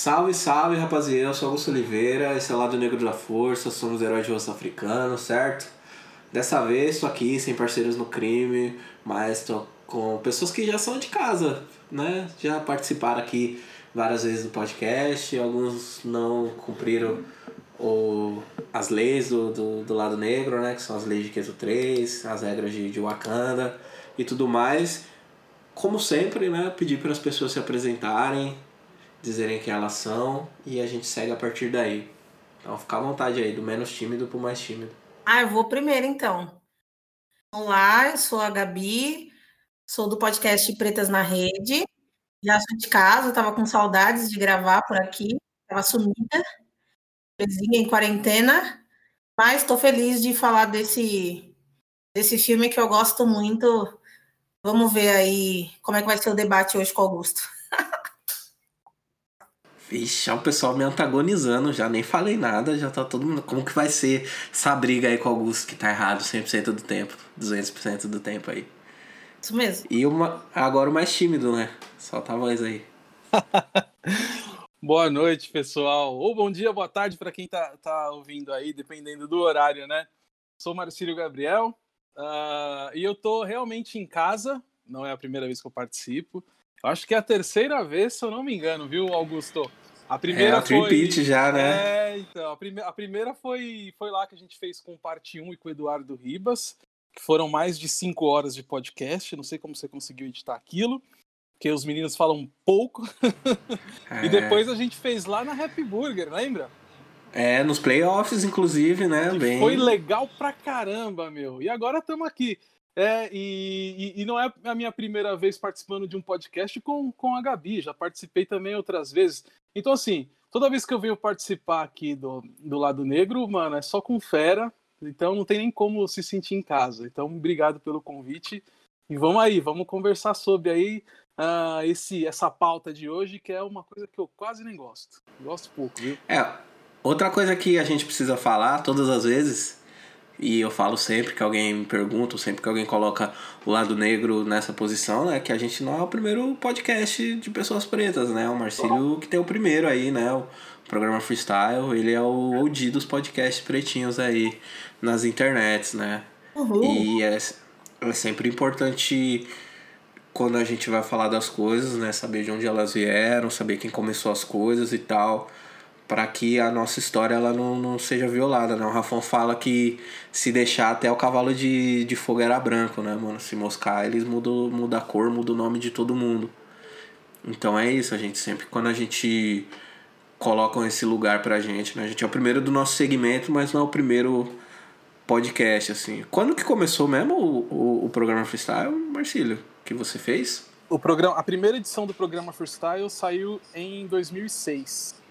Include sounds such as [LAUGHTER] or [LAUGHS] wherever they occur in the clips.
Salve, salve, rapaziada. Eu sou Augusto Oliveira, esse é o Lado Negro da Força, somos heróis de rosto africano, certo? Dessa vez estou aqui sem parceiros no crime, mas estou com pessoas que já são de casa, né? Já participaram aqui várias vezes do podcast, alguns não cumpriram o, as leis do, do, do lado negro, né? Que são as leis de Keto 3, as regras de, de Wakanda e tudo mais. Como sempre, né? Pedir para as pessoas se apresentarem, dizerem quem elas são e a gente segue a partir daí. Então fica à vontade aí, do menos tímido pro mais tímido. Ah, eu vou primeiro então. Olá, eu sou a Gabi, sou do podcast Pretas na Rede. Já sou de casa, estava com saudades de gravar por aqui, estava sumida, presinha em quarentena, mas estou feliz de falar desse, desse filme que eu gosto muito. Vamos ver aí como é que vai ser o debate hoje com o Augusto. [LAUGHS] Vixe, é o pessoal me antagonizando, já nem falei nada, já tá todo mundo. Como que vai ser essa briga aí com o Augusto que tá errado 100% do tempo, 200% do tempo aí? Isso mesmo. E uma, agora o mais tímido, né? Solta a voz aí. [LAUGHS] boa noite, pessoal. Ou bom dia, boa tarde para quem tá, tá ouvindo aí, dependendo do horário, né? Sou Marcílio Gabriel uh, e eu tô realmente em casa, não é a primeira vez que eu participo. Acho que é a terceira vez, se eu não me engano, viu, Augusto? A primeira é, a foi. já, né? É, então. A, prime... a primeira foi... foi lá que a gente fez com parte 1 e com o Eduardo Ribas, que foram mais de cinco horas de podcast. Não sei como você conseguiu editar aquilo, porque os meninos falam pouco. [LAUGHS] É. e depois a gente fez lá na Happy Burger, lembra? É, nos playoffs, inclusive, né? Bem... Foi legal pra caramba, meu. E agora estamos aqui. É, e, e, e, não é a minha primeira vez participando de um podcast com, com a Gabi, já participei também outras vezes. Então, assim, toda vez que eu venho participar aqui do, do lado negro, mano, é só com fera, então não tem nem como se sentir em casa. Então, obrigado pelo convite. E vamos aí, vamos conversar sobre aí uh, esse, essa pauta de hoje, que é uma coisa que eu quase nem gosto. Gosto pouco, viu? É, outra coisa que a gente precisa falar todas as vezes e eu falo sempre que alguém me pergunta, ou sempre que alguém coloca o lado negro nessa posição, né? Que a gente não é o primeiro podcast de pessoas pretas, né? O Marcílio que tem o primeiro aí, né? O programa Freestyle, ele é o OG dos podcasts pretinhos aí nas internets, né? Uhum. E é, é sempre importante quando a gente vai falar das coisas, né? Saber de onde elas vieram, saber quem começou as coisas e tal para que a nossa história ela não, não seja violada, né? O Rafão fala que se deixar até o cavalo de, de fogo era branco, né, mano? Se moscar, eles mudam, mudam a cor, mudam o nome de todo mundo. Então é isso, a gente sempre, quando a gente colocam esse lugar pra gente, né? A gente é o primeiro do nosso segmento, mas não é o primeiro podcast, assim. Quando que começou mesmo o, o, o programa Freestyle, Marcílio, que você fez? O programa, a primeira edição do programa Freestyle saiu em 2006.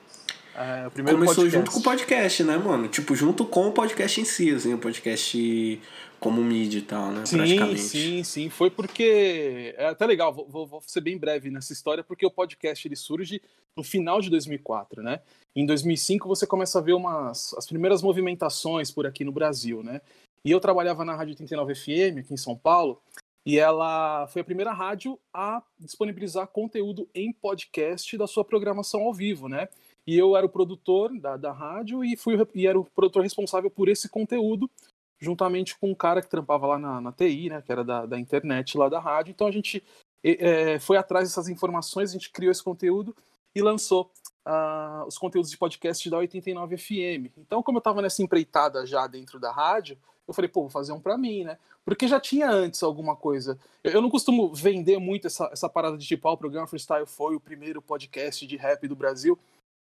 É, Começou podcast. junto com o podcast, né, mano? Tipo, junto com o podcast em si, assim, o podcast como mídia e tal, né? Sim, Praticamente. sim, sim. Foi porque. É até legal, vou, vou, ser bem breve nessa história, porque o podcast ele surge no final de 2004, né? Em 2005 você começa a ver umas, as primeiras movimentações por aqui no Brasil, né? E eu trabalhava na Rádio 39 FM, aqui em São Paulo, e ela foi a primeira rádio a disponibilizar conteúdo em podcast da sua programação ao vivo, né? E eu era o produtor da, da rádio e, fui, e era o produtor responsável por esse conteúdo, juntamente com um cara que trampava lá na, na TI, né, que era da, da internet lá da rádio. Então a gente é, foi atrás dessas informações, a gente criou esse conteúdo e lançou uh, os conteúdos de podcast da 89 FM. Então, como eu estava nessa empreitada já dentro da rádio, eu falei, pô, vou fazer um para mim, né? Porque já tinha antes alguma coisa. Eu, eu, não costumo vender muito essa, essa parada de tipo, ah, o programa Freestyle foi o primeiro podcast de rap do Brasil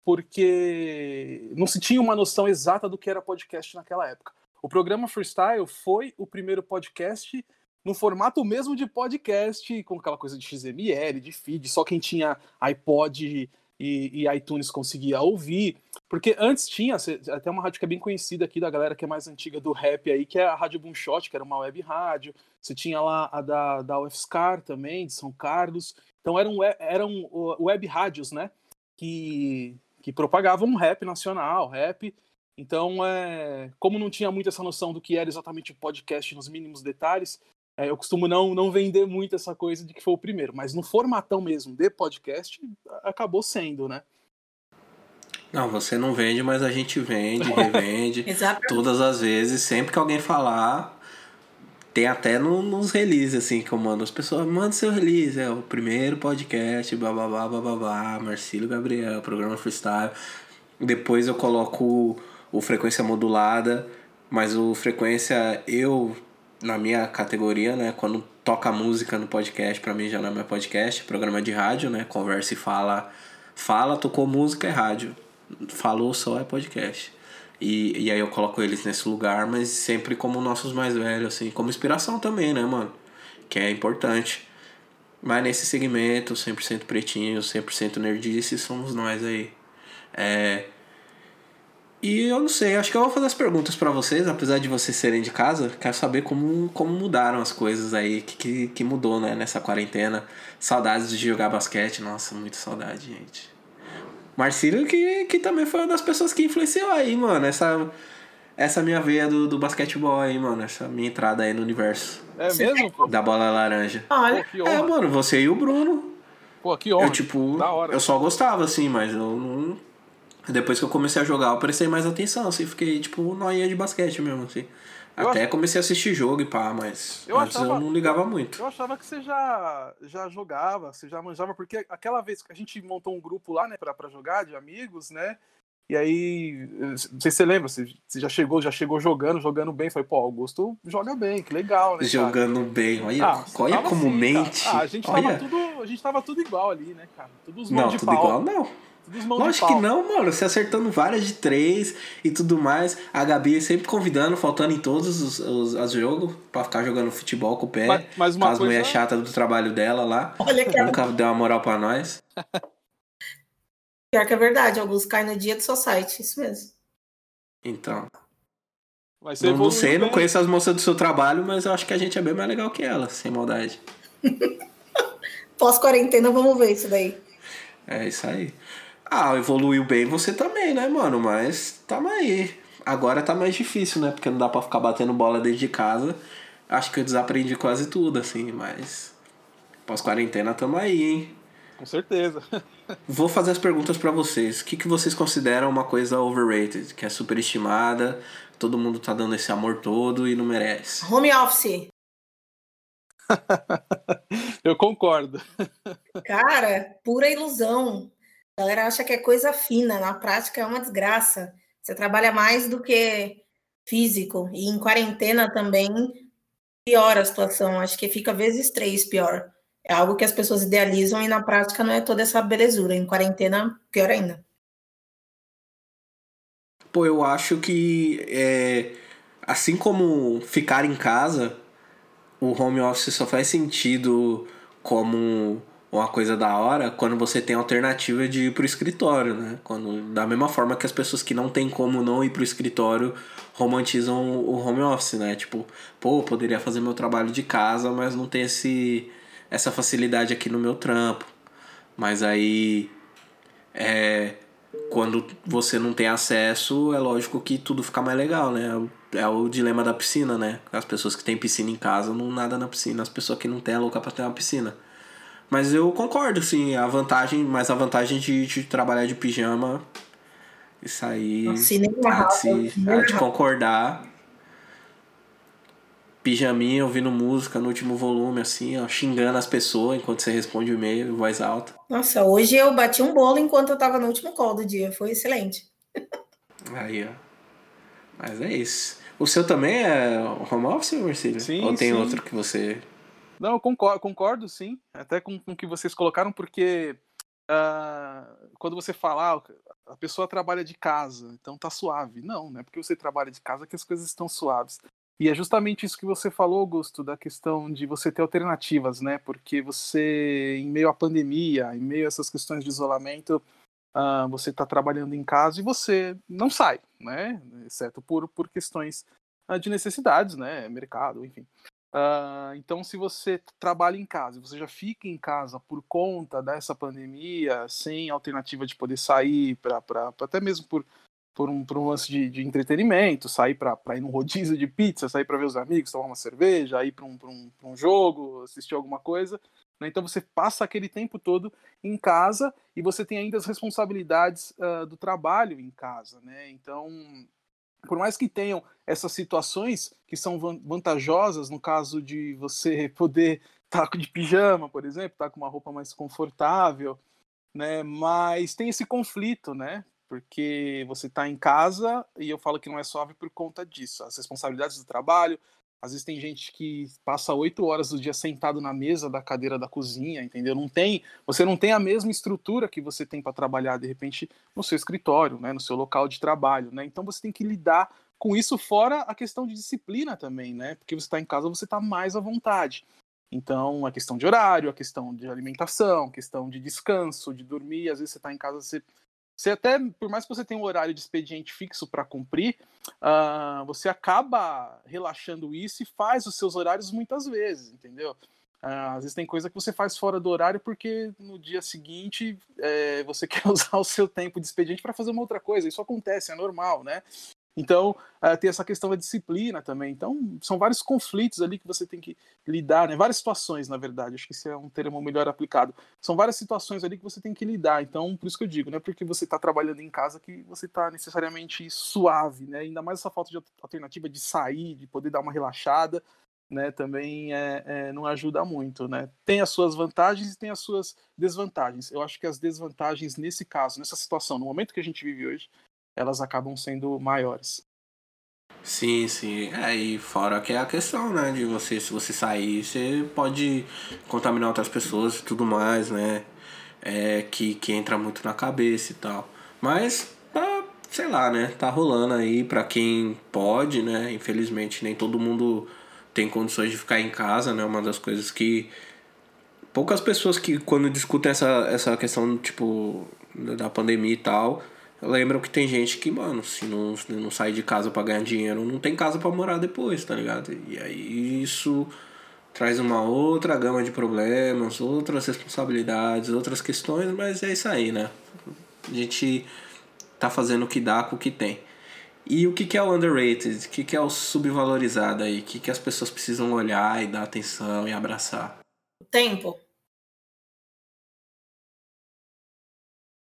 porque não se tinha uma noção exata do que era podcast naquela época. O programa Freestyle foi o primeiro podcast no formato mesmo de podcast, com aquela coisa de XML, de feed, só quem tinha iPod e, e iTunes conseguia ouvir. Porque antes tinha, até uma rádio que é bem conhecida aqui da galera que é mais antiga do rap aí, que é a Rádio Boomshot, que era uma web rádio. Você tinha lá a da, da UFSCar também, de São Carlos. Então eram, eram web rádios, né? Que que propagavam um rap nacional, rap. Então, é, como não tinha muito essa noção do que era exatamente o podcast nos mínimos detalhes, é, eu costumo não, não vender muito essa coisa de que foi o primeiro, mas no formatão mesmo de podcast, acabou sendo, né? Não, você não vende, mas a gente vende, [LAUGHS] revende. Todas as vezes, sempre que alguém falar, tem até no, nos releases, assim, que eu mando. As pessoas mandam seu release, é o primeiro podcast, bababá, bababá, Marcílio Gabriel, programa freestyle. Depois eu coloco o, o frequência modulada, mas o frequência eu, na minha categoria, né, quando toca música no podcast, pra mim já não é meu podcast, programa de rádio, né, conversa e fala, fala, tocou música é rádio, falou só é podcast. E, e aí eu coloco eles nesse lugar, mas sempre como nossos mais velhos, assim, como inspiração também, né, mano? Que é importante. Mas nesse segmento, 100% pretinho, 100% nerdice, somos nós aí. É... E eu não sei, acho que eu vou fazer as perguntas para vocês, apesar de vocês serem de casa. Quero saber como, como mudaram as coisas aí, que, que, que mudou, né, nessa quarentena. Saudades de jogar basquete, nossa, muita saudade, gente. Marcílio que, que também foi uma das pessoas que influenciou aí, mano, essa, essa minha veia do, do basquetebol aí, mano, essa minha entrada aí no universo. É mesmo? Pô? Da bola laranja. Olha, Pô, que honra. É, mano, você e o Bruno. Pô, que honra. Eu, tipo, Da hora. eu só gostava, assim, mas eu não. Depois que eu comecei a jogar, eu prestei mais atenção, assim, fiquei, tipo, noinha de basquete mesmo, assim. Eu Até comecei a assistir jogo e pá, mas Eu antes achava- eu não ligava muito. Eu achava que você já, já jogava, você já manjava, porque aquela vez que a gente montou um grupo lá, né, pra, pra jogar, de amigos, né? E aí, eh, não sei se você lembra, você, já chegou, já chegou jogando, jogando bem. Falei, pô, Augusto joga bem, que legal, né? cara? Jogando bem, olha, Ah, olha tava como assim, mente. cara. Ah, a gente tava olha. tudo, a gente tava tudo igual ali, né, cara? Todos os mãos Não, de tudo pau. igual não. Lógico que não, mano. Você acertando várias de três e tudo mais. A Gabi sempre convidando, faltando em todos os, os, os jogos pra ficar jogando futebol com o pé. Mas, mas com uma as coisa, mulheres chatas do trabalho dela lá. olha que Nunca deu uma moral pra nós. [LAUGHS] pior que é verdade, Augusto cai no dia do seu site, isso mesmo. Então. mas você Não, sei, não conheço as moças do seu trabalho, mas eu acho que a gente é bem mais legal que elas, sem maldade. [LAUGHS] Pós-quarentena, vamos ver isso daí. É isso aí. Ah, evoluiu bem você também, né, mano? Mas tamo aí. Agora tá mais difícil, né? Porque não dá pra ficar batendo bola dentro de casa. Acho que eu desaprendi quase tudo, assim, mas. Pós-quarentena tamo aí, hein? Com certeza. [LAUGHS] Vou fazer as perguntas pra vocês. O que, que vocês consideram uma coisa overrated? Que é superestimada, todo mundo tá dando esse amor todo e não merece. Home office. [LAUGHS] Eu concordo. [LAUGHS] Cara, pura ilusão. A galera acha que é coisa fina, na prática é uma desgraça. Você trabalha mais do que físico. E em quarentena também piora a situação. Acho que fica vezes três pior. É algo que as pessoas idealizam e na prática não é toda essa belezura. Em quarentena, pior ainda. Pô, eu acho que é, assim como ficar em casa, o home office só faz sentido como uma coisa da hora quando você tem a alternativa de ir pro escritório, né? Quando, da mesma forma que as pessoas que não tem como não ir pro escritório romantizam o home office, né? Tipo, pô, poderia fazer meu trabalho de casa, mas não tem esse, essa facilidade aqui no meu trampo. Mas aí é, quando você não tem acesso, é lógico que tudo fica mais legal, né? É o dilema da piscina, né? As pessoas que têm piscina em casa não nadam na piscina, as pessoas que não têm é louca pra ter uma piscina. Mas eu concordo, sim, a vantagem, mas a vantagem de, de trabalhar de pijama, isso aí Assinei há de, se, há de concordar. Pijaminha, ouvindo música no último volume, assim, ó, xingando as pessoas enquanto você responde o e-mail em voz alta. Nossa, hoje eu bati um bolo enquanto eu tava no último call do dia. Foi excelente. [LAUGHS] Aí, ó. Mas é isso. O seu também é home office, Marcílio? Sim, Ou tem sim. outro que você. Não, eu concordo, concordo sim, até com, com o que vocês colocaram, porque ah, quando você fala, ah, a pessoa trabalha de casa, então tá suave. Não, não é porque você trabalha de casa que as coisas estão suaves. E é justamente isso que você falou, Augusto, da questão de você ter alternativas, né? Porque você, em meio à pandemia, em meio a essas questões de isolamento, ah, você está trabalhando em casa e você não sai, né? Exceto por, por questões ah, de necessidades, né? Mercado, enfim. Ah, então, se você trabalha em casa, você já fica em casa por conta dessa pandemia, sem alternativa de poder sair, pra, pra- até mesmo por, por, um, por um lance de, de entretenimento, sair para ir num rodízio de pizza, sair para ver os amigos, tomar uma cerveja, ir para um, um, um jogo, assistir alguma coisa, Né? Então você passa aquele tempo todo em casa e você tem ainda as responsabilidades uh, do trabalho em casa. Né? Então, por mais que tenham essas situações que são vantajosas, no caso de você [LAUGHS] poder estar tá de pijama, por exemplo, estar tá com uma roupa mais confortável, né? Mas tem esse conflito, né? Porque você está em casa e eu falo que não é suave por conta disso. As responsabilidades do trabalho, às vezes tem gente que passa oito horas do dia sentado na mesa da cadeira da cozinha, entendeu? Não tem, você não tem a mesma estrutura que você tem para trabalhar de repente no seu escritório, né, no seu local de trabalho, né? Então você tem que lidar com isso fora a questão de disciplina também, né? Porque você está em casa, você está mais à vontade. Então, a questão de horário, a questão de alimentação, a questão de descanso, de dormir, às vezes você está em casa, você você até, por mais que você tenha um horário de expediente fixo para cumprir, uh, você acaba relaxando isso e faz os seus horários muitas vezes, entendeu? Uh, às vezes tem coisa que você faz fora do horário porque no dia seguinte é, você [LAUGHS] quer usar o seu tempo de expediente para fazer uma outra coisa. Isso acontece, é normal, né? Então, uh, tem essa questão da disciplina também. Então, são vários conflitos ali que você tem que lidar, né? Várias situações, na verdade. Acho que esse é um termo melhor aplicado. São várias situações ali que você tem que lidar. Então, por isso que eu digo, não é porque você está trabalhando em casa que você está necessariamente suave, né? Ainda mais essa falta de alternativa de sair, de poder dar uma relaxada, né? Também é, é, não ajuda muito, né? Tem as suas vantagens e tem as suas desvantagens. Eu acho que as desvantagens nesse caso, nessa situação, no momento que a gente vive hoje, elas acabam sendo maiores. Sim, sim. É, e fora que é a questão, né? De você, se você sair, você pode contaminar outras pessoas e tudo mais, né? É, que, que entra muito na cabeça e tal. Mas, tá, sei lá, né? Tá rolando aí pra quem pode, né? Infelizmente, nem todo mundo tem condições de ficar em casa, né? Uma das coisas que. Poucas pessoas que, quando discutem essa, essa questão, tipo, da pandemia e tal, lembram que tem gente que, mano, se não, se não sair de casa para ganhar dinheiro, não tem casa para morar depois, tá ligado? E aí isso traz uma outra gama de problemas, outras responsabilidades, outras questões, mas é isso aí, né? A gente tá fazendo o que dá com o que tem. E o que, que é o underrated? O que, que é o subvalorizado aí? O que, que as pessoas precisam olhar e dar atenção e abraçar? Tempo.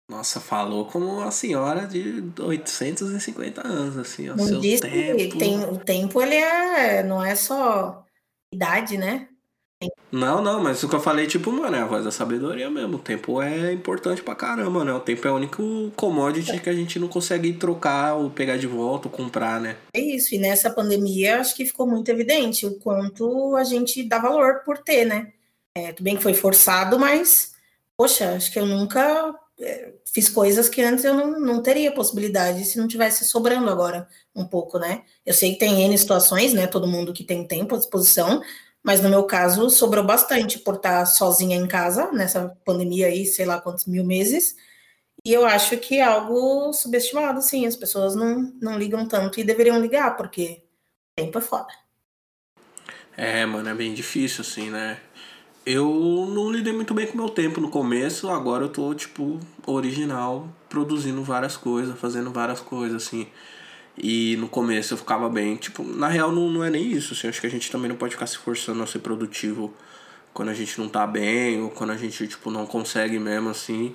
Nossa, falou como uma senhora de 850 anos, assim, ó. Não seu disse tempo. Tem, o tempo, ele é. Não é só idade, né? Não, não, mas o que eu falei, tipo, mano, é a voz da sabedoria mesmo. O tempo é importante pra caramba, né? O tempo é o único commodity que a gente não consegue trocar ou pegar de volta ou comprar, né? É isso, e nessa pandemia acho que ficou muito evidente o quanto a gente dá valor por ter, né? É, tudo bem que foi forçado, mas, poxa, acho que eu nunca fiz coisas que antes eu não, não teria possibilidade se não tivesse sobrando agora um pouco, né? Eu sei que tem N situações, né? Todo mundo que tem tempo à disposição, mas no meu caso sobrou bastante por estar sozinha em casa nessa pandemia aí, sei lá quantos mil meses. E eu acho que é algo subestimado, sim. As pessoas não, não ligam tanto e deveriam ligar, porque tempo é foda. É, mano, é bem difícil, assim, né? Eu não lidei muito bem com o meu tempo no começo, agora eu tô, tipo, original, produzindo várias coisas, fazendo várias coisas, assim. E no começo eu ficava bem, tipo, na real não, não é nem isso, assim, acho que a gente também não pode ficar se forçando a ser produtivo quando a gente não tá bem, ou quando a gente, tipo, não consegue mesmo, assim.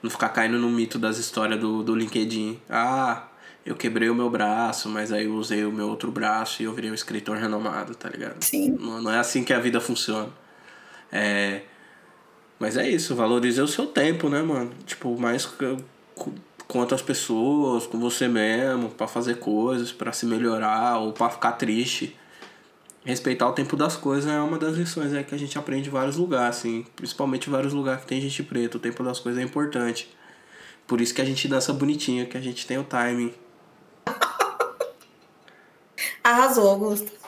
Não ficar caindo no mito das histórias do, do LinkedIn. Ah, eu quebrei o meu braço, mas aí eu usei o meu outro braço e eu virei um escritor renomado, tá ligado? Sim. Não, não é assim que a vida funciona. É, mas é isso, valorize o seu tempo, né, mano? Tipo, mais com outras pessoas, com você mesmo, para fazer coisas, para se melhorar ou para ficar triste. Respeitar o tempo das coisas é uma das lições é, que a gente aprende em vários lugares, assim. Principalmente em vários lugares que tem gente preta. O tempo das coisas é importante. Por isso que a gente dança bonitinho, que a gente tem o timing. Arrasou, Augusto.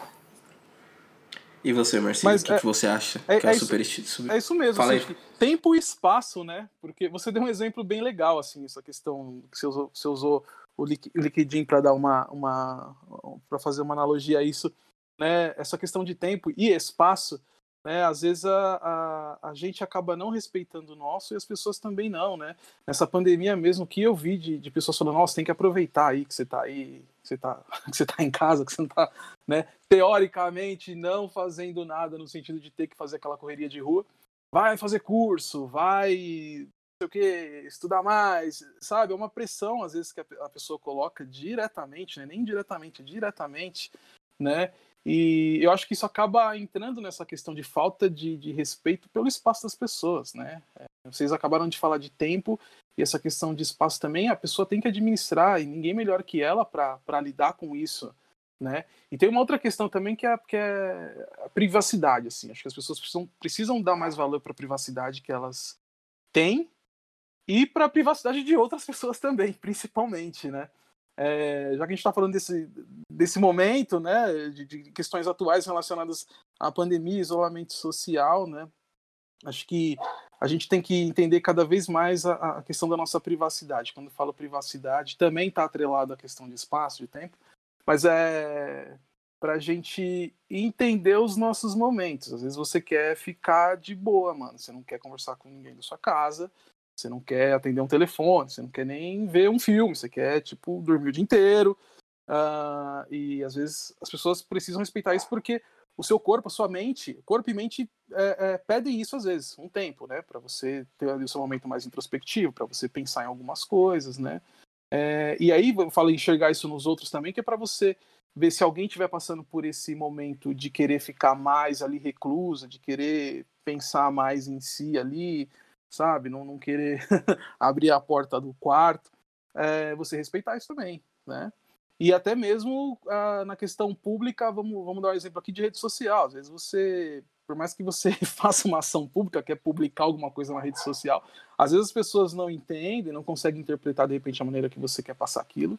E você, Marcinho, o que, é, que você acha é, que é, é super super... É isso mesmo. Assim, tempo e espaço, né? Porque você deu um exemplo bem legal, assim, essa questão que você usou, você usou o LinkedIn para dar uma, uma para fazer uma analogia a isso, né? Essa questão de tempo e espaço, né? Às vezes a, a, a gente acaba não respeitando o nosso e as pessoas também não, né? Nessa pandemia mesmo que eu vi de, de pessoas falando, nossa, tem que aproveitar aí que você está aí que você está [LAUGHS] que você tá em casa, que você não está, né, teoricamente não fazendo nada no sentido de ter que fazer aquela correria de rua. vai fazer curso, vai sei o que, estudar mais, sabe? É uma pressão, às vezes, que a pessoa coloca diretamente, né? nem indiretamente, diretamente, né? E eu acho que isso acaba entrando nessa questão de falta de, de respeito pelo espaço das pessoas, né? É, vocês acabaram de falar de tempo e essa questão de espaço também, a pessoa tem que administrar e ninguém melhor que ela para lidar com isso, né? E tem uma outra questão também que é, que é a privacidade, assim. Acho que as pessoas precisam, precisam dar mais valor para a privacidade que elas têm e para a privacidade de outras [LAUGHS] pessoas também, principalmente, né? É, já que a gente está falando desse, desse momento, né, de, de, questões atuais relacionadas à pandemia, isolamento social, né, acho que a gente tem que entender cada vez mais a, a questão da nossa privacidade. Quando eu falo privacidade, também está atrelado à questão de espaço, de tempo, mas é para a gente entender os nossos momentos. Às vezes você quer ficar de boa, mano, você não quer conversar com ninguém da sua casa, você não quer atender um telefone, você não quer nem ver um filme, você quer, tipo, dormir o dia inteiro. Uh, e às vezes as pessoas precisam respeitar isso porque o seu corpo, a sua mente, corpo e mente é, é, pedem isso às vezes, um tempo, né? Para você ter ali o seu momento mais introspectivo, para você pensar em algumas coisas, né? É, e aí eu falo enxergar isso nos outros também, que é para você ver se alguém estiver passando por esse momento de querer ficar mais ali reclusa, de querer pensar mais em si ali, sabe? Não, não querer [LAUGHS] abrir a porta do quarto. É, você respeitar isso também, né? E até mesmo ah, na questão pública, vamos, vamos dar um exemplo aqui de rede social. Às vezes você, por mais que você [LAUGHS] faça uma ação pública, quer publicar alguma coisa na rede social, às vezes as pessoas não entendem, não conseguem interpretar de repente a maneira que você quer passar aquilo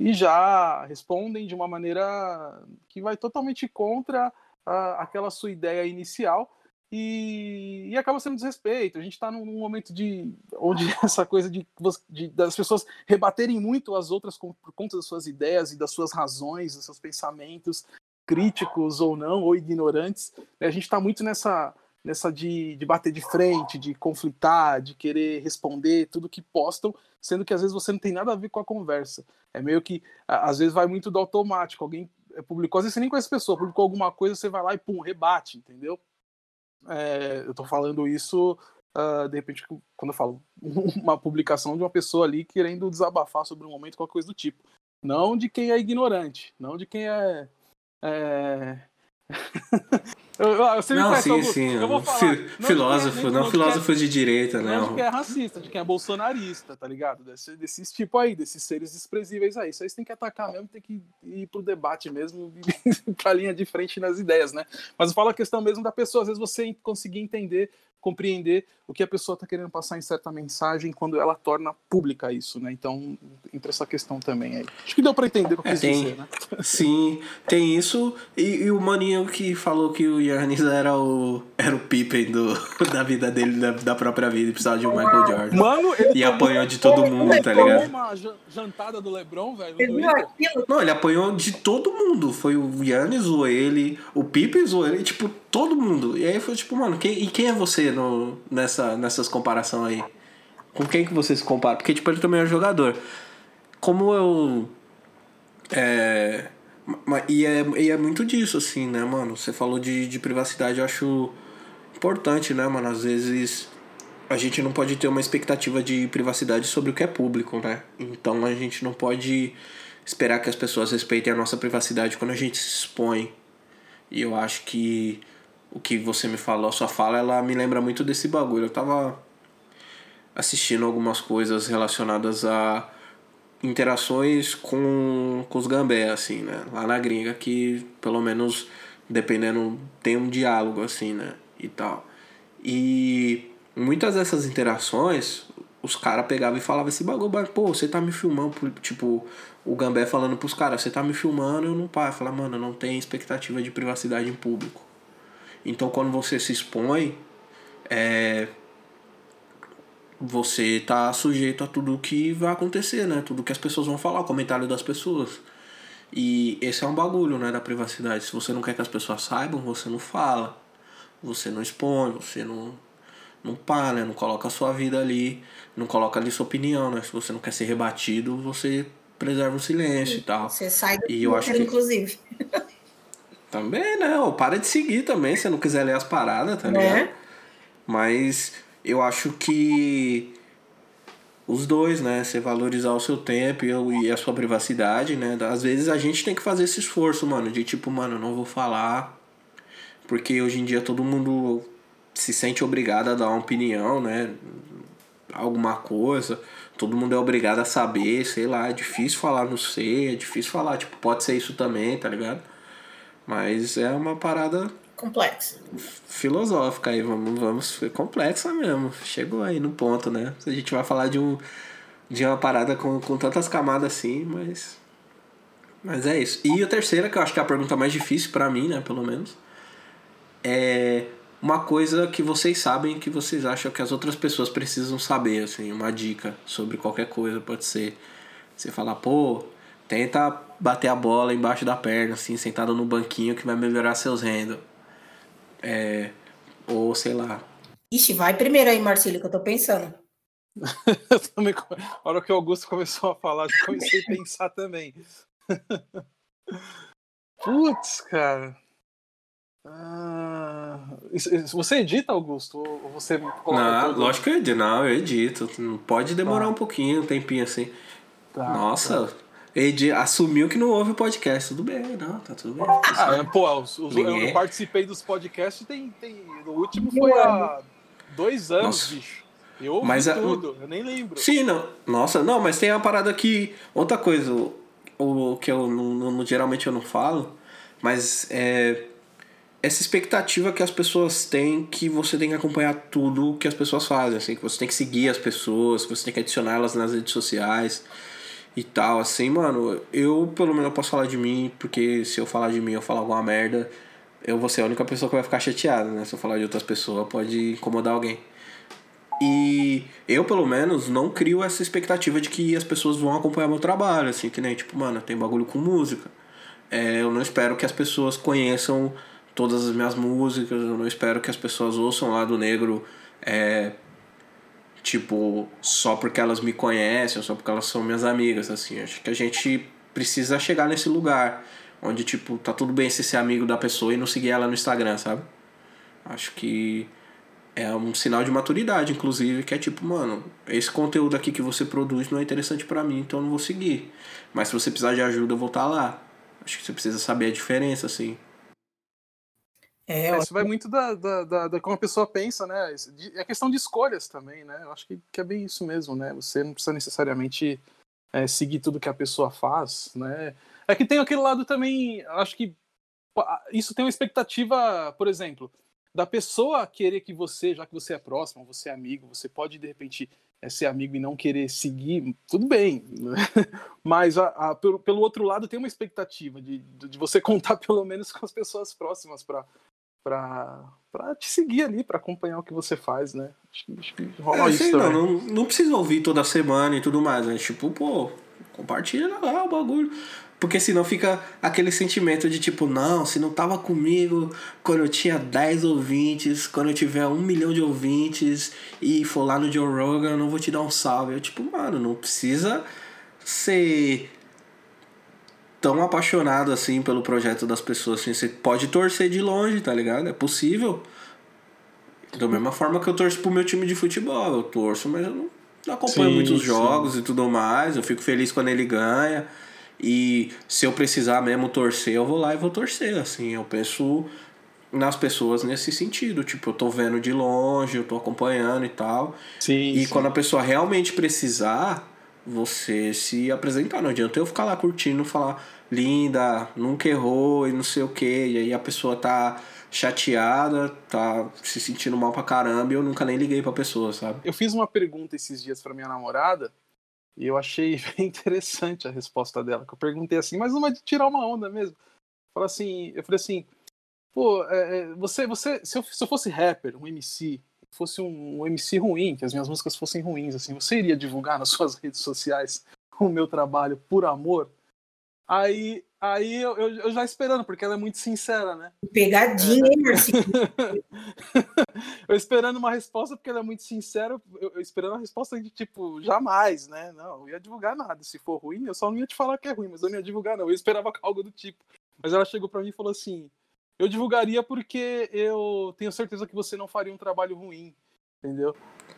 e já respondem de uma maneira que vai totalmente contra ah, aquela sua ideia inicial e, e, acaba sendo desrespeito. A gente está num, momento de onde [LAUGHS] essa coisa de, de, das pessoas rebaterem muito as outras por conta das suas ideias e das suas razões, dos seus pensamentos críticos ou não, ou ignorantes. Né? A gente está muito nessa nessa de, de bater de frente, de conflitar, de querer responder tudo que postam, sendo que às vezes você não tem nada a ver com a conversa. É meio que, às vezes vai muito do automático. Alguém publicou, às vezes você nem conhece a pessoa, publicou alguma coisa, você vai lá e pum, rebate, entendeu? É, eu estou falando isso, uh, de repente, quando eu falo [LAUGHS] uma publicação de uma pessoa ali querendo desabafar sobre um momento, qualquer coisa do tipo. Não de quem é ignorante, não de quem é. é... [LAUGHS] Você não, sim, sim. Eu vou falar, não filósofo, não, não filósofo de direita, não. Não de quem é racista, de quem é bolsonarista, tá ligado? Desse, desses tipo aí, desses seres desprezíveis aí. Isso aí você tem que atacar mesmo, tem que ir pro debate mesmo, [LAUGHS] pra linha de frente nas ideias, né? Mas eu falo a questão mesmo da pessoa, às vezes você conseguir entender compreender o que a pessoa está querendo passar em certa mensagem quando ela torna pública isso, né? Então, entra essa questão também aí. Acho que deu para entender o que eu é, quis tem, dizer, né? [LAUGHS] Sim, tem isso. E, e, o maninho que falou que o Yannis era o, era o Pippen do, [LAUGHS] da vida dele, da, da própria vida, e precisava de um Michael Jordan. Mano, ele e apanhou de todo mundo, tá ligado? uma jantada do LeBron, velho. Não, ele apanhou de todo mundo. Foi o Yannis zoou ele, o Pippen zoou ele, tipo, todo mundo. E aí foi tipo, mano, quem, e quem é você no, nessa, nessas comparações aí? Com quem que você se compara? Porque, tipo, ele também é jogador. Como eu. É. E é, e é muito disso, assim, né, mano? Você falou de, de privacidade, eu acho importante, né, mano? Às vezes a gente não pode ter uma expectativa de privacidade sobre o que é público, né? Então a gente não pode esperar que as pessoas respeitem a nossa privacidade quando a gente se expõe. E eu acho que o que você me falou, a sua fala, ela me lembra muito desse bagulho. Eu tava assistindo algumas coisas relacionadas a interações com, com os gambé, assim, né? Lá na gringa, que pelo menos, dependendo, tem um diálogo, assim, né? E tal. E muitas dessas interações, os caras pegavam e falavam esse bagulho, pô, você tá me filmando, tipo, o Gambé falando pros caras, você tá me filmando, eu não paro. Fala, mano, não tem expectativa de privacidade em público. Então quando você se expõe, é, você está sujeito a tudo que vai acontecer, né? Tudo que as pessoas vão falar, o comentário das pessoas. E esse é um bagulho, né, da privacidade. Se você não quer que as pessoas saibam, você não fala. Você não expõe, você não não pá, né? Não coloca a sua vida ali, não coloca ali sua opinião, né? Se você não quer ser rebatido, você preserva o silêncio e tal. Você sai do e eu acho que... inclusive. [LAUGHS] Também, né? Ou para de seguir também, se não quiser ler as paradas, tá né? ligado? Mas eu acho que os dois, né? Você valorizar o seu tempo e a sua privacidade, né? Às vezes a gente tem que fazer esse esforço, mano, de tipo, mano, não vou falar. Porque hoje em dia todo mundo se sente obrigado a dar uma opinião, né? Alguma coisa. Todo mundo é obrigado a saber, sei lá. É difícil falar não sei, é difícil falar, tipo, pode ser isso também, tá ligado? Mas é uma parada complexa. Filosófica aí, vamos, vamos, complexa mesmo. Chegou aí no ponto, né? A gente vai falar de um de uma parada com, com tantas camadas assim, mas mas é isso. E a terceira, que eu acho que é a pergunta mais difícil para mim, né, pelo menos, é uma coisa que vocês sabem que vocês acham que as outras pessoas precisam saber, assim, uma dica sobre qualquer coisa, pode ser você falar, pô, tenta bater a bola embaixo da perna, assim, sentado no banquinho que vai melhorar seus rendos. É, ou sei lá. Ixi, vai primeiro aí, Marcílio, que eu tô pensando. [LAUGHS] também, a hora que o Augusto começou a falar, eu comecei a pensar também. [LAUGHS] Putz, cara. Ah, você edita, Augusto? Ou você Não, tudo? lógico que eu edito. Não, eu edito. Pode demorar tá. um pouquinho, um tempinho assim. Tá, Nossa, tá. Ed assumiu que não ouve o podcast. Tudo bem, não, tá tudo bem. Ah, pô, os, os, eu participei dos podcasts, tem, tem, o último foi há dois anos, Nossa. bicho. Eu ouvi mas tudo, a, eu nem lembro. Sim, não. Nossa, não, mas tem uma parada que. Outra coisa, o, o que eu não, não, geralmente eu não falo, mas é. Essa expectativa que as pessoas têm que você tem que acompanhar tudo que as pessoas fazem, assim, que você tem que seguir as pessoas, que você tem que adicionar elas nas redes sociais e tal, assim, mano, eu pelo menos posso falar de mim, porque se eu falar de mim eu falar alguma merda, eu vou ser a única pessoa que vai ficar chateada, né? Se eu falar de outras pessoas, pode incomodar alguém. E eu, pelo menos, não crio essa expectativa de que as pessoas vão acompanhar meu trabalho, assim, que nem, tipo, mano, tem bagulho com música. É, eu não espero que as pessoas conheçam todas as minhas músicas, eu não espero que as pessoas ouçam lá do negro é, tipo, só porque elas me conhecem, ou só porque elas são minhas amigas, assim. Acho que a gente precisa chegar nesse lugar onde, tipo, tá tudo bem se ser amigo da pessoa e não seguir ela no Instagram, sabe? Acho que é um sinal de maturidade, inclusive, que é tipo, mano, esse conteúdo aqui que você produz não é interessante para mim, então eu não vou seguir. Mas se você precisar de ajuda, eu vou estar tá lá. Acho que você precisa saber a diferença, assim. É, é, isso vai muito da, da, da, da, como a pessoa pensa, né? É questão de escolhas também, né? Eu acho que, que é bem isso mesmo, né? Você não precisa necessariamente é, seguir tudo que a pessoa faz, né? É que tem aquele lado também, acho que isso tem uma expectativa, por exemplo, da pessoa querer que você, já que você é próximo, você é amigo, você pode de repente é, ser amigo e não querer seguir, tudo bem. Né? [LAUGHS] Mas a, a, pelo, pelo outro lado tem uma expectativa de, de você contar [LAUGHS] pelo menos com as pessoas próximas para para te seguir ali, para acompanhar o que você faz, né? Acho, acho que rola é, isso. Não, não, não precisa ouvir toda semana e tudo mais, né? Tipo, pô, compartilha lá o bagulho. Porque senão fica aquele sentimento de tipo, não, se não tava comigo quando eu tinha 10 ouvintes, quando eu tiver um milhão de ouvintes e for lá no Joe Rogan, eu não vou te dar um salve. Eu, tipo, mano, não precisa ser tão apaixonado assim pelo projeto das pessoas. Assim, você pode torcer de longe, tá ligado? É possível. Da mesma forma que eu torço pro meu time de futebol. Eu torço, mas eu não acompanho sim, muitos jogos sim. e tudo mais. Eu fico feliz quando ele ganha. E se eu precisar mesmo torcer, eu vou lá e vou torcer. Assim, eu penso nas pessoas nesse sentido. Tipo, eu tô vendo de longe, eu tô acompanhando e tal. Sim, e sim. quando a pessoa realmente precisar, você se apresentar. Não adianta eu ficar lá curtindo, falar linda, nunca errou e não sei o que. E aí a pessoa tá chateada, tá se sentindo mal pra caramba e eu nunca nem liguei pra pessoa, sabe? Eu fiz uma pergunta esses dias pra minha namorada e eu achei [LAUGHS] bem interessante a resposta dela. Que eu perguntei assim, mas uma de tirar uma onda mesmo. Fala assim, eu falei assim, pô, é, é você, você, se eu, se eu fosse rapper, um MC, fosse um, MC ruim, que as minhas músicas fossem ruins, assim, você iria divulgar nas [LAUGHS] suas redes sociais o meu trabalho por amor? Aí, aí eu, eu, eu, já esperando, porque ela é muito sincera, né? Pegadinha, hein, Marcinho? [LAUGHS] eu esperando uma resposta, porque ela é muito sincera, eu, eu, esperando a resposta de tipo, jamais, né? Não, eu ia divulgar nada. Se for ruim, eu só não ia te falar que é ruim, mas eu não ia divulgar, não. Eu esperava [LAUGHS] algo do tipo. Mas ela chegou para mim e falou assim: Eu divulgaria porque eu tenho certeza que você não faria um trabalho ruim, entendeu?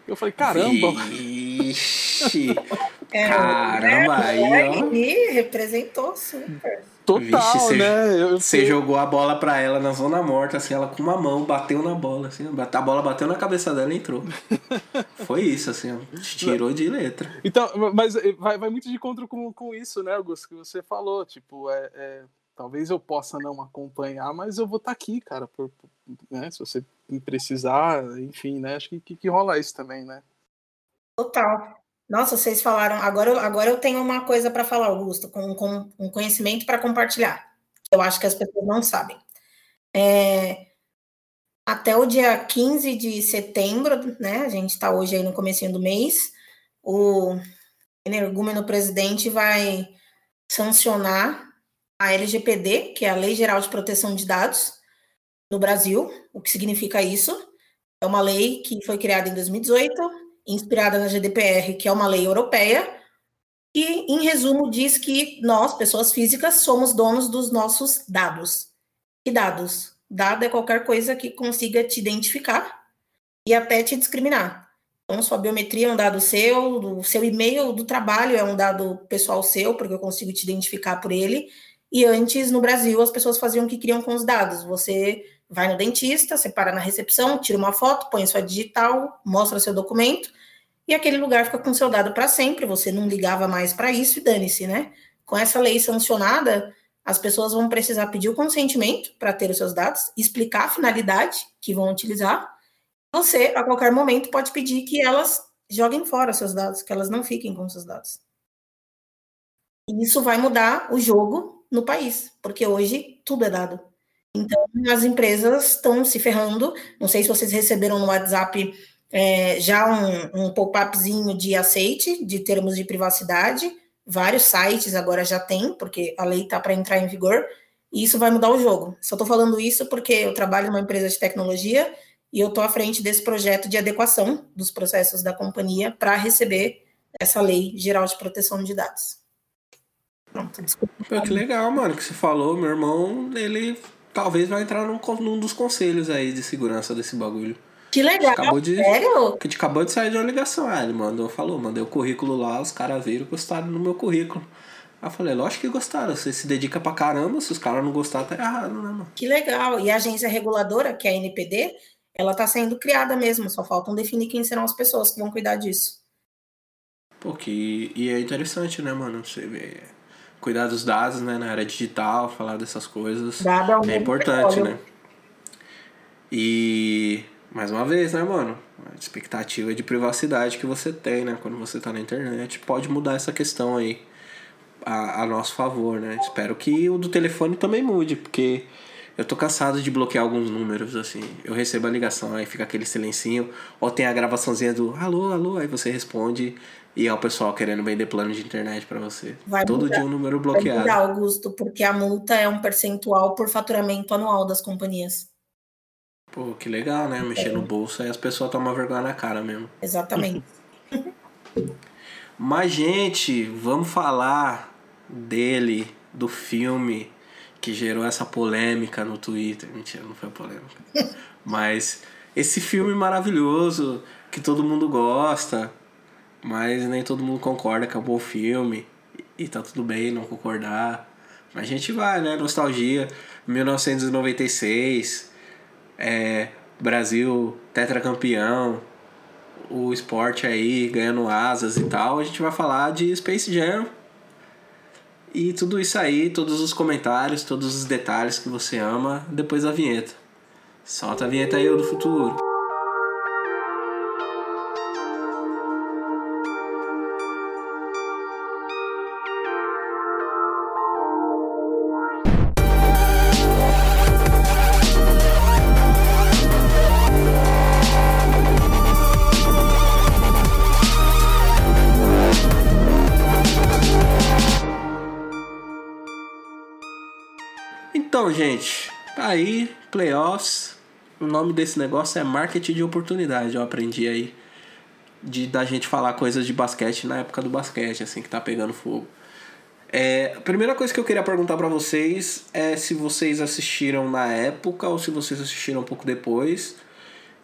Eu falei, caramba! Vixe! [LAUGHS] caramba, aí, ó. E representou super. Total, Vixe, você, né? Eu, você jogou a bola pra ela na zona morta, assim, ela com uma mão bateu na bola, assim, a bola bateu na cabeça dela e entrou. [LAUGHS] Foi isso, assim, ó, tirou de letra. Então, mas vai, vai muito de encontro com, com isso, né, Augusto, que você falou, tipo, é, é talvez eu possa não acompanhar, mas eu vou estar tá aqui, cara, por, né, se você precisar, enfim, né, acho que, que, que rola isso também, né. Total. Nossa, vocês falaram. Agora, eu, agora eu tenho uma coisa para falar, Augusto, com, com um conhecimento para compartilhar. Eu acho que as pessoas não sabem. É, até o dia 15 de setembro, né? A gente está hoje aí no comecinho do mês, o energúmeno presidente vai sancionar a LGPD, que é a Lei Geral de Proteção de Dados, no Brasil. O que significa isso? É uma lei que foi criada em 2018 inspirada na GDPR, que é uma lei europeia, e, em resumo, diz que nós, pessoas físicas, somos donos dos nossos dados. Que dados? Dado é qualquer coisa que consiga te identificar e até te discriminar. Então, sua biometria é um dado seu, o seu e-mail do trabalho é um dado pessoal seu, porque eu consigo te identificar por ele. E antes, no Brasil, as pessoas faziam o que queriam com os dados. Você vai no dentista, você para na recepção, tira uma foto, põe sua digital, mostra seu documento, e aquele lugar fica com seu dado para sempre, você não ligava mais para isso e dane-se, né? Com essa lei sancionada, as pessoas vão precisar pedir o consentimento para ter os seus dados, explicar a finalidade que vão utilizar. Você, a qualquer momento, pode pedir que elas joguem fora seus dados, que elas não fiquem com seus dados. E isso vai mudar o jogo no país, porque hoje tudo é dado. Então, as empresas estão se ferrando. Não sei se vocês receberam no WhatsApp é, já um, um pop-upzinho de aceite de termos de privacidade. Vários sites agora já tem, porque a lei está para entrar em vigor. E isso vai mudar o jogo. Só estou falando isso porque eu trabalho numa empresa de tecnologia e eu estou à frente desse projeto de adequação dos processos da companhia para receber essa lei geral de proteção de dados. Pronto, desculpa. Pô, que legal, mano, que você falou. Meu irmão, ele talvez vai entrar num, num dos conselhos aí de segurança desse bagulho. Que legal, acabou de, sério? Que acabou de sair de uma ligação. Ah, ele mandou, falou, mandei o currículo lá, os caras viram gostaram do meu currículo. Aí eu falei, lógico que gostaram, você se dedica pra caramba, se os caras não gostaram, tá errado, né, mano? Que legal. E a agência reguladora, que é a NPD, ela tá sendo criada mesmo, só faltam definir quem serão as pessoas que vão cuidar disso. Pô, que... e é interessante, né, mano? Você vê cuidar dos dados, né, na área digital, falar dessas coisas. Dado é, é importante, né? E mais uma vez, né, mano? A expectativa de privacidade que você tem, né, quando você tá na internet, pode mudar essa questão aí a, a nosso favor, né? Espero que o do telefone também mude, porque eu tô cansado de bloquear alguns números, assim. Eu recebo a ligação, aí fica aquele silencinho, ou tem a gravaçãozinha do alô, alô, aí você responde e é o pessoal querendo vender plano de internet para você. Vai Todo mudar. dia um número bloqueado. Vai mudar, Augusto, porque a multa é um percentual por faturamento anual das companhias. Pô, que legal, né? Mexer é. no bolso aí as pessoas tomam vergonha na cara mesmo. Exatamente. [LAUGHS] Mas, gente, vamos falar dele, do filme que gerou essa polêmica no Twitter. Mentira, não foi polêmica. [LAUGHS] Mas esse filme maravilhoso que todo mundo gosta, mas nem todo mundo concorda um bom filme. E tá tudo bem não concordar. Mas a gente vai, né? Nostalgia. 1996. É, Brasil tetracampeão. O esporte aí ganhando asas e tal. A gente vai falar de Space Jam. E tudo isso aí, todos os comentários, todos os detalhes que você ama depois da vinheta. Solta a vinheta aí, eu do futuro. Gente, tá aí, playoffs. O nome desse negócio é marketing de oportunidade. Eu aprendi aí de da gente falar coisas de basquete na época do basquete, assim, que tá pegando fogo. É, a primeira coisa que eu queria perguntar para vocês é se vocês assistiram na época ou se vocês assistiram um pouco depois.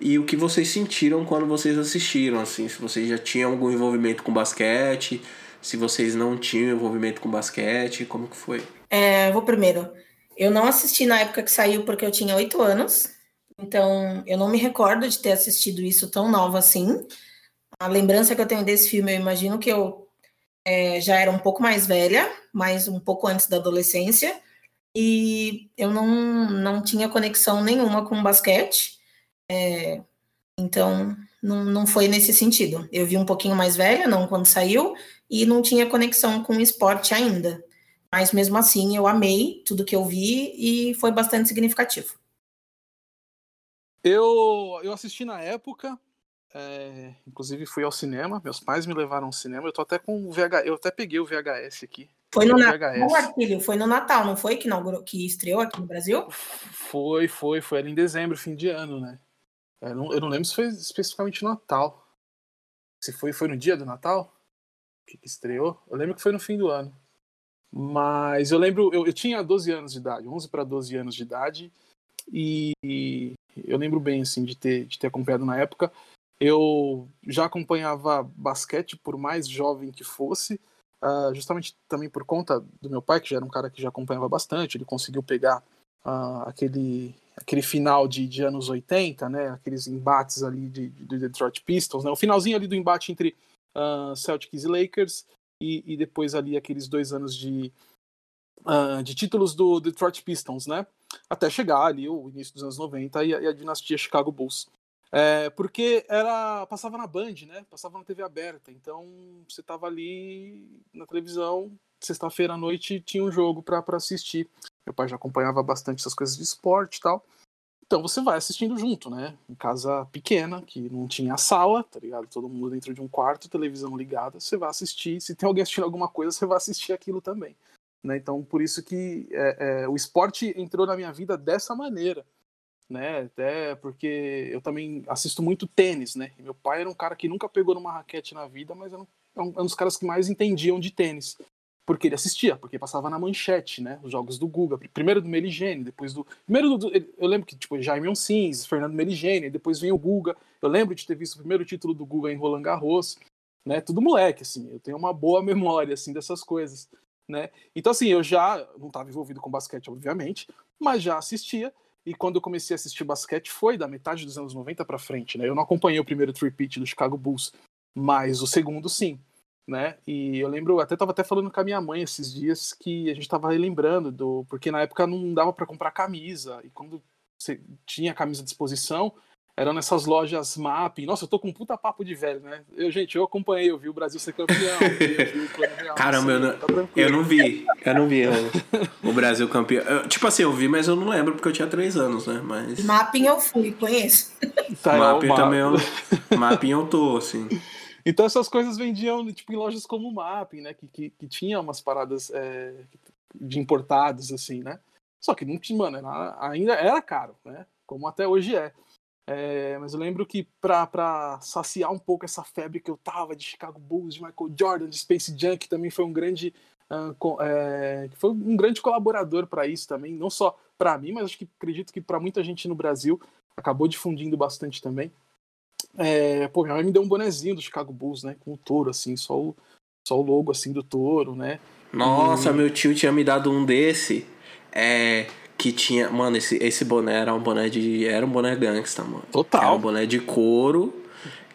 E o que vocês sentiram quando vocês assistiram, assim, se vocês já tinham algum envolvimento com basquete, se vocês não tinham envolvimento com basquete, como que foi? É, vou primeiro. Eu não assisti na época que saiu porque eu tinha oito anos, então eu não me recordo de ter assistido isso tão nova assim. A lembrança que eu tenho desse filme, eu imagino que eu é, já era um pouco mais velha, mas um pouco antes da adolescência, e eu não, não tinha conexão nenhuma com basquete, é, então não, não foi nesse sentido. Eu vi um pouquinho mais velha, não quando saiu, e não tinha conexão com esporte ainda. Mas mesmo assim, eu amei tudo que eu vi e foi bastante significativo. Eu, eu assisti na época, é, inclusive fui ao cinema, meus pais me levaram ao cinema, eu tô até com o VHS, eu até peguei o VHS aqui. Foi no Natal, foi no Natal, não foi que, inaugurou, que estreou aqui no Brasil? Foi, foi, foi ali em dezembro, fim de ano, né? Eu não, eu não lembro se foi especificamente no Natal. Se foi, foi no dia do Natal que, que estreou. Eu lembro que foi no fim do ano. Mas eu lembro, eu, eu tinha 12 anos de idade, 11 para 12 anos de idade, e, eu lembro bem assim de ter, de ter acompanhado na época. Eu já acompanhava basquete, por mais jovem que fosse, uh, justamente também por conta do meu pai, que já era um cara que já acompanhava bastante. Ele conseguiu pegar uh, aquele, aquele final de, de anos 80, né, aqueles embates ali de, de Detroit Pistons, né, o finalzinho ali do embate entre uh, Celtics e Lakers, e, e, depois ali aqueles dois anos de, de títulos do Detroit Pistons, né, até chegar ali o início dos anos 90 e a, e a dinastia Chicago Bulls. É, porque era passava na Band, né? Passava na TV aberta. Então você tava ali na televisão, sexta-feira à noite tinha um jogo para assistir. Meu pai já acompanhava bastante essas coisas de esporte e tal. Então você vai assistindo junto, né? Em casa pequena, que não tinha sala, tá ligado? Todo mundo dentro de um quarto, televisão ligada, você vai assistir. Se tem alguém assistindo alguma coisa, você vai assistir aquilo também. Né? Então, por isso que é, é, o esporte entrou na minha vida dessa maneira né? Até porque eu também assisto muito tênis, né? meu pai era um cara que nunca pegou numa raquete na vida, mas era um, era um dos caras que mais entendiam de tênis. Porque ele assistia, porque passava na manchete, né? Os jogos do Guga. Primeiro do Meligene, depois do. Primeiro do. Eu lembro que, tipo, Jaime Sims, Fernando Meligene, depois vem o Guga. Eu lembro de ter visto o primeiro título do Guga em Roland Garros, né? Tudo moleque, assim. Eu tenho uma boa memória, assim, dessas coisas, né? Então, assim, eu já não estava envolvido com basquete, obviamente, mas já assistia. E quando eu comecei a assistir basquete foi da metade dos anos 90 para frente, né? Eu não acompanhei o primeiro three-peat do Chicago Bulls, mas o segundo sim, né? E eu lembro, até tava até falando com a minha mãe esses dias que a gente tava lembrando do, porque na época não dava para comprar camisa e quando você tinha camisa à disposição, eram nessas lojas mapping. Nossa, eu tô com um puta papo de velho, né? Eu, gente, eu acompanhei, eu vi o Brasil ser campeão. Real, [LAUGHS] Caramba, assim, eu, não, tá eu não vi. Eu não vi o, o Brasil campeão. Eu, tipo assim, eu vi, mas eu não lembro porque eu tinha três anos, né? Mas... Mapping eu fui, conheço. Tá, mapping também eu. mapping eu tô, assim. Então essas coisas vendiam tipo, em lojas como o Mapping, né? Que, que, que tinha umas paradas é, de importados, assim, né? Só que não tinha, mano, era, ainda era caro, né? Como até hoje é. É, mas eu lembro que para saciar um pouco essa febre que eu tava de Chicago Bulls, de Michael Jordan, de Space Junk, que também foi um grande é, foi um grande colaborador para isso também, não só para mim, mas acho que acredito que para muita gente no Brasil acabou difundindo bastante também. É, pô, minha mãe me deu um bonezinho do Chicago Bulls, né, com o touro assim, só o, só o logo assim do touro, né? Nossa, meu tio tinha me dado um desse. É, que tinha. Mano, esse, esse boné era um boné de. Era um boné gangsta, mano. Total. Era um boné de couro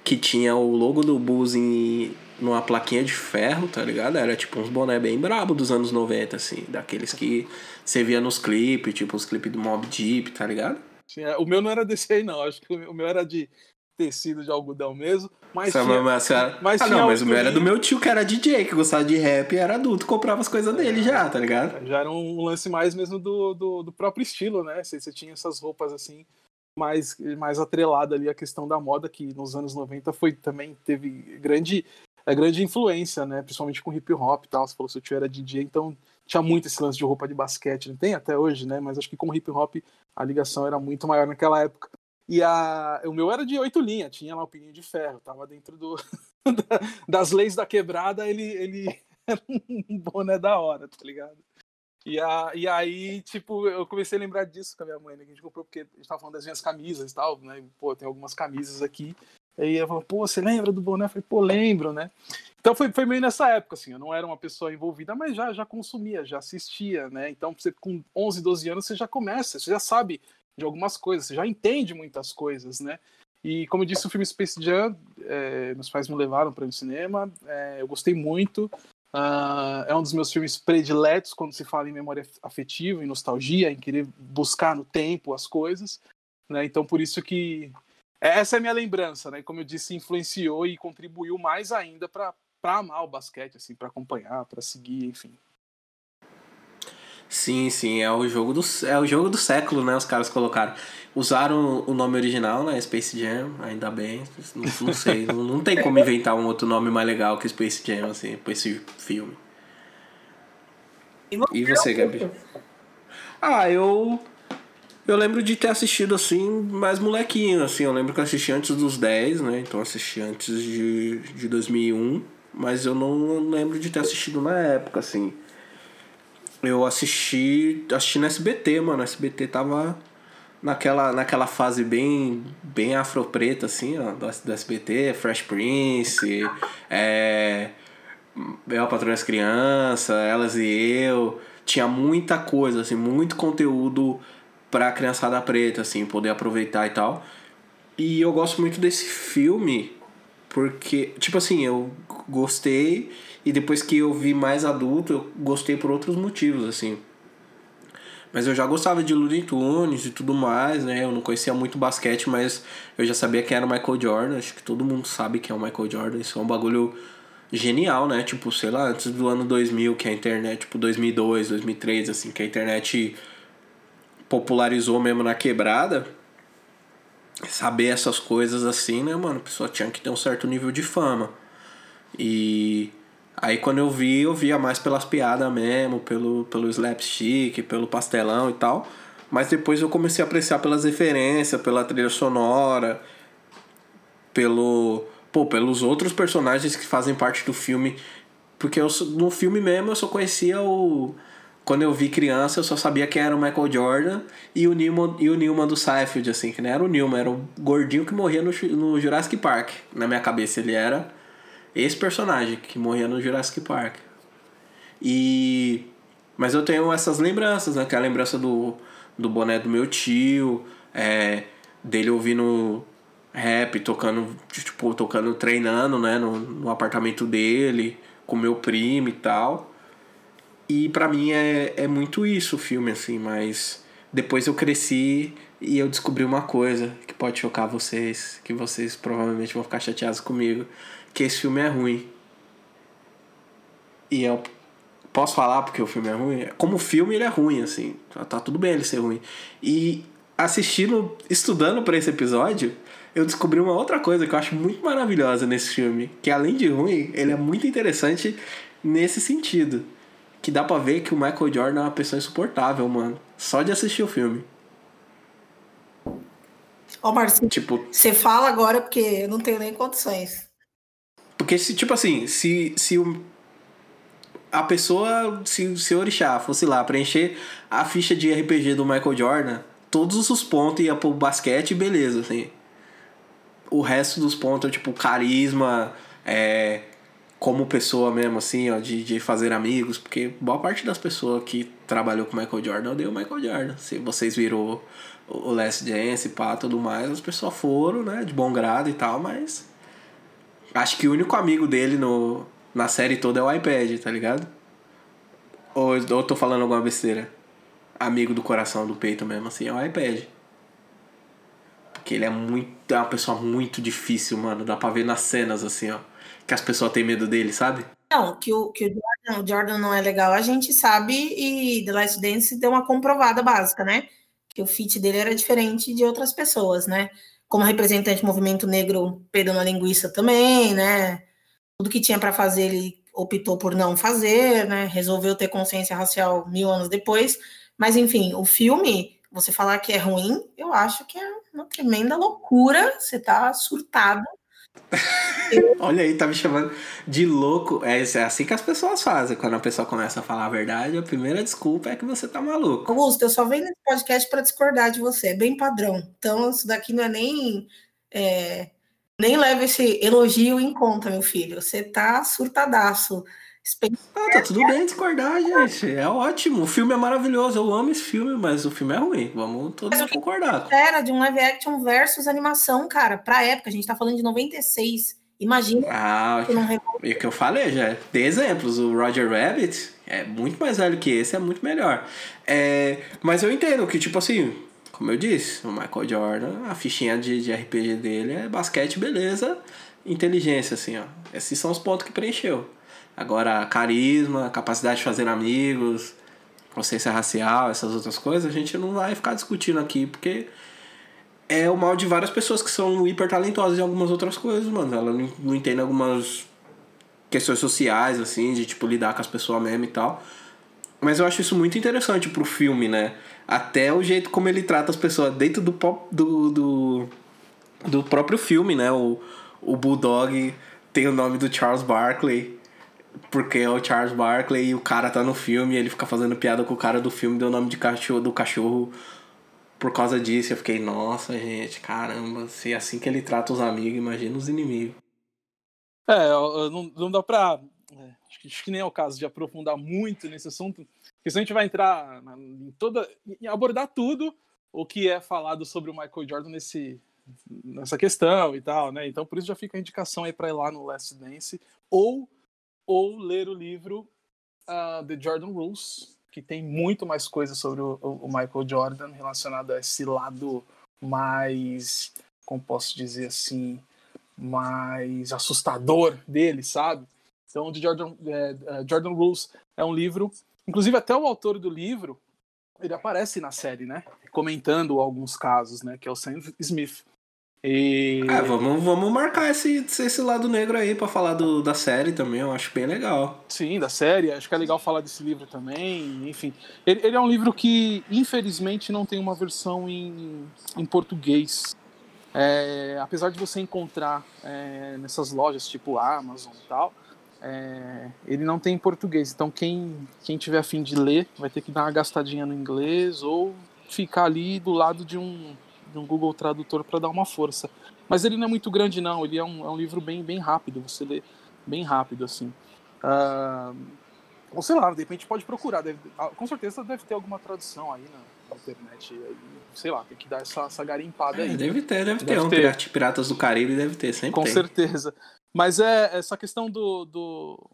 que tinha o logo do Bulls em numa plaquinha de ferro, tá ligado? Era tipo uns boné bem brabo dos anos 90, assim. Daqueles que você via nos clipes, tipo os clipes do Mob Deep, tá ligado? Sim, é, o meu não era desse aí, não. Acho que o meu era de tecido de algodão mesmo. Mas Essa tinha, mas, mas ah, não, mas o meu era do meu tio, que era DJ, que gostava de rap e era adulto, comprava as coisas dele já, tá ligado? Já era um lance mais mesmo do, do, do próprio estilo, né? Você, você tinha essas roupas assim, mais, mais atrelada ali a questão da moda, que nos anos 90 foi também, teve grande, é, grande influência, né? Principalmente com hip hop e tal. Você falou que seu tio era DJ, então tinha muito esse lance de roupa de basquete, não tem até hoje, né? Mas acho que com hip hop a ligação era muito maior naquela época. E a, o meu era de oito linhas, tinha lá o pininho de ferro, tava dentro do, [LAUGHS] das leis da quebrada, ele, ele, [LAUGHS] era um boné da hora, tá ligado? E, a, e aí, tipo, eu comecei a lembrar disso com a minha mãe, né? Que a gente comprou porque a gente tava falando das minhas camisas e tal, né? Pô, tem algumas camisas aqui. Aí ela falou, pô, você lembra do boné? Eu falei, pô, lembro, né? Então foi, foi meio nessa época, assim, eu não era uma pessoa envolvida, mas já, já consumia, já assistia, né? Então, você com 11, 12 anos, você já começa, você já sabe de algumas coisas, você já entende muitas coisas, né? E como eu disse, o filme Space Jam, é, meus pais me levaram para o cinema, é, eu gostei muito. Uh, é um dos meus filmes prediletos quando se fala em memória afetiva, em nostalgia, em querer buscar no tempo as coisas. Né? Então, por isso que essa é a minha lembrança, né? Como eu disse, influenciou e contribuiu mais ainda para amar o basquete, assim, para acompanhar, para seguir, enfim. Sim, sim, é o jogo do é o jogo do século, né? Os caras colocaram. Usaram o nome original, né? Space Jam, ainda bem. Não, não sei, [LAUGHS] não, não tem como inventar um outro nome mais legal que Space Jam, assim, pra esse filme. E você, Gabi? Ah, eu. Eu lembro de ter assistido assim, mais molequinho, assim. Eu lembro que eu assisti antes dos 10, né? Então assisti antes de, de 2001. Mas eu não lembro de ter assistido na época, assim. Eu assisti. Assisti no SBT, mano. O SBT tava naquela, naquela fase bem, bem afro-preta, assim, ó, do, do SBT, Fresh Prince, é. Eu, Patrulha as Crianças, Elas e Eu. Tinha muita coisa, assim, muito conteúdo pra criançada preta, assim, poder aproveitar e tal. E eu gosto muito desse filme porque, tipo assim, eu gostei e depois que eu vi mais adulto, eu gostei por outros motivos, assim. Mas eu já gostava de Looney Tunes e tudo mais, né? Eu não conhecia muito basquete, mas eu já sabia quem era o Michael Jordan. Acho que todo mundo sabe quem é o Michael Jordan. Isso é um bagulho genial, né? Tipo, sei lá, antes do ano 2000, que a internet, tipo 2002, 2003, assim, que a internet popularizou mesmo na quebrada. Saber essas coisas assim, né, mano? A pessoa tinha que ter um certo nível de fama. E Aí quando eu vi, eu via mais pelas piadas mesmo, pelo, pelo slapstick, pelo pastelão e tal. Mas depois eu comecei a apreciar pelas referências, pela trilha sonora, pelo. Pô, pelos outros personagens que fazem parte do filme. Porque eu, no filme mesmo eu só conhecia o. Quando eu vi criança, eu só sabia quem era o Michael Jordan e o Newman, e o Newman do Seinfeld, assim, que não era o Newman, era o gordinho que morria no, no Jurassic Park. Na minha cabeça ele era esse personagem que morria no Jurassic Park. E. Mas eu tenho essas lembranças, né? Que é a lembrança do, do boné do meu tio, é, dele ouvindo rap, tocando, tipo, tocando, treinando, né? No, no apartamento dele, com meu primo e tal. E para mim é, é muito isso o filme, assim, mas depois eu cresci e eu descobri uma coisa que pode chocar vocês, que vocês provavelmente vão ficar chateados comigo que esse filme é ruim. E eu posso falar porque o filme é ruim? Como filme ele é ruim, assim. Tá, tá tudo bem ele ser ruim. E assistindo, estudando para esse episódio, eu descobri uma outra coisa que eu acho muito maravilhosa nesse filme. Que além de ruim, ele é muito interessante nesse sentido. Que dá pra ver que o Michael Jordan é uma pessoa insuportável, mano. Só de assistir o filme. Ó, oh, Marcinho, tipo, você fala agora porque eu não tenho nem condições. Porque se, tipo assim, se, se a pessoa, se, o Orixá fosse lá preencher a ficha de RPG do Michael Jordan, todos os pontos ia pro basquete, beleza, assim. O resto dos pontos é tipo carisma, é, como pessoa mesmo, assim, ó, de, de fazer amigos, porque boa parte das pessoas que trabalhou com o Michael Jordan odeia o Michael Jordan. Se vocês viram o Last Dance, pá, tudo mais, as pessoas foram, né, de bom grado e tal, mas Acho que o único amigo dele no, na série toda é o iPad, tá ligado? Ou eu tô falando alguma besteira? Amigo do coração do peito mesmo, assim, é o iPad. Porque ele é muito. É uma pessoa muito difícil, mano. Dá pra ver nas cenas, assim, ó. Que as pessoas têm medo dele, sabe? Não, que o, que o, Jordan, o Jordan não é legal, a gente sabe, e The Last Dance deu uma comprovada básica, né? Que o fit dele era diferente de outras pessoas, né? Como representante do movimento negro, pedo na linguiça também, né? Tudo que tinha para fazer, ele optou por não fazer, né? Resolveu ter consciência racial mil anos depois. Mas, enfim, o filme, você falar que é ruim, eu acho que é uma tremenda loucura. Você tá surtado. [LAUGHS] Olha aí, tá me chamando de louco. É, é assim que as pessoas fazem. Quando a pessoa começa a falar a verdade, a primeira desculpa é que você tá maluco. Augusto, eu só venho nesse podcast para discordar de você. É bem padrão. Então, isso daqui não é nem. É, nem leva esse elogio em conta, meu filho. Você tá surtadaço. Ah, tá tudo bem discordar, gente. É ótimo. O filme é maravilhoso. Eu amo esse filme, mas o filme é ruim. Vamos todos mas concordar. Era de um live action versus animação, cara. Pra época, a gente tá falando de 96. Imagina. Ah, e o que eu falei já. Dei exemplos. O Roger Rabbit é muito mais velho que esse, é muito melhor. É, mas eu entendo que, tipo assim, como eu disse, o Michael Jordan, a fichinha de, de RPG dele é basquete, beleza, inteligência, assim, ó. Esses são os pontos que preencheu. Agora, carisma, capacidade de fazer amigos, consciência racial, essas outras coisas, a gente não vai ficar discutindo aqui, porque é o mal de várias pessoas que são hiper talentosas em algumas outras coisas, mano. Ela não, entende algumas questões sociais, assim, de tipo lidar com as pessoas mesmo e tal. Mas eu acho isso muito interessante pro filme, né? Até o jeito como ele trata as pessoas dentro do, pop, do, do, do próprio filme, né? O, o Bulldog tem o nome do Charles Barkley. Porque é o Charles Barkley e o cara tá no filme e ele fica fazendo piada com o cara do filme, deu o nome de cachorro, do cachorro por causa disso. Eu fiquei, nossa, gente, caramba, se é assim que ele trata os amigos, imagina os inimigos. É, não, não dá pra. É, acho, que, acho que nem é o caso de aprofundar muito nesse assunto, porque senão a gente vai entrar em toda. em abordar tudo o que é falado sobre o Michael Jordan nesse, nessa questão e tal, né? Então por isso já fica a indicação aí para ir lá no Last Dance ou ou ler o livro uh, The Jordan Rules, que tem muito mais coisa sobre o, o, Michael Jordan relacionado a esse lado mais, como posso dizer assim, mais assustador dele, sabe? Então, The Jordan, é, Jordan Rules é um livro, inclusive até o autor do livro, ele aparece na série, né? Comentando alguns casos, né? Que é o Sam Smith. E... É, vamos, vamos marcar esse, esse lado negro aí para falar do, da série também, eu acho bem legal. Sim, da série, acho que é legal falar desse livro também, enfim. Ele, ele é um livro que, infelizmente, não tem uma versão em, em português. É, apesar de você encontrar é, nessas lojas tipo Amazon e tal, é, ele não tem em português. Então, quem, quem tiver afim de ler vai ter que dar uma gastadinha no inglês ou ficar ali do lado de um de um Google Tradutor para dar uma força. Mas ele não é muito grande, não. Ele é um, é um livro bem, bem rápido. Você lê bem rápido, assim. Uh, ou sei lá, de repente pode procurar. Deve, ah, com certeza deve ter alguma tradução aí na, internet. Aí, sei lá, tem que dar essa, essa garimpada é, aí. Deve ter, deve, deve ter. Um ter. Piratas do Caribe deve ter, sempre Com tem. certeza. Mas é essa questão do, do,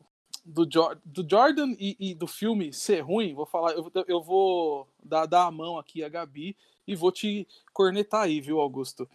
do, do Jordan e, e, do filme ser ruim, vou falar, eu, eu vou dar, dar a mão aqui a Gabi e vou te cornetar aí, viu, Augusto?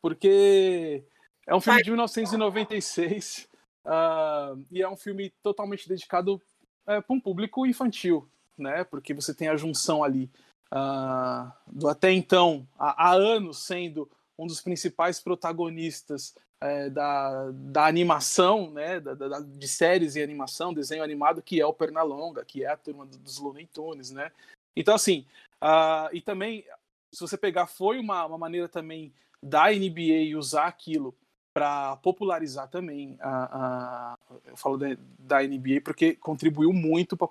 Porque é um filme de 1996 uh, ah, e é um filme totalmente dedicado uh, para um público infantil, né? Porque você tem a junção ali uh, do até então, há, há, anos sendo um dos principais protagonistas é, da, da animação, né, da, da, de séries e animação, desenho animado, que é o Pernalonga, que é a turma dos Looney Tunes, né? Então, assim, uh, e também se você pegar, foi uma, uma maneira também da NBA usar aquilo para popularizar também a, a, eu falo da, da NBA porque contribuiu muito para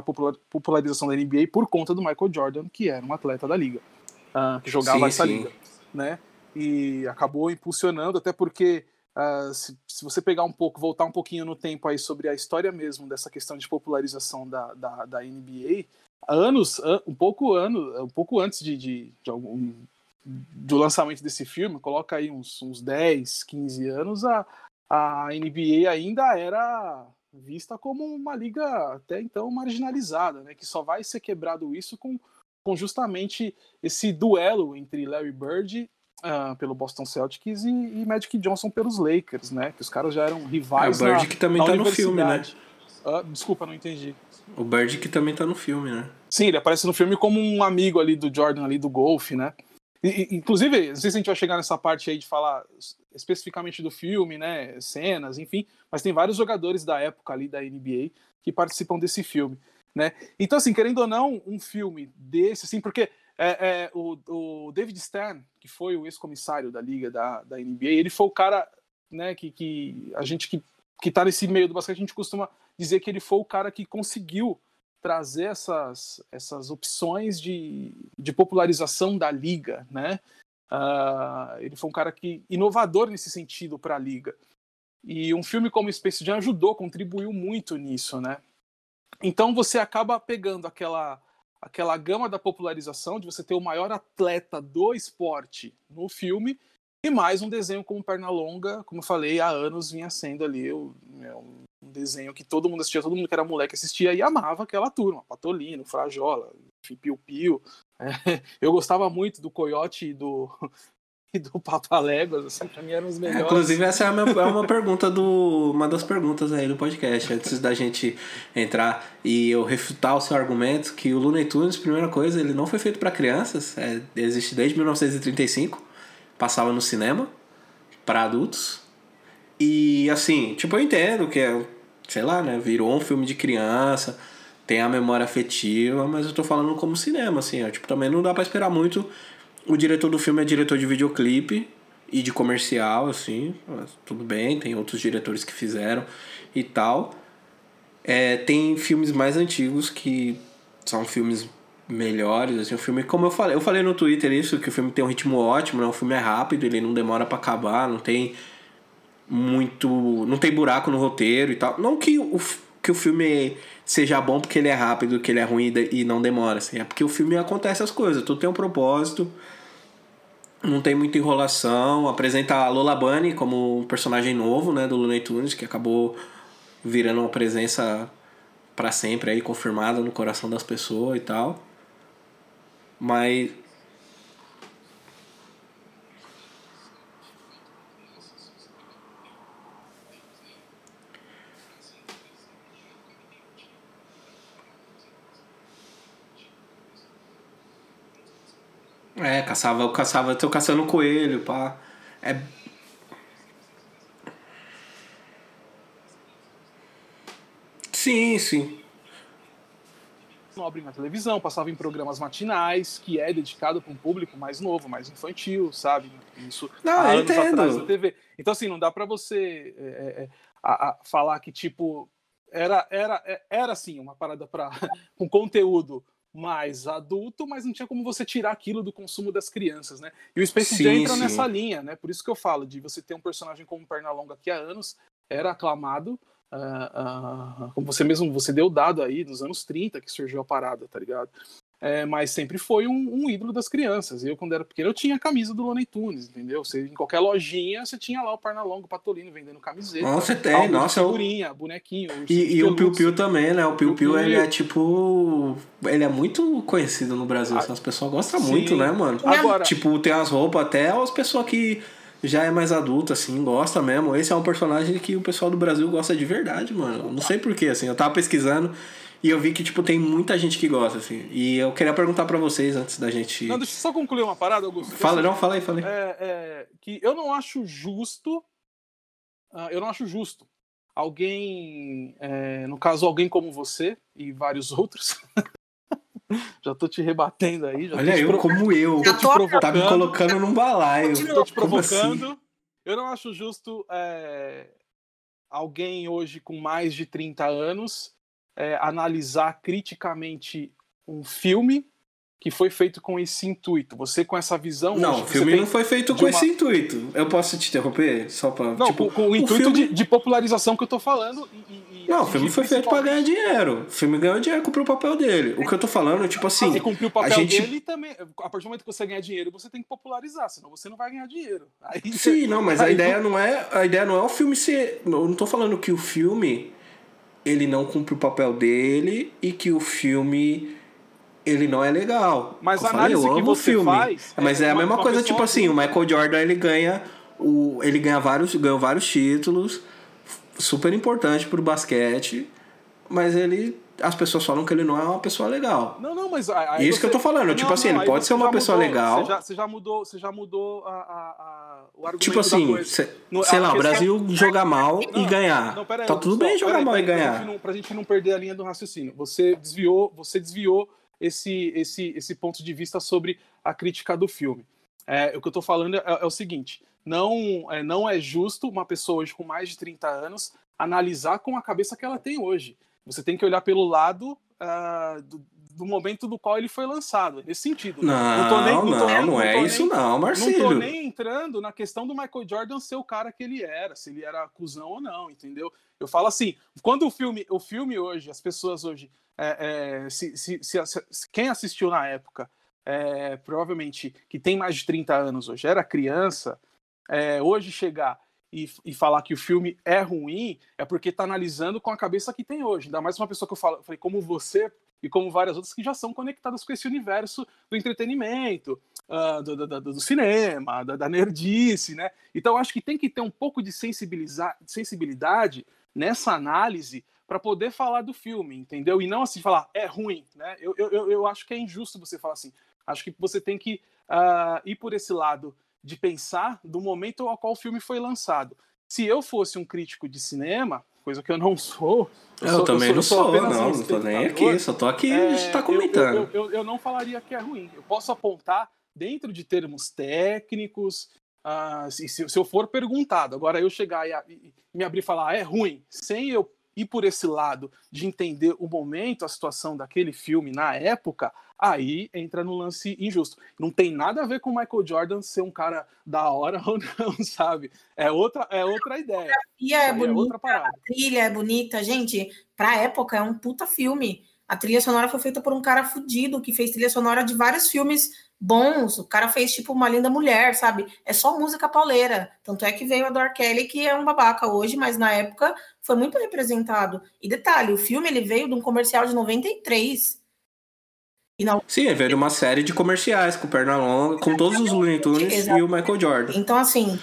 a popularização da NBA por conta do Michael Jordan que era um atleta da liga uh, que jogava sim, essa sim. liga né e acabou impulsionando até porque uh, se, se, você pegar um pouco voltar um pouquinho no tempo aí sobre a história mesmo dessa questão de popularização da, da, da NBA anos, um pouco ano, um pouco antes de, de, de algum, do lançamento desse filme, coloca aí uns, uns 10, 15 anos, a, a NBA ainda era vista como uma liga até então marginalizada, né? Que só vai ser quebrado isso com, com justamente esse duelo entre Larry Bird uh, pelo Boston Celtics e, e, Magic Johnson pelos Lakers, né? Que os caras já eram rivais. É, o Bird na, que também tá no filme, né? Uh, desculpa, não entendi. O Bird que também tá no filme, né? Sim, ele aparece no filme como um amigo ali do Jordan, ali do golfe, né? E, inclusive, não sei se a gente vai chegar nessa parte aí de falar especificamente do filme, né? Cenas, enfim, mas tem vários jogadores da época ali da NBA que participam desse filme, né? Então, assim, querendo ou não, um filme desse, assim, porque é, é, o, o David Stern, que foi o ex-comissário da liga da, da NBA, ele foi o cara né, que, que a gente que, que tá nesse meio do basquete, a gente costuma dizer que ele foi o cara que conseguiu trazer essas, essas opções de, de popularização da liga, né? Uh, ele foi um cara que inovador nesse sentido para a liga. E um filme como Space Jam ajudou, contribuiu muito nisso, né? Então você acaba pegando aquela aquela gama da popularização de você ter o maior atleta do esporte no filme e mais um desenho como Pernalonga, como eu falei, há anos vinha sendo ali o, um desenho que todo mundo assistia, todo mundo que era moleque assistia e amava aquela turma, Patolino, Frajola, Piu Piu. [LAUGHS] É, eu gostava muito do Coyote e do, [LAUGHS] e do Papaléguas, assim, pra mim eram os melhores. É, inclusive, essa é, minha, é uma pergunta do. Uma das perguntas aí do podcast, antes da gente entrar e eu refutar o seu argumento, que o Looney Tunes, primeira coisa, ele não foi feito para crianças, é, existe desde 1935, passava no cinema, para adultos. E assim, tipo, eu entendo que é, sei lá, né, virou um filme de criança tem a memória afetiva, mas eu tô falando como cinema, assim, ó, tipo, também não dá para esperar muito. O diretor do filme é diretor de videoclipe e de comercial, assim, tudo bem, tem outros diretores que fizeram e tal. É, tem filmes mais antigos que são filmes melhores, assim, o filme, como eu falei, eu falei no Twitter isso, que o filme tem um ritmo ótimo, né? o filme é rápido, ele não demora para acabar, não tem muito, não tem buraco no roteiro e tal. Não que o que o filme seja bom porque ele é rápido, que ele é ruim e não demora. Assim. É porque o filme acontece as coisas, tudo tem um propósito, não tem muita enrolação. Apresenta a Lola Bunny como um personagem novo né, do Looney Tunes, que acabou virando uma presença para sempre aí, confirmada no coração das pessoas e tal. Mas É, caçava, eu caçava, tô caçando coelho, pá. É. Sim, sim. Nobre na televisão, passava em programas matinais, que é dedicado para um público mais novo, mais infantil, sabe? Isso não, há anos entendo. atrás da TV. Então, assim, não dá para você é, é, é, a, a, falar que, tipo, era, era, é, era assim, uma parada para [LAUGHS] com conteúdo mais adulto, mas não tinha como você tirar aquilo do consumo das crianças, né? E o Space sim, Jam entra sim. nessa linha, né? Por isso que eu falo de você ter um personagem como Pernalonga que há anos era aclamado, uh, uh, como você mesmo, você deu dado aí, nos anos 30 que surgiu a parada, tá ligado? É, mas sempre foi um, um, ídolo das crianças. Eu, quando era pequeno, eu tinha a camisa do Looney Tunes, entendeu? Você, em qualquer lojinha, você tinha lá o Pernalonga, o Patolino vendendo camiseta. Nossa, você tem, nossa. Figurinha, bonequinho. E, e o Piu Piu também, né? O Piu Piu, ele é tipo... Ele é muito conhecido no Brasil, ah, as pessoas gostam sim. muito, né, mano? Agora... Tipo, tem as roupas até as pessoas que já é mais adulta, assim, gosta mesmo. Esse é um personagem que o pessoal do Brasil gosta de verdade, mano. Não sei porquê, assim. Eu tava pesquisando e eu vi que, tipo, tem muita gente que gosta, assim. E eu queria perguntar para vocês antes da gente. Não, deixa eu só concluir uma parada, Augusto. Fala, não, fala aí, fala aí. É, é, que eu não acho justo. Uh, eu não acho justo alguém, é, no caso, alguém como você e vários [LAUGHS] outros. [LAUGHS] já tô te rebatendo aí. Olha, eu como eu. Tô te provocando. Tá me colocando num balaio. Tô te provocando. Assim? Eu não acho justo é, alguém hoje com mais de 30 anos é, analisar criticamente um filme que foi feito com esse intuito. Você com essa visão. Não, o filme não foi feito com uma... esse intuito. Eu posso te interromper? Só pra. Não, tipo, com, com, o intuito o filme... de, de, popularização que eu tô falando. E, e não, o filme foi feito pra ganhar dinheiro. O filme ganhou dinheiro, cumpriu o papel dele. O que eu tô falando, tipo assim. Você cumpriu o papel gente... dele também. A partir do momento que você ganha dinheiro, você tem que popularizar, senão você não vai ganhar dinheiro. Aí, Sim, não, mas a ideia não é. A ideia não é o filme ser. Eu não tô falando que o filme ele não cumpre o papel dele e que o filme ele não é legal. Mas a análise falei, que você filme. faz. Mas é, é a mesma coisa, tipo assim, o Michael Jordan ele ganha o ele ganha vários ganhou vários títulos super importante pro basquete, mas ele as pessoas falam que ele não é uma pessoa legal. Não, não, mas aí isso você... que eu tô falando, não, tipo assim, não, ele pode ser uma pessoa mudou, legal. Você já, você já, mudou, você já mudou a, a, a, o argumento Tipo assim, cê, no, sei lá, o Brasil jogar mal não, e ganhar. Não, aí, tá tudo bem jogar mal e ganhar. Pra gente, não, pra gente não perder a linha do raciocínio. Você desviou, você desviou esse esse esse ponto de vista sobre a crítica do filme. É, o que eu tô falando é, é o seguinte: não é, não é justo uma pessoa hoje com mais de 30 anos analisar com a cabeça que ela tem hoje. Você tem que olhar pelo lado uh, do, do, momento do qual ele foi lançado, nesse sentido. Não, não, tô nem, não, não, nem, não é isso nem, não, Marcelo. Não tô nem entrando na questão do Michael Jordan ser o cara que ele era, se ele era cuzão ou não, entendeu? Eu falo assim, quando o filme, o filme hoje, as pessoas hoje, é, é, se, se, se, quem assistiu na época, é, provavelmente que tem mais de 30 anos hoje, era criança, é, hoje chegar e, e, falar que o filme é ruim é porque está analisando com a cabeça que tem hoje. Ainda mais uma pessoa que eu falo, falei, como você e como várias outras que já são conectadas com esse universo do entretenimento, uh, do, do, do, cinema, da, da, nerdice, né? Então acho que tem que ter um pouco de sensibilidade nessa análise para poder falar do filme, entendeu? E não assim falar é ruim, né? Eu, eu, eu acho que é injusto você falar assim. Acho que você tem que uh, ir por esse lado de pensar do momento ao qual o filme foi lançado. Se eu fosse um crítico de cinema, coisa que eu não sou. Eu, eu sou, também eu sou, não sou, não, não tô nem aqui, só tô aqui é, está comentando. Eu, eu, eu, não falaria que é ruim. Eu posso apontar dentro de termos técnicos, uh, se, se, eu for perguntado. Agora eu chegar e, e me abrir e falar ah, é ruim, sem eu ir por esse lado de entender o momento, a situação daquele filme na época, aí entra no lance injusto. Não tem nada a ver com o Michael Jordan ser um cara da hora [LAUGHS] ou não, sabe? É outra, é outra ideia. A é, é bonita, é a trilha é bonita. Gente, pra época é um puta filme. A trilha sonora foi feita por um cara fudido que fez trilha sonora de vários filmes bons. O cara fez tipo uma linda mulher, sabe? É só música pauleira. Tanto é que veio a Dor Kelly, que é um babaca hoje, mas na época foi muito representado. E detalhe, o filme ele veio de um comercial de 93. E não... Sim, ele veio de uma série de comerciais com perna longa, com todos os Looney Tunes e o Michael Jordan. Então, assim,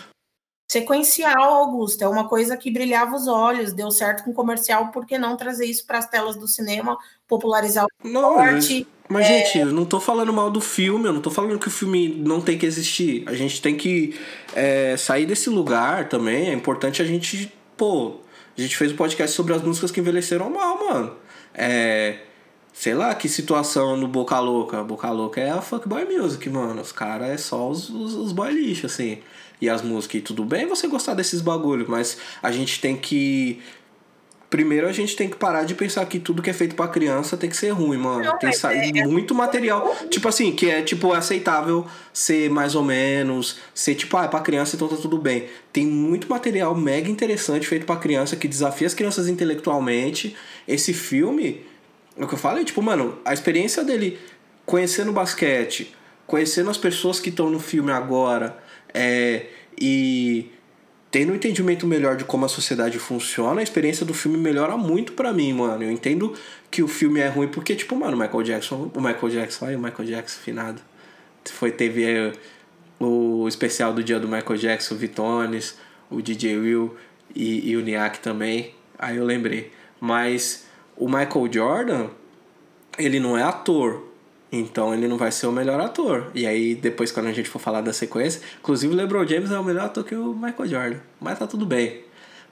sequencial, Augusto, é uma coisa que brilhava os olhos, deu certo com comercial, por que não trazer isso para as telas do cinema, popularizar o esporte? Mas, é... gente, eu não tô falando mal do filme, eu não tô falando que o filme não tem que existir. A gente tem que é, sair desse lugar também. É importante a gente, pô, a gente fez um podcast sobre as músicas que envelheceram mal, mano. É, sei lá, que situação no Boca Louca. Boca Louca é a fuckboy music, mano. Os caras é só os, os, os boy lixo, assim e as músicas e tudo bem você gostar desses bagulhos, mas a gente tem que Primeiro a gente tem que parar de pensar que tudo que é feito para criança tem que ser ruim, mano. Não, tem é, muito material, tipo assim, que é tipo aceitável ser mais ou menos, ser tipo, ah, é para criança então tá tudo bem. Tem muito material mega interessante feito para criança que desafia as crianças intelectualmente. Esse filme, é o que eu falei, tipo, mano, a experiência dele conhecendo basquete, conhecendo as pessoas que estão no filme agora, é, e tendo um entendimento melhor de como a sociedade funciona, a experiência do filme melhora muito para mim, mano. Eu entendo que o filme é ruim porque, tipo, mano, o Michael Jackson, o Michael Jackson, aí o Michael Jackson finado. Foi, teve é, o especial do dia do Michael Jackson, o Vitones, o DJ Will e, e o Niak também. Aí eu lembrei. Mas o Michael Jordan, ele não é ator. Então ele não vai ser o melhor ator. E aí, depois, quando a gente for falar da sequência, inclusive o LeBron James é o melhor ator que o Michael Jordan. Mas tá tudo bem.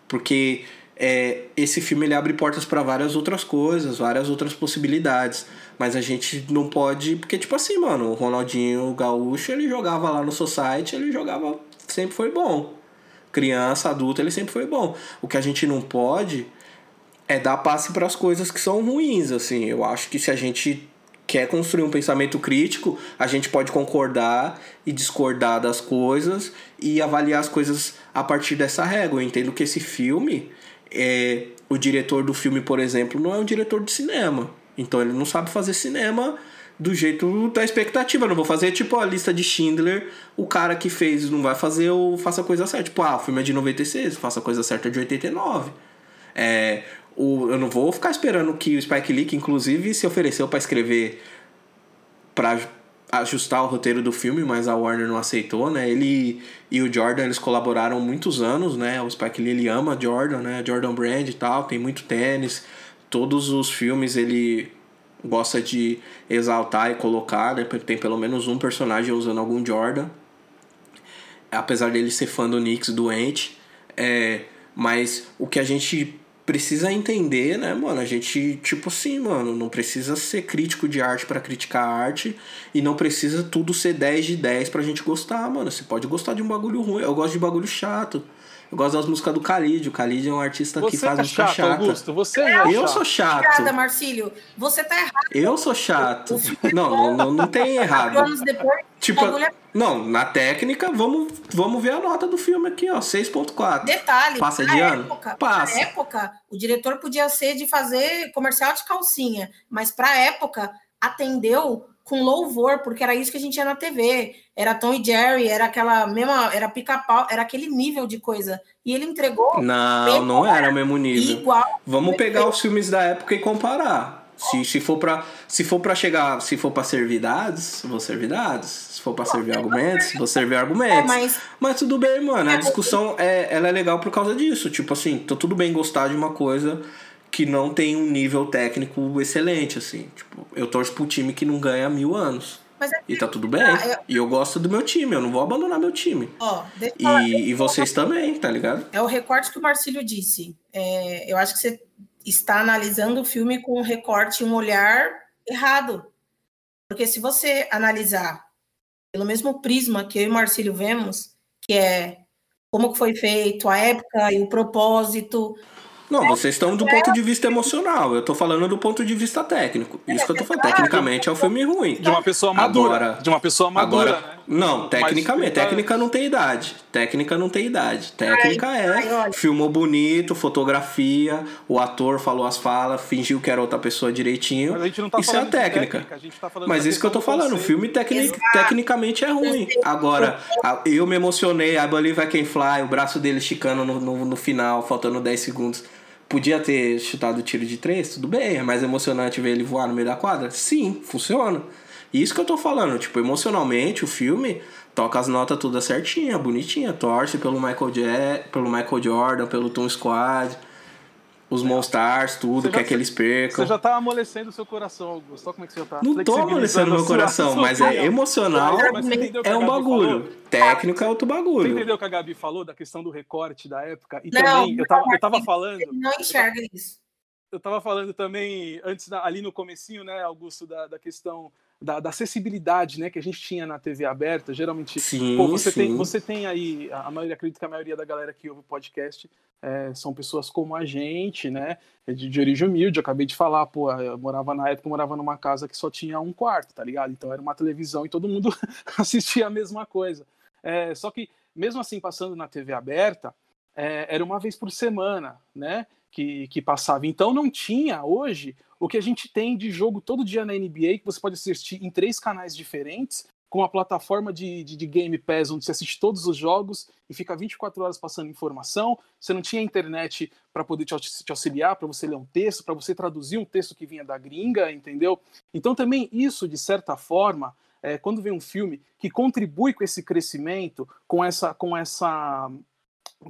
Porque é, esse filme ele abre portas para várias outras coisas, várias outras possibilidades. Mas a gente não pode. Porque, tipo assim, mano, o Ronaldinho Gaúcho ele jogava lá no Society, ele jogava. Sempre foi bom. Criança, adulto, ele sempre foi bom. O que a gente não pode é dar passe para as coisas que são ruins, assim. Eu acho que se a gente quer construir um pensamento crítico, a gente pode concordar e discordar das coisas e avaliar as coisas a partir dessa régua. Eu entendo que esse filme, é, o diretor do filme, por exemplo, não é um diretor de cinema. Então ele não sabe fazer cinema do jeito da expectativa. Não vou fazer tipo a lista de Schindler, o cara que fez não vai fazer ou faça a coisa certa. Tipo, ah, o filme é de 96, faça a coisa certa de 89. É, o, eu não vou ficar esperando que o Spike Lee, que inclusive se ofereceu para escrever para ajustar o roteiro do filme, mas a Warner não aceitou, né? Ele e o Jordan, eles colaboraram muitos anos, né? O Spike Lee, ele ama Jordan, né? Jordan Brand e tal, tem muito tênis. Todos os filmes ele gosta de exaltar e colocar, né? Tem pelo menos um personagem usando algum Jordan. Apesar dele ser fã do Knicks doente, é, mas o que a gente precisa entender, né, mano? A gente, tipo assim, mano, não precisa ser crítico de arte para criticar a arte e não precisa tudo ser 10 de 10 pra gente gostar, mano. Você pode gostar de um bagulho ruim. Eu gosto de bagulho chato. Eu gosto das músicas do Khalid. O Khalid é um artista você que faz tá música chato, chata. Augusto, você é Eu chato. sou chato. Obrigada, Marcílio. Você tá errado. Eu sou chato. Não, não, não, não tem Quatro errado. anos depois, Tipo, não, na técnica, vamos, vamos ver a nota do filme aqui, ó, 6.4. detalhe. Passa na de ano? época, Passa. Na época, o diretor podia ser de fazer comercial de calcinha, mas pra época atendeu com louvor, porque era isso que a gente ia na TV. Era Tom e Jerry, era aquela mesma, era pica-pau, era aquele nível de coisa. E ele entregou Não, não era o mesmo nível. igual. Vamos pegar os filmes da época e comparar. Se, se for pra se for para chegar, se for para servir dados, vou servir dados. Se for pra servir argumentos, vou servir É, argumentos. mas Mas tudo bem, mano. A discussão é, ela é legal por causa disso. Tipo assim, tô tudo bem gostar de uma coisa que não tem um nível técnico excelente, assim. Tipo, eu torço pro time que não ganha há mil anos. Mas é E tá tudo bem. Ah, eu- E eu gosto do meu time, eu não vou abandonar meu time. ó, eu falar, E, e vocês também, tá ligado? É o recorte que o Marcílio disse. É, eu acho que você está analisando o filme com um recorte, um olhar errado. Porque se você analisar pelo mesmo prisma que eu e o Marcílio vemos, que é como que foi feito, a época e o propósito, Não, vocês estão do ponto de vista emocional. Eu tô falando do ponto de vista técnico. Isso que eu tô falando. Tecnicamente é um filme ruim. De uma pessoa madura. Agora- de uma pessoa madura, Agora, né? não, tecnicamente, técnica não tem idade. Técnica não tem idade. Técnica é filmou bonito, fotografia, o ator falou as falas, fingiu que era outra pessoa direitinho. Mas a gente não tá isso é a técnica. técnica, a gente tá falando Mas isso que eu tô falando, o filme tecni- Exato. tecnicamente é ruim. Agora, a- eu me emocionei, I Believe I Can Fly, o braço dele esticando no, no, no final, faltando 10 segundos. Podia ter chutado tiro de três, tudo bem. É mais emocionante ver ele voar no meio da quadra? Sim, funciona. Isso que eu tô falando, tipo, emocionalmente o filme toca as notas todas certinha, bonitinha, torce pelo Michael, Ja- pelo Michael Jordan, pelo Tom Squad, os Monstars, tudo, Você quer que eles percam. Você já tá amolecendo o seu coração, Augusto. Olha como é que você já tá Não tô amolecendo meu sua- coração, sua [LAUGHS] mas é emocional, Mas- você é um bagulho. falou? Técnico é outro Você bagulho. entendeu o que a Gabi falou da questão do recorte da época? E Não, também, eu tava, eu tava falando, não enxerga isso. eu tava falando também antes ali no comecinho, né, Augusto, da, da questão da, da acessibilidade, né, que a gente tinha na TV aberta. Geralmente, Sim, pô, você sim. tem, você tem aí a maioria, acredito que a maioria da galera que ouve o podcast é, são pessoas como a gente, né, é de, de origem humilde. Eu acabei de falar, pô, eu morava na época, morava numa casa que só tinha um quarto, tá ligado? Então era uma televisão e todo mundo [LAUGHS] assistia a mesma coisa. É, só que mesmo assim, passando na TV aberta, é, era uma vez por semana, né? Que, que passava. Então não tinha hoje o que a gente tem de jogo todo dia na NBA, que você pode assistir em três canais diferentes, com uma plataforma de, de, de Game Pass, onde você assiste todos os jogos e fica 24 horas passando informação. Você não tinha internet para poder te, te auxiliar, para você ler um texto, para você traduzir um texto que vinha da gringa, entendeu? Então também isso, de certa forma, é, quando vem um filme que contribui com esse crescimento, com essa, com essa,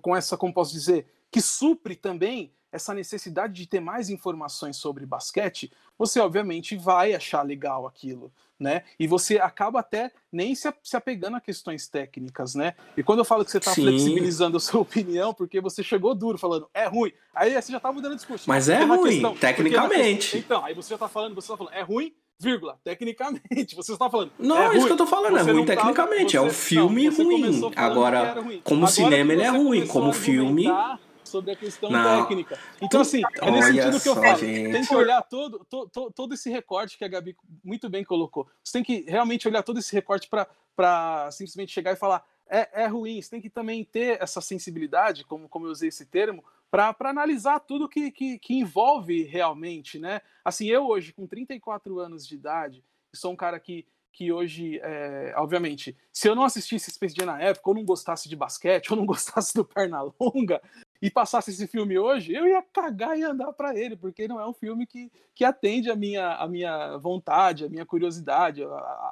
com essa, como posso dizer, que supre também essa necessidade de ter mais informações sobre basquete, você obviamente vai achar legal aquilo, né? E você acaba até nem se, apegando a questões técnicas, né? E quando eu falo que você está flexibilizando a sua [LAUGHS] opinião, porque você chegou duro falando é ruim, aí você já tá mudando o discurso. Mas é ruim, questão- tecnicamente. questão- então, aí você já tá falando, você tá falando é ruim, vírgula, tecnicamente. Você está falando. Não, é é isso ruim. que eu tô falando, é Você ruim tava- tecnicamente, é um você- filme não, você ruim. Agora, ruim. como Agora cinema, ele é você ruim, como filme- sobre a questão Não. técnica. Então, assim, é nesse Olha sentido que eu falo. gente. Tem que olhar todo, to- to- todo esse recorte que a Gabi muito bem colocou. Você tem que realmente olhar todo esse recorte para simplesmente chegar e falar é, é ruim. Você tem que também ter essa sensibilidade, como, como eu usei esse termo, para analisar tudo que, que, que envolve realmente, né? Assim, eu hoje, com 34 anos de idade, sou um cara que, que hoje, é, obviamente, se eu não assistisse Space Jam na época, ou não gostasse de basquete, [LAUGHS] ou não gostasse do Pernalonga, e passasse esse filme hoje, eu ia cagar e andar para ele, porque não é um filme que, que atende a minha, a minha vontade, a minha curiosidade,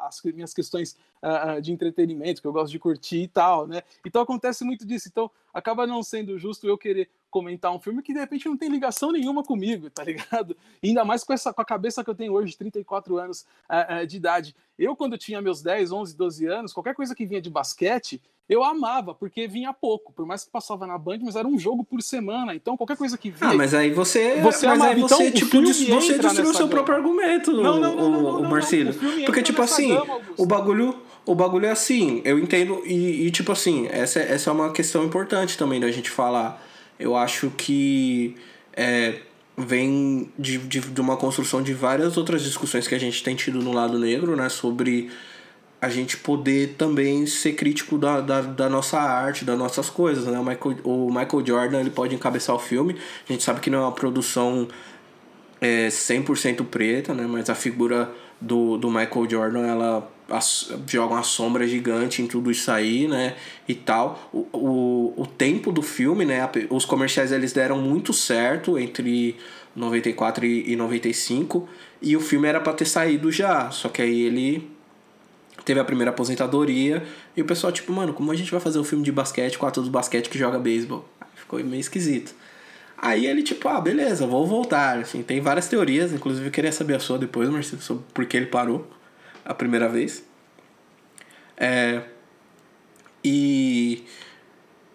as minhas questões ah, de entretenimento, que eu gosto de curtir e tal, né? Então acontece muito disso. Então acaba não sendo justo eu querer comentar um filme que de repente não tem ligação nenhuma comigo, tá [LAUGHS] ligado? E ainda mais com, essa, com a cabeça que eu tenho hoje, de 34 anos ah, ah, de idade. Eu, quando tinha meus 10, 11, 12 anos, qualquer coisa que vinha de basquete, eu amava, porque vinha pouco, por mais que passava na Band, mas era um jogo por semana, então qualquer coisa que vinha. Ah, mas aí você. Você mas amava. aí você, Então, tipo, você destruiu o seu gama. próprio argumento, Não, não, não, o, não, o Marcelo. Porque, tipo assim, gama, o bagulho. O bagulho é assim, eu entendo, e, e, tipo assim, essa, essa é uma questão importante também da gente falar. Eu acho que é, vem de, de, de uma construção de várias outras discussões que a gente tem tido no lado negro, né? Sobre a gente poder também ser crítico da, da, da nossa arte, das nossas coisas, né? O Michael, o Michael Jordan, ele pode encabeçar o filme. A gente sabe que não é uma produção é, 100% preta, né? Mas a figura do, do Michael Jordan, ela joga uma sombra gigante em tudo isso aí, né? E tal. O, o, o tempo do filme, né? Os comerciais, eles deram muito certo entre 94 e, e 95. E o filme era para ter saído já. Só que aí ele teve a primeira aposentadoria. E o pessoal, tipo, mano, como a gente vai fazer um filme de basquete com ator do basquete que joga beisebol? Ficou meio esquisito. Aí ele, tipo, ah, beleza, vou voltar. Assim, tem várias teorias, inclusive eu queria saber a sua depois, Marcelo, sobre por que ele parou a primeira vez. É, e,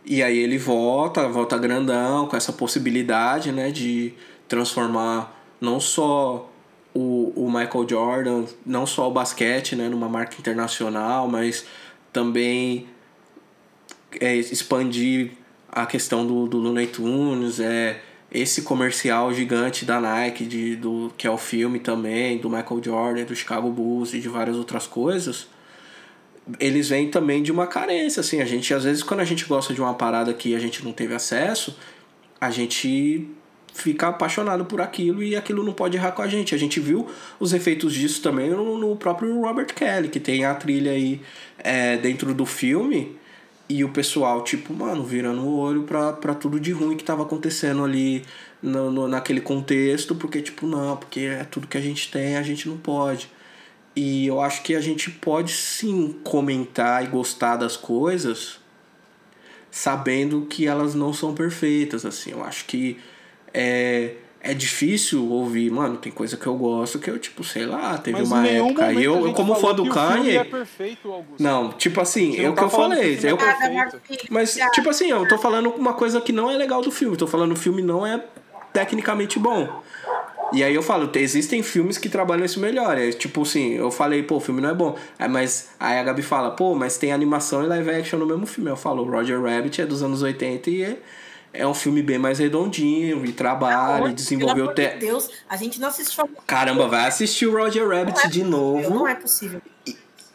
e aí ele volta, volta grandão, com essa possibilidade, né, de transformar não só o, o Michael Jordan, não só o basquete, né, numa marca internacional, mas também é, expandir a questão do, do Looney Tunes, é, esse comercial gigante da Nike, de, do, que é o filme também, do Michael Jordan, do Chicago Bulls e de várias outras coisas, eles vêm também de uma carência, assim, a gente, às vezes, quando a gente gosta de uma parada que a gente não teve acesso, a gente fica apaixonado por aquilo e aquilo não pode errar com a gente. A gente viu os efeitos disso também no, no próprio Robert Kelly, que tem a trilha aí é, dentro do filme e o pessoal, tipo, mano, virando o olho pra, pra tudo de ruim que tava acontecendo ali no, no, naquele contexto, porque, tipo, não, porque é tudo que a gente tem, a gente não pode. E eu acho que a gente pode sim comentar e gostar das coisas sabendo que elas não são perfeitas, assim. Eu acho que é, é difícil ouvir, mano, tem coisa que eu gosto que eu, tipo, sei lá, teve Mas uma época. E eu, eu como fã do Kanye. é perfeito, Augusto. Não, tipo assim, Você é não o tá que eu falei. eu- é mas, tipo assim, eu tô falando uma coisa que não é legal do filme. Tô falando que o filme não é tecnicamente bom. E aí eu falo, te- existem filmes que trabalham isso melhor. É, tipo assim, eu falei, pô, o filme não é bom. Aí, mas aí a Gabi fala, pô, mas tem animação e live action no mesmo filme. Eu falo, Roger Rabbit é dos anos 80 e é, é um filme bem mais redondinho e trabalha, e Pelo desenvolveu... amor Te... de Deus, a gente não assistiu. Caramba, vai assistir o Roger Rabbit de novo. Não é possível.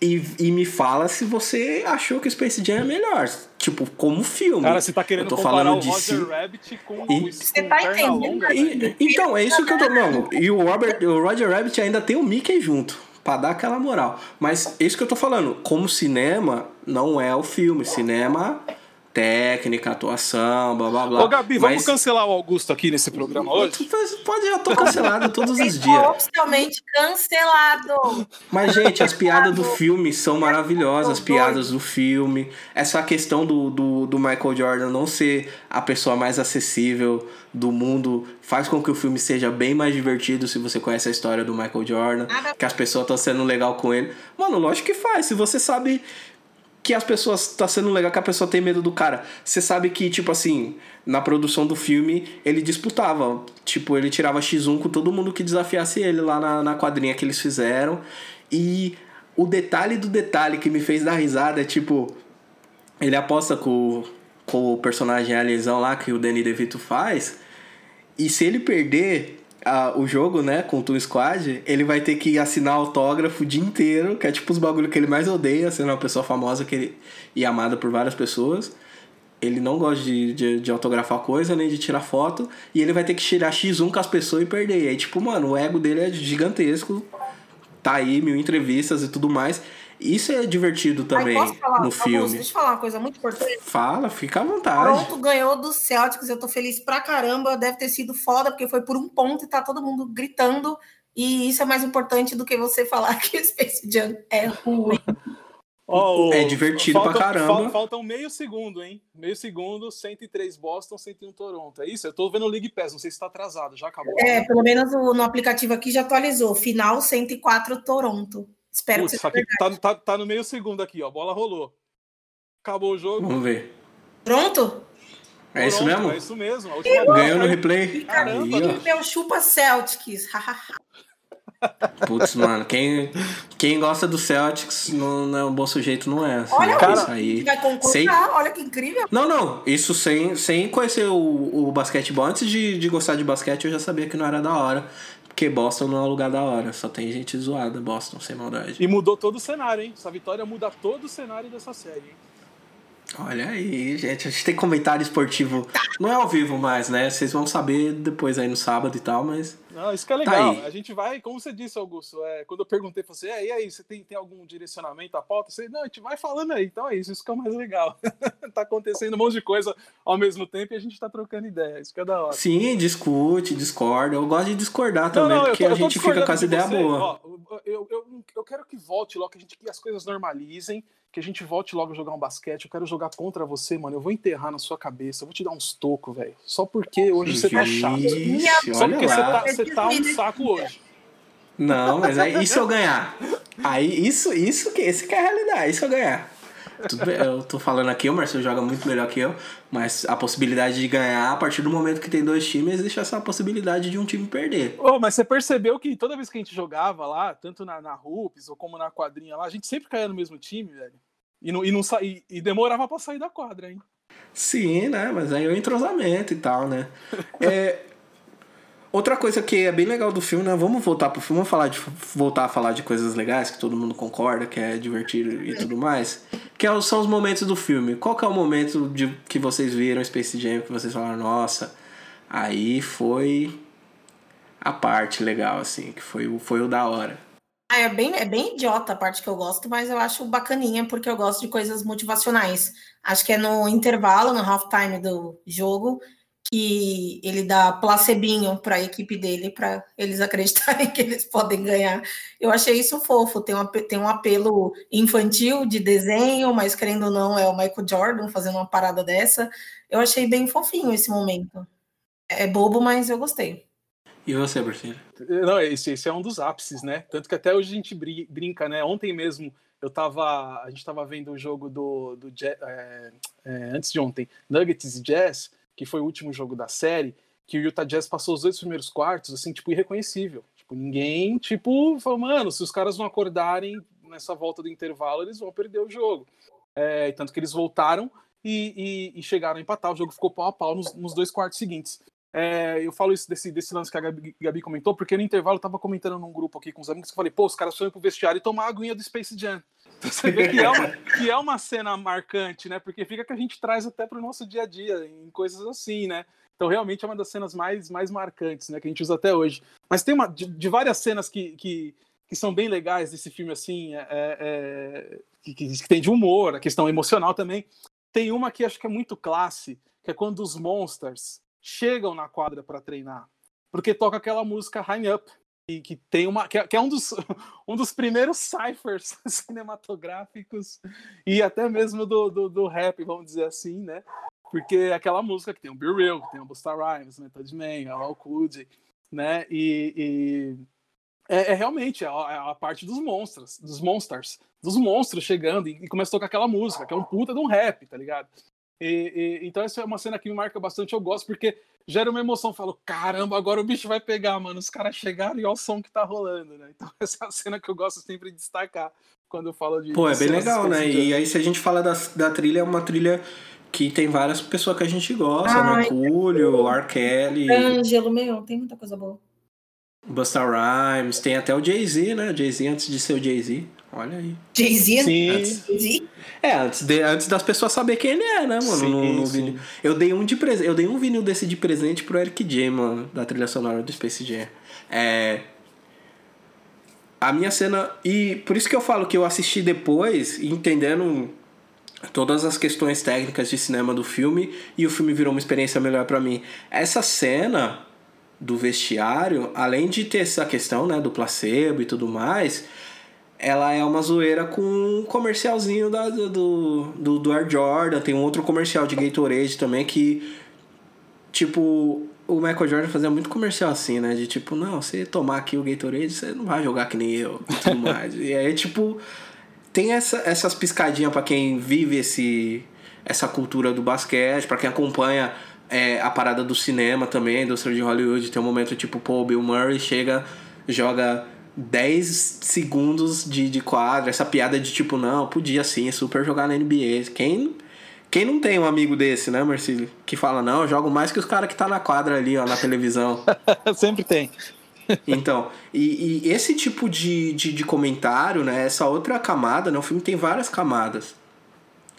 E, e me fala se você achou que o Space Jam é melhor. Tipo, como filme. Cara, você tá querendo eu tô comparar falando o de Roger si. Rabbit com, E- com, Você com tá entendendo? E- então, é isso que eu tô. Não, e o, Robert, o Roger Rabbit ainda tem o Mickey junto. Pra dar aquela moral. Mas é isso que eu tô falando. Como cinema, não é o filme. Cinema, técnica, atuação, blá blá blá. Ô, Gabi, vamos Mas- cancelar o Augusto aqui nesse programa hoje? Pode, já tô cancelado todos os [LAUGHS] dias. oficialmente cancelado. Mas, gente, as piadas do filme são maravilhosas, as piadas do filme. Essa questão do, do, do Michael Jordan não ser a pessoa mais acessível do mundo faz com que o filme seja bem mais divertido se você conhece a história do Michael Jordan. Nada- Que as pessoas estão sendo legal com ele. Mano, lógico que faz. Se você sabe que as pessoas tá sendo legal que a pessoa tem medo do cara. Você sabe que tipo assim, na produção do filme, ele disputava, tipo, ele tirava X1 com todo mundo que desafiasse ele lá na, na quadrinha que eles fizeram. E o detalhe do detalhe que me fez dar risada é tipo, ele aposta com, com o personagem alienzão lá que o Danny DeVito faz. E se ele perder ah, o jogo, né, com o Toon Squad, ele vai ter que assinar autógrafo o dia inteiro, que é tipo os bagulho que ele mais odeia, sendo uma pessoa famosa que ele, e amada por várias pessoas. Ele não gosta de, de, de autografar coisa, nem de tirar foto, e ele vai ter que tirar X1 com as pessoas e perder. E aí, tipo, mano, o ego dele é gigantesco, tá aí, mil entrevistas e tudo mais. Isso é divertido também Aí, posso falar, no Augusto, filme. Deixa eu falar uma coisa muito importante. Fala, fica à vontade. Toronto ganhou dos Celtics, eu tô feliz pra caramba. Deve ter sido foda, porque foi por um ponto e tá todo mundo gritando. E isso é mais importante do que você [LAUGHS] falar que o Space Jam é ruim. Ó, o- É divertido pra caramba. fal- Faltam meio segundo, hein? Meio segundo, 103 Boston, 101 Toronto. É isso? Eu tô vendo o League Pass, não sei se tá atrasado, já acabou. É, pelo menos o- no aplicativo aqui já atualizou. Final 104 Toronto. Espero Putz, que aqui tá, tá, tá no meio segundo aqui, ó. A bola rolou. Acabou o jogo. Vamos ver. Pronto? É isso Pronto, mesmo? É isso mesmo. A última vez Ganhou no replay? Caramba, Aí. Meu chupa Celtics. [LAUGHS] Putz, mano, quem, quem gosta do Celtics não, não é um bom sujeito, não é. assim, Olha, isso a aí. vai concordar. Sem- Olha que incrível. Não, não, isso sem, sem conhecer o, o basquetebol. Antes de, de gostar de basquete, eu já sabia que não era da hora. Porque Boston não é um lugar da hora, só tem gente zoada, Boston, sem maldade. E mudou todo o cenário, hein? Essa vitória muda todo o cenário dessa série, hein? Olha aí, gente, a gente tem comentário esportivo. Não é ao vivo mais, né? Vocês vão saber depois aí no sábado e tal, mas. Não, isso que é Tá legal. aí. a gente vai, como você disse, Augusto, é, quando eu perguntei pra você, é, e aí, você tem, tem algum direcionamento à pauta? Você, não, a gente vai falando aí. Então é isso, isso que é o mais legal. [LAUGHS] tá acontecendo um monte de coisa ao mesmo tempo e a gente tá trocando ideia. Isso que é da hora. Sim, discute, discorda. Eu gosto de discordar também, eu porque tô- a gente fica com as ideias boas. Ó, eu, eu, eu quero que volte logo, que, a gente, que as coisas normalizem, que a gente volte logo a jogar um basquete. Eu quero jogar contra você, mano. Eu vou enterrar na sua cabeça, eu vou te dar uns tocos, velho. Só porque hoje você tá chato. Só porque você tá, você tá um saco hoje. Não, mas aí, e se eu ganhar? Aí, isso, isso que, esse que é a realidade, se eu ganhar? Tudo bem, eu tô falando aqui, o Marcelo joga muito melhor que eu, mas a possibilidade de ganhar, a partir do momento que tem dois times, existe essa possibilidade de um time perder. Ô, mas você percebeu que toda vez que a gente jogava lá, tanto na, na Hoops ou como na quadrinha lá, a gente sempre caía no mesmo time, velho. E, não, e, não sa... e, e demorava pra sair da quadra, hein? Sim, né? Mas aí é o entrosamento e tal, né? [LAUGHS] É, outra coisa que é bem legal do filme, né? Vamos voltar pro filme, vamos falar de, voltar a falar de coisas legais, que todo mundo concorda, que é divertido e tudo mais. Que é- são os momentos do filme. Qual que é o momento de, que vocês viram Space Jam, que vocês falaram, nossa, aí foi a parte legal, assim, que foi, o- foi o da hora. Ah, é bem, é bem idiota a parte que eu gosto, mas eu acho bacaninha porque eu gosto de coisas motivacionais. Acho que é no intervalo, no halftime do jogo, que ele dá placebinho para a equipe dele, para eles [LAUGHS] acreditarem que eles podem ganhar. Eu achei isso fofo. Tem um, tem um apelo infantil de desenho, mas querendo ou não, é o Michael Jordan fazendo uma parada dessa. Eu achei bem fofinho esse momento. É bobo, mas eu gostei. E você, Bertilho? Não, esse, esse é um dos ápices, né? Tanto que até hoje a gente bri- brinca, né? Ontem mesmo eu tava. A gente tava vendo o jogo do. do é, é, antes de ontem, Nuggets e Jazz, que foi o último jogo da série, que o Utah Jazz passou os dois primeiros quartos, assim, tipo, irreconhecível. Tipo, ninguém, tipo, falou, mano, se os caras não acordarem nessa volta do intervalo, eles vão perder o jogo. É, tanto que eles voltaram e, e- e chegaram a empatar. O jogo ficou pau a pau nos, nos dois quartos seguintes. É, eu falo isso desse, desse lance que a Gabi, Gabi comentou, porque no intervalo eu tava comentando num grupo aqui com os amigos que eu falei, pô, os caras foram pro vestiário e tomar a aguinha do Space Jam. Você vê que é, uma, [LAUGHS] que é uma cena marcante, né? Porque fica que a gente traz até pro nosso dia a dia, em coisas assim, né? Então realmente é uma das cenas mais, mais marcantes, né? Que a gente usa até hoje. Mas tem uma de, de várias cenas que, que, que são bem legais desse filme, assim, é, é, que, que, que tem de humor, a questão emocional também. Tem uma que acho que é muito classe, que é quando os Monsters chegam na quadra para treinar, porque toca aquela música High Up, e que tem uma que é, que é um dos [LAUGHS] um dos primeiros ciphers [LAUGHS] cinematográficos e até mesmo do, do, do rap, vamos dizer assim, né? Porque é aquela música que tem o Bill Real, que tem o Busta Rhymes, Method Man, o Al Cool né? E, e é, é, realmente a, a, a, parte dos monstros, dos monsters, dos monstros chegando e, e começa a tocar aquela música, que é um puta de um rap, tá ligado? E, e, então essa é uma cena que me marca bastante, eu gosto, porque gera uma emoção, falo, caramba, agora o bicho vai pegar, mano, os caras chegaram e olha o som que tá rolando, né? Então [LAUGHS] essa é a cena que eu gosto sempre de destacar quando eu falo de... Pô, é bem legal, né? E aí se a gente fala da, da trilha, é uma trilha que tem várias pessoas que a gente gosta, Ai, né? Coolio, R. Kelly, Ângelo, meu, tem muita coisa boa. Busta Rhymes, tem até o Jay-Z, né? Jay-Z antes de ser o Jay-Z. Olha aí. Jay-Z? Sim, Jay-Z? É, antes, de, antes das pessoas saber quem ele é, né, mano? Sim, no, no sim. vinil. Eu dei um de presente. Eu dei um vinil desse de presente pro Eric J, mano, da trilha sonora do Space Jam. É. A minha cena. E por isso que eu falo que eu assisti depois, entendendo todas as questões técnicas de cinema do filme, e o filme virou uma experiência melhor para mim. Essa cena do vestiário, além de ter essa questão, né, do placebo e tudo mais, ela é uma zoeira com um comercialzinho da, do, do, do Air Jordan. Tem um outro comercial de Gatorade também que, tipo, o Michael Jordan fazia muito comercial assim, né? De tipo, não, você tomar aqui o Gatorade, você não vai jogar que nem eu e tudo [LAUGHS] mais. e aí, tipo, tem essa, essas piscadinhas para quem vive esse, essa cultura do basquete, para quem acompanha é, a parada do cinema também, a indústria de Hollywood. Tem um momento tipo, pô, o Bill Murray chega, joga 10 segundos de, de quadra, essa piada de tipo, não, podia sim, é super jogar na NBA. Quem, quem não tem um amigo desse, né, Marcílio? Que fala, não, eu jogo mais que os caras que tá na quadra ali, ó, na televisão. [LAUGHS] Sempre tem. então, e, e, esse tipo de, de, de, comentário, né? Essa outra camada, né? O filme tem várias camadas.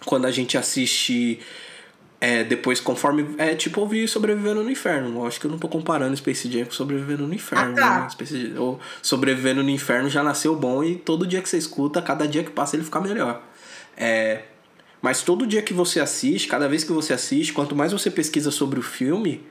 Quando a gente assiste é, depois, conforme. É tipo ouvir Sobrevivendo no Inferno. Eu acho que eu não tô comparando Space Jam com Sobrevivendo no Inferno. Ah, tá. né? Space ou Sobrevivendo no Inferno já nasceu bom e todo dia que você escuta, cada dia que passa ele fica melhor. É, mas todo dia que você assiste, cada vez que você assiste, quanto mais você pesquisa sobre o filme,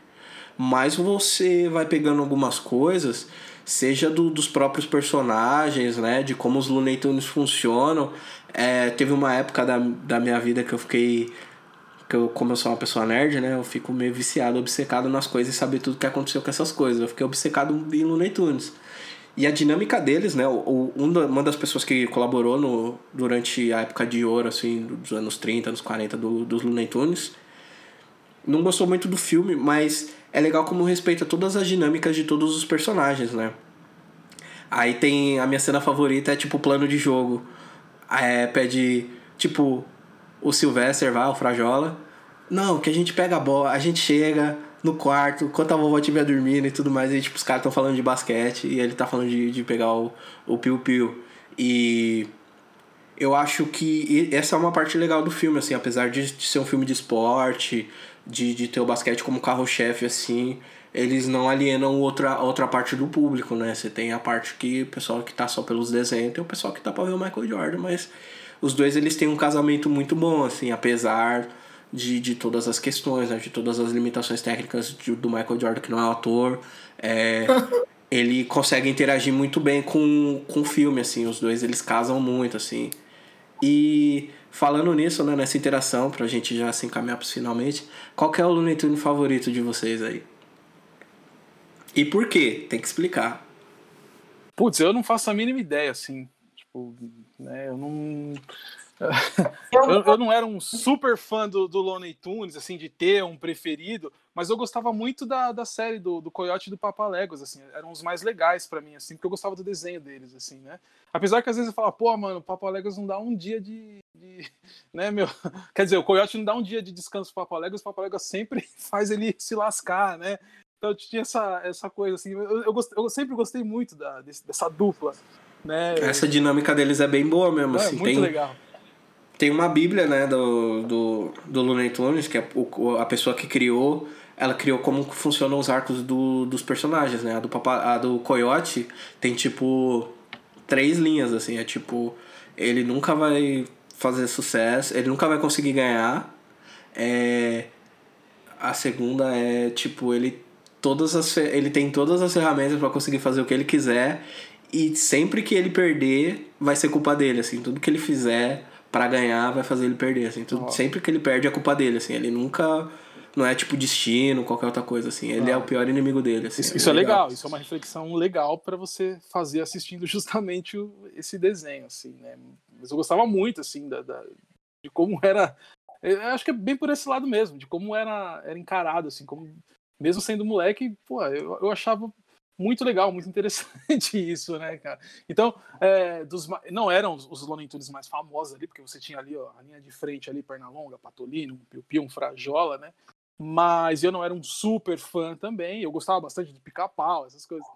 mais você vai pegando algumas coisas, seja do, dos próprios personagens, né? De como os Looney Tunes funcionam. É, teve uma época da, da minha vida que eu fiquei. Que eu, como eu sou uma pessoa nerd, né? Eu fico meio viciado, obcecado nas coisas e saber tudo que aconteceu com essas coisas. Eu fiquei obcecado em Looney Tunes. E a dinâmica deles, né? O, uma das pessoas que colaborou no, durante a época de ouro, assim, dos anos 30, anos 40 do, dos Looney Tunes, não gostou muito do filme, mas é legal como respeita todas as dinâmicas de todos os personagens, né? Aí tem a minha cena favorita é tipo plano de jogo. É, pede, tipo, o Sylvester vai, o Frajola. Não, que a gente pega a bola, a gente chega no quarto, enquanto a vovó estiver dormindo e tudo mais, e tipo, os caras estão falando de basquete e ele tá falando de, de pegar o, o Piu Piu. E eu acho que essa é uma parte legal do filme, assim, apesar de ser um filme de esporte, de, de ter o basquete como carro-chefe, assim, eles não alienam outra, outra parte do público, né? Você tem a parte que o pessoal que tá só pelos desenhos, tem o pessoal que tá pra ver o Michael Jordan, mas os dois eles têm um casamento muito bom, assim, apesar de, de todas as questões, né? de todas as limitações técnicas de, do Michael Jordan, que não é ator. É, [LAUGHS] ele consegue interagir muito bem com, com o filme, assim, os dois eles casam muito, assim. E falando nisso, né, nessa interação, pra gente já se encaminhar pros finalmente, qual que é o Looney Tunes favorito de vocês aí? E por quê? Tem que explicar. Putz, eu não faço a mínima ideia, assim. Tipo, né, eu não. Eu, eu, não era um super fã do, do Looney Tunes, assim, de ter um preferido, mas eu gostava muito da, da série do, do Coyote e do Papa Legos, assim, eram os mais legais para mim, assim, porque eu gostava do desenho deles, assim, né? Apesar que às vezes eu falo, pô, mano, o Papa Legos não dá um dia de, de, [LAUGHS] né, meu? [LAUGHS] Quer dizer, o Coyote não dá um dia de descanso pro Papa Legos, o Papa Legos sempre [LAUGHS] faz ele se lascar, né? Então tinha essa, essa coisa, assim, eu, eu, eu sempre gostei muito da, dessa dupla, né? Essa dinâmica deles é bem boa mesmo, é, assim, muito tem... legal tem uma bíblia, né, do, do, do Looney Tunes, que é o, a pessoa que criou, ela criou como funcionam os arcos do, dos personagens, né? A do, Papa, a do Coyote tem, tipo, três linhas, assim. É tipo, ele nunca vai fazer sucesso, ele nunca vai conseguir ganhar. É, a segunda é, tipo, ele, todas as, ele tem todas as ferramentas para conseguir fazer o que ele quiser e sempre que ele perder, vai ser culpa dele, assim. Tudo que ele fizer para ganhar vai fazer ele perder, assim. Tudo. Sempre que ele perde é culpa dele, assim. Ele nunca não é tipo destino, qualquer outra coisa assim. Ele é o pior inimigo dele. Assim, isso, é isso é legal. legal. isso é uma reflexão legal para você fazer assistindo [LAUGHS] justamente o, esse desenho, assim, né? Mas eu gostava muito, assim, da, da, de como era. Eu acho que é bem por esse lado mesmo, de como era, era encarado, assim, como mesmo sendo moleque, pô, eu, eu achava muito legal, muito interessante [LAUGHS] isso, né, cara? Então, é, dos, não eram os, os Tunes mais famosos ali, porque você tinha ali ó, a linha de frente ali, Pernalonga, Patolino, um Piu Piu, um Frajola, né? Mas eu não era um super fã também, eu gostava bastante de pica-pau, essas coisas.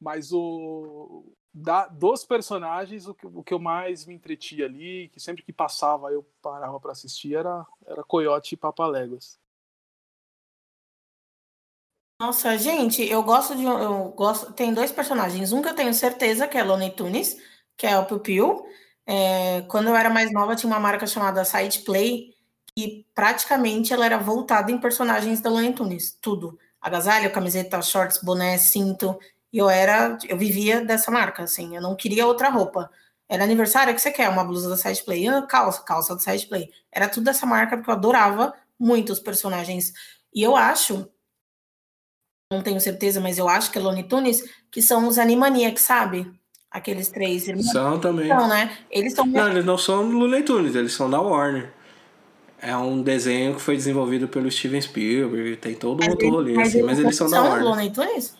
Mas o da, dos personagens, o que, o que eu mais me entretia ali, que sempre que passava eu parava para assistir, era, era Coyote e Papaléguas. Nossa, gente, eu gosto de. Eu gosto, tem dois personagens. Um que eu tenho certeza que é Looney Tunes, que é o Piu. É, quando eu era mais nova, tinha uma marca chamada Side Play, que praticamente ela era voltada em personagens da Looney Tunes. Tudo. Agasalho, camiseta, shorts, boné, cinto. E eu era. Eu vivia dessa marca, assim. Eu não queria outra roupa. Era aniversário, o que você quer? Uma blusa da Side Play? Ah, calça, calça da Side Play. Era tudo dessa marca, porque eu adorava muito os personagens. E eu acho não tenho certeza, mas eu acho que é Looney Tunes, que são os Animaniacs, sabe? Aqueles três irmãos. São também. Não, né? Eles são. Não, eles não são Looney Tunes, eles são da Warner. É um desenho que foi desenvolvido pelo Steven Spielberg, tem todo um outro rolê, mas, assim, mas eles são, são da Warner. São Looney Tunes?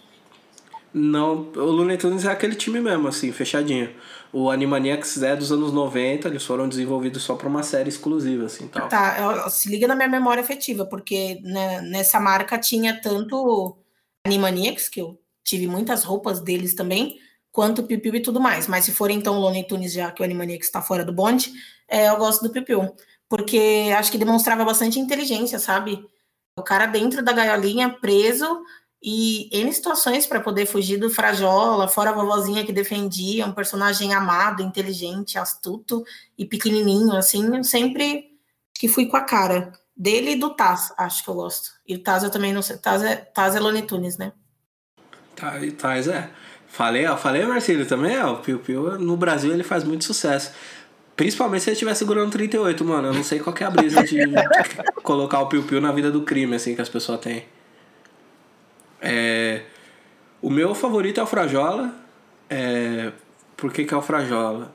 Não, o Looney Tunes é aquele time mesmo, assim, fechadinho. O Animaniacs é dos anos 90, eles foram desenvolvidos só para uma série exclusiva, assim, tal. Tá, se liga na minha memória afetiva, porque né, nessa marca tinha tanto Animaniacs, que eu tive muitas roupas deles também, quanto Piu Piu e tudo mais. Mas se for então Looney Tunes, já que o Animaniacs está fora do bonde, é, eu gosto do Piu Piu, porque acho que demonstrava bastante inteligência, sabe? O cara dentro da gaiolinha, preso, e em situações para poder fugir do Frajola, fora a vovozinha que defendia, um personagem amado, inteligente, astuto e pequenininho, assim, eu sempre que fui com a cara dele e do Taz, acho que eu gosto. E o Taz eu também não sei, Taz é, Taz é Looney Tunes, né? Taz é. Falei, ó, falei, Marcelo, também, ó, o Piu Piu no Brasil ele faz muito sucesso. Principalmente se ele estiver segurando 38, mano. Eu não sei qual é a brisa de [LAUGHS] colocar o Piu Piu na vida do crime, assim, que as pessoas têm. É, o meu favorito é o Frajola. É, por que, que é o Frajola?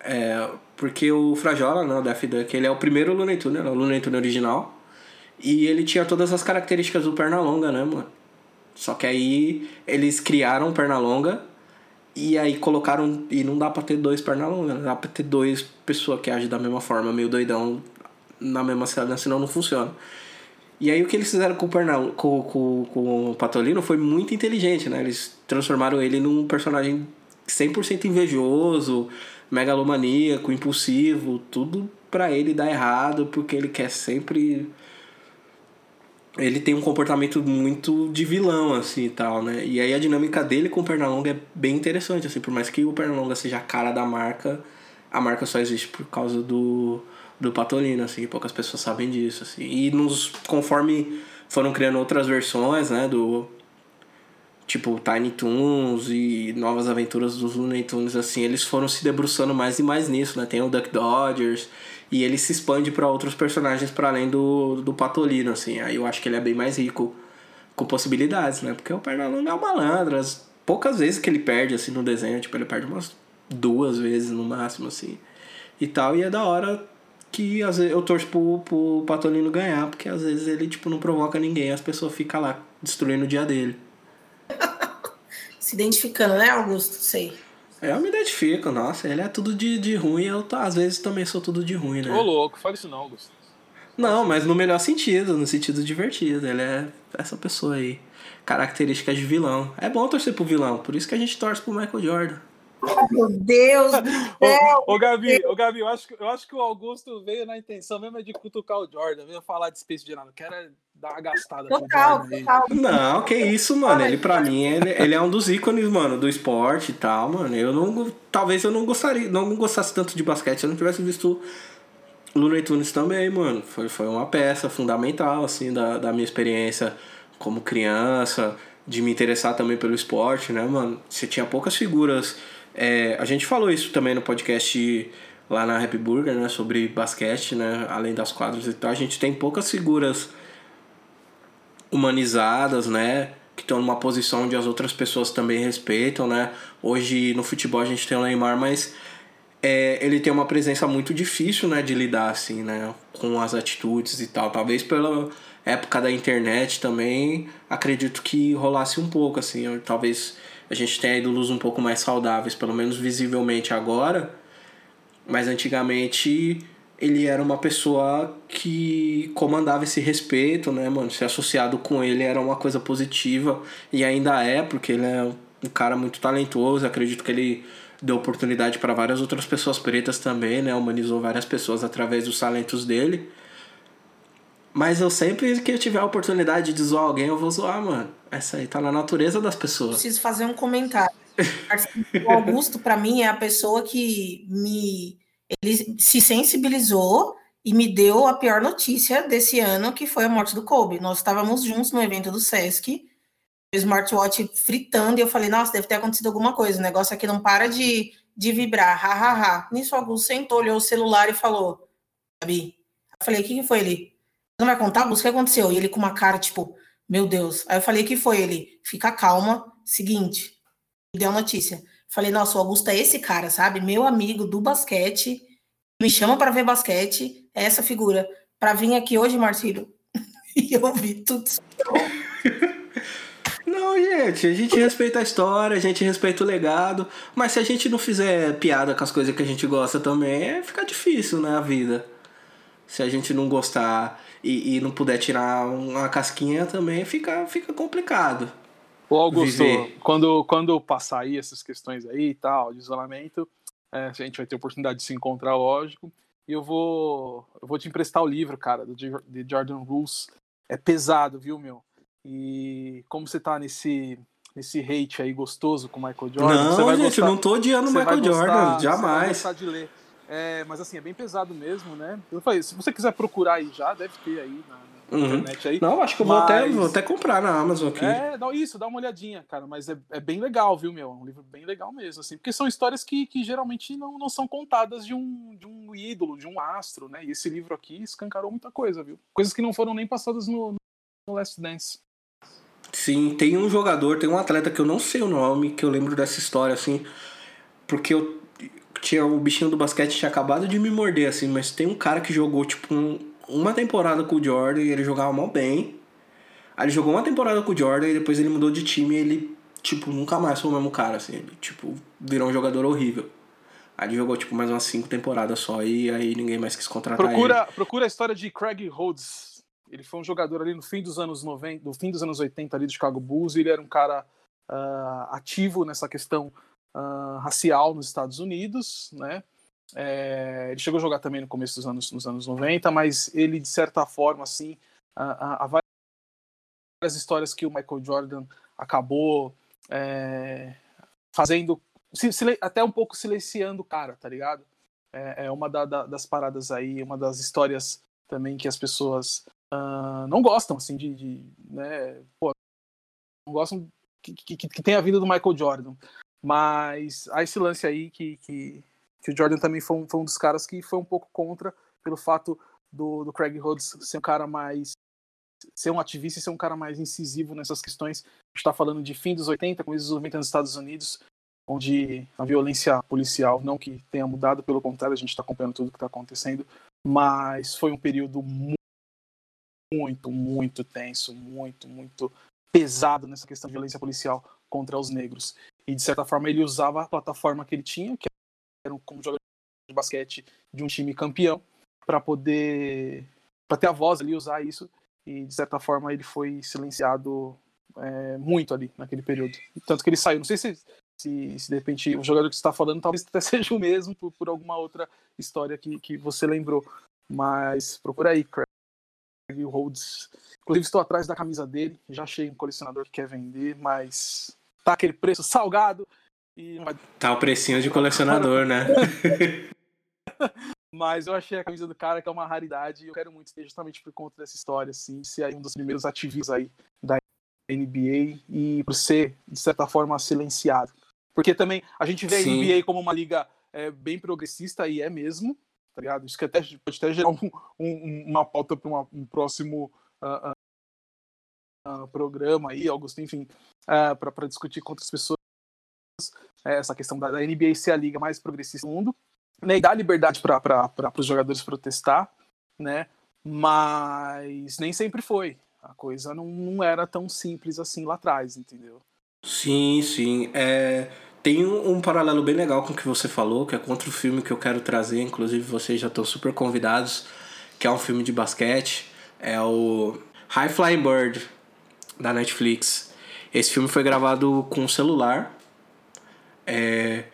É, porque o Frajola, né, o Daffy Duck, ele é o primeiro Looney Tunes, né, o Looney Tunes original. E ele tinha todas as características do Pernalonga, né, mano? Só que aí eles criaram Pernalonga e aí colocaram. E não dá pra ter dois Pernalonga, não dá pra ter dois pessoas que agem da mesma forma, meio doidão na mesma cena, senão não funciona. E aí o que eles fizeram com o, Pernal, com, com, com o Patolino foi muito inteligente, né? Eles transformaram ele num personagem 100% invejoso, megalomaníaco, impulsivo, tudo para ele dar errado, porque ele quer sempre ele tem um comportamento muito de vilão, assim, e tal, né? E aí a dinâmica dele com o Pernalonga é bem interessante, assim, por mais que o Pernalonga seja a cara da marca, a marca só existe por causa do, do Patolino, assim, poucas pessoas sabem disso, assim. E nos, conforme foram criando outras versões, né, do tipo Tiny Toons e novas aventuras dos Looney Tunes, assim, eles foram se debruçando mais e mais nisso, né? Tem o Duck Dodgers e ele se expande para outros personagens para além do, do Patolino, assim. Aí eu acho que ele é bem mais rico com possibilidades, né? Porque o Pernalonga é um malandro, as poucas vezes que ele perde, assim, no desenho, tipo, ele perde umas duas vezes no máximo, assim, e tal, e é da hora que às vezes eu torço pro, pro Patolino ganhar, porque às vezes ele tipo não provoca ninguém, as pessoas ficam lá destruindo o dia dele. Se identificando, né, Augusto? Sei. É, eu me identifico, nossa, ele é tudo de, de ruim, eu às vezes também sou tudo de ruim, né? Ô louco, fala isso não, Augusto. Não, mas no melhor sentido, no sentido divertido. Ele é essa pessoa aí. Características de vilão. É bom torcer pro vilão, por isso que a gente torce pro Michael Jordan. Meu Deus do [LAUGHS] céu! Ô, ô, Gabi, ô, Gabi eu, acho que, eu acho que o Augusto veio na intenção mesmo de cutucar o Jordan, veio falar de Space Jam, não quero dar uma gastada total, total. Não, que isso, mano. Ele pra mim, ele, ele é um dos ícones, mano, do esporte e tal, mano. Eu não. Talvez eu não gostaria, não gostasse tanto de basquete se eu não tivesse visto Looney Tunes também, mano. Foi, foi uma peça fundamental, assim, da, da minha experiência como criança, de me interessar também pelo esporte, né, mano? Você tinha poucas figuras é, a gente falou isso também no podcast lá na Happy Burger, né? Sobre basquete, né? Além das quadras e tal. A gente tem poucas figuras humanizadas, né? Que estão numa posição onde as outras pessoas também respeitam, né? Hoje no futebol a gente tem o Neymar, mas é, ele tem uma presença muito difícil, né? De lidar, assim, né? Com as atitudes e tal. Talvez pela época da internet também, acredito que rolasse um pouco, assim. Talvez a gente tem ídolos um pouco mais saudáveis, pelo menos visivelmente agora. Mas antigamente ele era uma pessoa que comandava esse respeito, né, mano? Ser associado com ele era uma coisa positiva e ainda é, porque ele é um cara muito talentoso. Acredito que ele deu oportunidade para várias outras pessoas pretas também, né? Humanizou várias pessoas através dos talentos dele. Mas eu sempre que eu tiver a oportunidade de zoar alguém, eu vou zoar, mano. Essa aí tá na natureza das pessoas. Preciso fazer um comentário. O [LAUGHS] Augusto, para mim, é a pessoa que me. Ele se sensibilizou e me deu a pior notícia desse ano, que foi a morte do Kobe. Nós estávamos juntos no evento do Sesc, o smartwatch fritando, e eu falei, nossa, deve ter acontecido alguma coisa, o negócio aqui não para de, de vibrar, hahaha. Ha, ha. Nisso, Augusto sentou, olhou o celular e falou, Gabi. Eu falei, o que, que foi ele? Não vai contar, Augusto, o que aconteceu? E ele com uma cara, tipo, meu Deus. Aí eu falei que foi ele. Fica calma. Seguinte, me deu notícia. Falei, nossa, o Augusto é esse cara, sabe? Meu amigo do basquete, me chama para ver basquete, é essa figura. Para vir aqui hoje, Marcelo, [LAUGHS] e eu vi tudo. [LAUGHS] Não, gente, a gente respeita a história, a gente respeita o legado, mas se a gente não fizer piada com as coisas que a gente gosta também, é ficar difícil, né, a vida. Se a gente não gostar e, e não puder tirar uma casquinha também, fica, fica complicado. Augusto, quando, quando passar aí essas questões aí e tal, de isolamento, é, a gente vai ter oportunidade de se encontrar, lógico, e eu vou, eu vou te emprestar o livro, cara, do, de Jordan Rules. É pesado, viu, meu? E como você tá nesse, nesse hate aí gostoso com o Michael Jordan. Não, gente, gostar, eu não tô odiando o Michael gostar, Jordan, jamais. Você vai de ler. É, mas assim, é bem pesado mesmo, né? Eu falei, se você quiser procurar aí já, deve ter aí na uhum. internet aí. Não, acho que eu vou, até, vou até comprar na Amazon aqui. É, não, isso, dá uma olhadinha, cara. Mas é, é bem legal, viu, meu? É um livro bem legal mesmo, assim. Porque são histórias que, que geralmente não, não são contadas de um, de um ídolo, de um astro, né? E esse livro aqui escancarou muita coisa, viu? Coisas que não foram nem passadas no, no Last Dance. Sim, tem um jogador, tem um atleta que eu não sei o nome, que eu lembro dessa história, assim, porque eu tinha o bichinho do basquete tinha acabado de me morder, assim, mas tem um cara que jogou, tipo, um, uma temporada com o Jordan e ele jogava mal bem. Aí ele jogou uma temporada com o Jordan e depois ele mudou de time e ele, tipo, nunca mais foi o mesmo cara, assim, ele, tipo, virou um jogador horrível. Aí ele jogou, tipo, mais umas cinco temporadas só e aí ninguém mais quis contratar procura, ele. Procura a história de Craig Rhodes ele foi um jogador ali no fim dos anos 90, no fim dos anos 80 ali do Chicago Bulls, e ele era um cara uh, ativo nessa questão uh, racial nos Estados Unidos, né? É, ele chegou a jogar também no começo dos anos, nos anos 90, mas ele, de certa forma, assim, há várias histórias que o Michael Jordan acabou é, fazendo, até um pouco silenciando o cara, tá ligado? É, é uma da, da, das paradas aí, uma das histórias também que as pessoas uh, não gostam, assim, de, de né, pô, não gostam que, que, que, tenha a vida do Michael Jordan. Mas há esse lance aí que, que, que o Jordan também foi um, foi um dos caras que foi um pouco contra pelo fato do, do Craig Rhodes ser um cara mais ser um ativista e ser um cara mais incisivo nessas questões. A gente está falando de fim dos 80, começo dos 90 nos Estados Unidos, onde a violência policial, não que tenha mudado, pelo contrário, a gente está acompanhando tudo que está acontecendo, mas foi um período muito muito, muito tenso, muito, muito pesado nessa questão de violência policial contra os negros. E de certa forma ele usava a plataforma que ele tinha, que como jogador de basquete de um time campeão, para poder para ter a voz ali usar isso e de certa forma ele foi silenciado é, muito ali naquele período. Tanto que ele saiu. Não sei se, se, se de repente o jogador que está falando talvez até [LAUGHS] seja o mesmo por, por alguma outra história que, que você lembrou. Mas procura aí, Craig Rhodes. Inclusive, estou atrás da camisa dele. Já achei um colecionador que quer vender, mas tá aquele preço salgado. E Tá o precinho de colecionador, né? [LAUGHS] mas eu achei a camisa do cara que é uma raridade e eu quero muito ter justamente por conta dessa história, assim, ser um dos primeiros ativistas aí da NBA e por ser, de certa forma, silenciado. Porque também a gente vê Sim. a NBA como uma liga é, bem progressista e é mesmo, tá ligado? Isso que até pode até gerar um, um, uma pauta para um próximo uh, uh, programa aí, Augusto, enfim, uh, para discutir com outras pessoas essa questão da, da, NBA ser a liga mais progressista do mundo, né, e dar liberdade para os jogadores protestar, né? Mas nem sempre foi. A coisa não, não era tão simples assim lá atrás, entendeu? Sim, sim. É, tem um, um, paralelo bem legal com o que você falou, que é contra o filme que eu quero trazer, inclusive vocês já estão super convidados, que é um filme de basquete, é o High Flying Bird, da Netflix. Esse filme foi gravado com celular, é,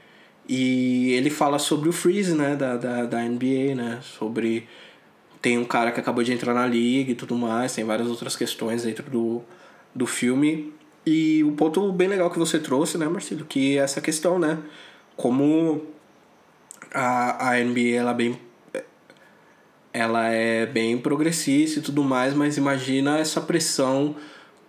e ele fala sobre o freeze, né, da, da, da NBA, né, sobre... Tem um cara que acabou de entrar na liga e tudo mais, tem várias outras questões dentro do, do filme e o ponto bem legal que você trouxe, né, Marcelo, que é essa questão, né? Como a, a NBA ela bem ela é bem progressista e tudo mais, mas imagina essa pressão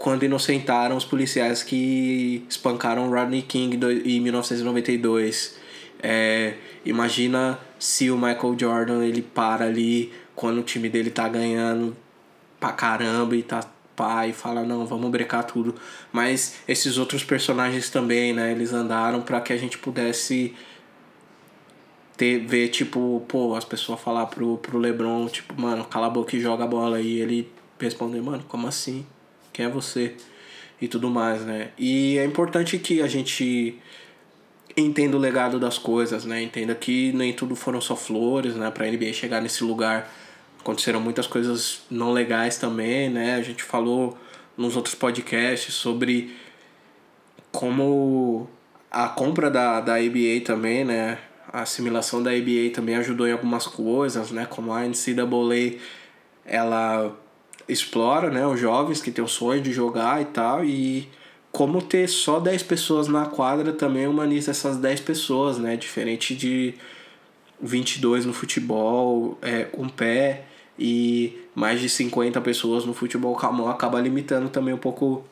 quando inocentaram os policiais que espancaram Rodney King em 1992. É, imagina se o Michael Jordan ele para ali quando o time dele tá ganhando pra caramba e tá pá e fala, não, vamos brecar tudo. Mas esses outros personagens também, né? Eles andaram para que a gente pudesse ter, ver, tipo, pô, as pessoas falar pro, pro Lebron, tipo, mano, cala a boca e joga a bola. E ele responder, mano, como assim? Quem é você? E tudo mais, né? E é importante que a gente entenda o legado das coisas, né? Entenda que nem tudo foram só flores, né? Pra NBA chegar nesse lugar aconteceram muitas coisas não legais também, né? A gente falou nos outros podcasts sobre como a compra da, da ABA também, né? A assimilação da ABA também ajudou em algumas coisas, né? Como a NCAA, ela explora, né? Os jovens que têm o sonho de jogar e tal, e como ter só 10 pessoas na quadra também humaniza essas 10 pessoas, né? Diferente de 22 no futebol, é, com pé e mais de 50 pessoas no futebol calmo acaba limitando também um pouco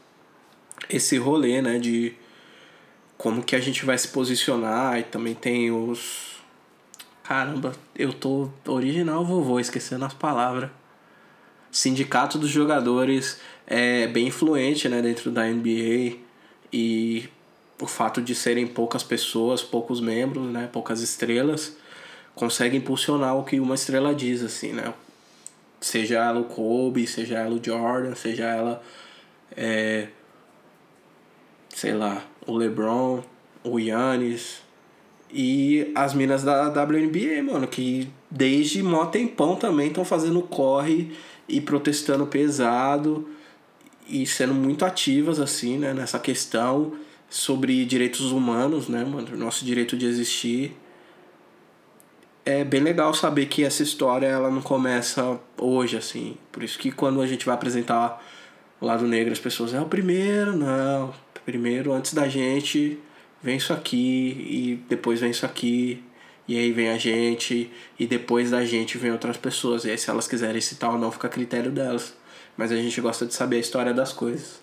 esse rolê, né, de como que a gente vai se posicionar e também tem os caramba, eu tô original vovô, esquecendo as palavras. Sindicato dos jogadores é bem influente, né, dentro da NBA e o fato de serem poucas pessoas, poucos membros, né, poucas estrelas, consegue impulsionar o que uma estrela diz assim, né? Seja ela o Kobe, seja ela o Jordan, seja ela, é, sei lá, o LeBron, o Yannis e as minas da WNBA, mano, que desde mó tempão também estão fazendo corre e protestando pesado e sendo muito ativas, assim, né, nessa questão sobre direitos humanos, né, mano, nosso direito de existir é bem legal saber que essa história ela não começa hoje, assim. Por isso que quando a gente vai apresentar o lado negro, as pessoas é o primeiro, não. Primeiro, antes da gente, vem isso aqui, e depois vem isso aqui, e aí vem a gente, e depois da gente vem outras pessoas. E aí, se elas quiserem citar ou não, fica a critério delas. Mas a gente gosta de saber a história das coisas.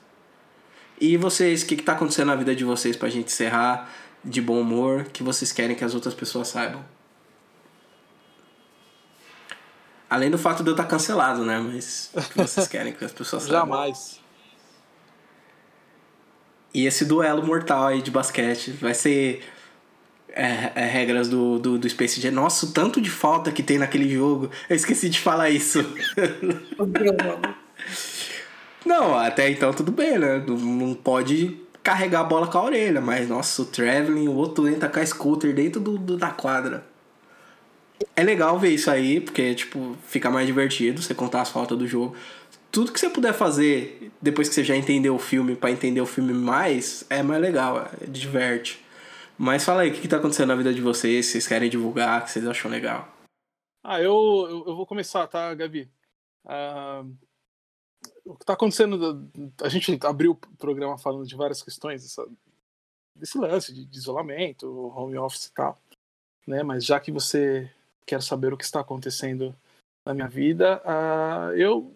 E vocês, o que, que tá acontecendo na vida de vocês pra gente encerrar de bom humor, que vocês querem que as outras pessoas saibam? Além do fato de eu estar cancelado, né? Mas o que vocês querem que as pessoas [LAUGHS] saibam? Jamais. E esse duelo mortal aí de basquete vai ser é, é, regras do, do, do Space Jam. Nossa, o tanto de falta que tem naquele jogo. Eu esqueci de falar isso. [LAUGHS] Não, até então tudo bem, né? Não pode carregar a bola com a orelha, mas nossa, o traveling, o outro entra com a scooter dentro do, do da quadra é legal ver isso aí, porque, tipo, fica mais divertido você contar as faltas do jogo. Tudo que você puder fazer depois que você já entendeu o filme, para entender o filme mais, é mais legal, é, diverte. Mas fala aí, o que, que tá acontecendo na vida de vocês? Vocês querem divulgar? O que vocês acham legal? Ah, eu, eu, eu vou começar, tá, Gabi? Uh, o que tá acontecendo, a gente abriu o programa falando de várias questões dessa, desse lance de, de isolamento, home office e tal, né? Mas já que você quero saber o que está acontecendo na minha vida. Uh, eu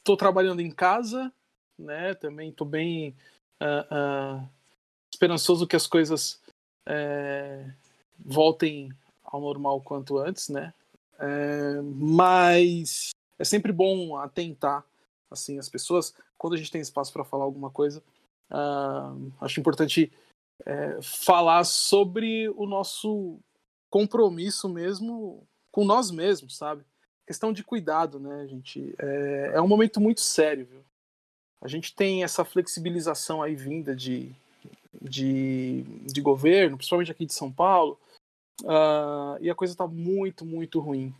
estou trabalhando em casa, né? Também estou bem uh, uh, esperançoso que as coisas é, voltem ao normal quanto antes, né? É, mas é sempre bom atentar assim as pessoas quando a gente tem espaço para falar alguma coisa. acho importante é, falar sobre o nosso compromisso mesmo com nós mesmos, sabe? Questão de cuidado, né, gente? É, é um momento muito sério, viu? A gente tem essa flexibilização aí vinda de, de, de governo, principalmente aqui de São Paulo, uh, e a coisa tá muito, muito ruim.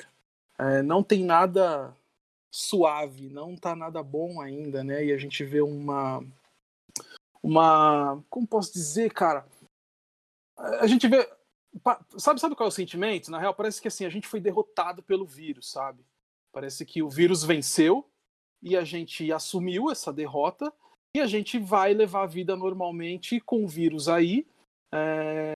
É, não tem nada suave, não tá nada bom ainda, né? E a gente vê uma. Uma. Como posso dizer, cara? A gente vê Sabe, sabe qual é o sentimento? Na real, parece que assim, a gente foi derrotado pelo vírus, sabe? Parece que o vírus venceu e a gente assumiu essa derrota a gente vai levar a vida normalmente com o vírus aí. É,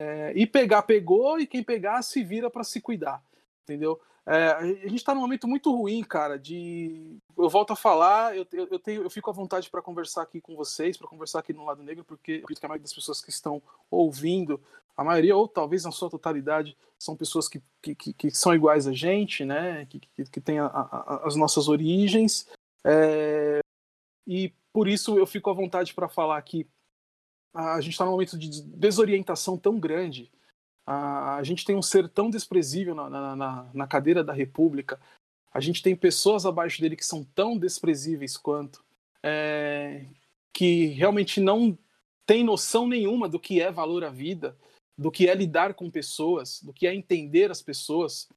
é, e pegar, pegou, e quem pegar se vira para se cuidar, entendeu? É, a gente está num momento muito ruim, cara. De eu volto a falar, eu, eu, tenho, eu fico à vontade para conversar aqui com vocês, para conversar aqui no lado negro, porque eu acredito que a maioria das pessoas que estão ouvindo, a maioria ou talvez na sua totalidade, são pessoas que, que, que são iguais a gente, né? Que, que, que têm as nossas origens. É, e por isso eu fico à vontade para falar que a gente está num momento de desorientação tão grande. A, gente tem um ser tão desprezível na, na, na cadeira da República. A gente tem pessoas abaixo dele que são tão desprezíveis quanto, é, que realmente não tem noção nenhuma do que é valor à vida, do que é lidar com pessoas, do que é entender as pessoas,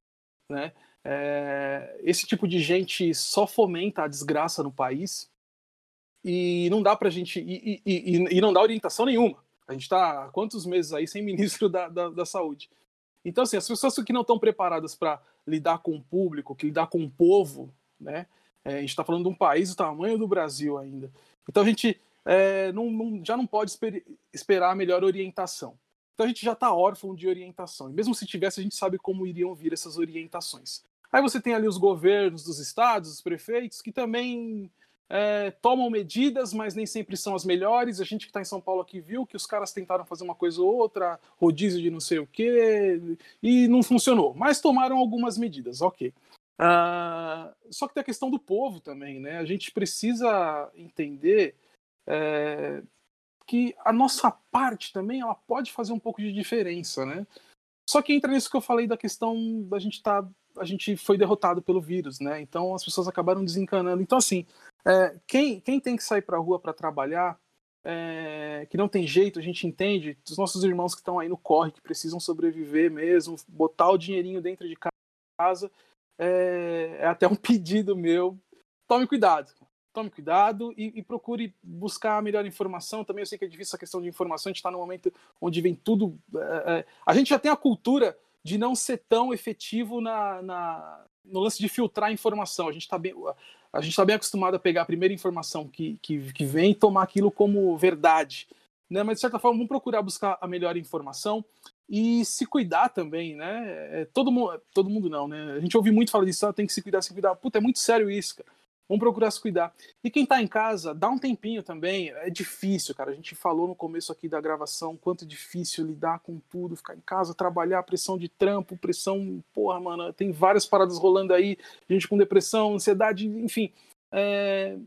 né? É, esse tipo de gente só fomenta a desgraça no país e não dá para a gente e, e, e, não dá orientação nenhuma. A gente está há quantos meses aí sem [LAUGHS] ministro da, da, da saúde. Então, assim, as pessoas que não estão preparadas para lidar com o público, que lidar com o povo, né? É, a gente está falando de um país do tamanho do Brasil ainda. Então a gente é, não, não, já não pode esper, esperar a melhor orientação. Então a gente já está órfão de orientação. E mesmo se tivesse, a gente sabe como iriam vir essas orientações. Aí você tem ali os governos dos estados, os prefeitos, que também é, tomam medidas, mas nem sempre são as melhores. A gente que está em São Paulo aqui viu que os caras tentaram fazer uma coisa ou outra, rodízio de não sei o quê, e não funcionou. Mas tomaram algumas medidas, ok. Uh, só que tem a questão do povo também, né? A gente precisa entender é, que a nossa parte também ela pode fazer um pouco de diferença, né? Só que entra nisso que eu falei da questão da gente tá, a gente foi derrotado pelo vírus, né? Então as pessoas acabaram desencanando. Então assim, é, quem, quem tem que sair para a rua para trabalhar, é, que não tem jeito, a gente entende, os nossos irmãos que estão aí no corre, que precisam sobreviver mesmo, botar o dinheirinho dentro de casa, é, é até um [LAUGHS] pedido meu. Tome cuidado, tome cuidado e, e, procure buscar a melhor informação. Também eu sei que é difícil essa questão de informação, a gente está num momento onde vem tudo. É, é, a gente já tem a cultura de não ser tão efetivo na, na no lance de filtrar informação. A gente está bem, a gente está bem acostumado a pegar a primeira informação que, que, que vem e tomar aquilo como verdade. Né? Mas, de certa forma, vamos procurar buscar a melhor informação e se cuidar também, né? É, todo mundo, todo mundo não, né? A gente ouve muito falar disso, ah, tem que se cuidar, se cuidar. Puta, é muito sério isso, cara. Vamos procurar se cuidar. E quem está em casa, dá um tempinho também. É difícil, cara. A gente falou no começo aqui da gravação quanto é difícil lidar com tudo, ficar em casa, trabalhar, pressão de trampo, pressão. Porra, mano, tem várias paradas rolando aí, gente com depressão, ansiedade, enfim. É...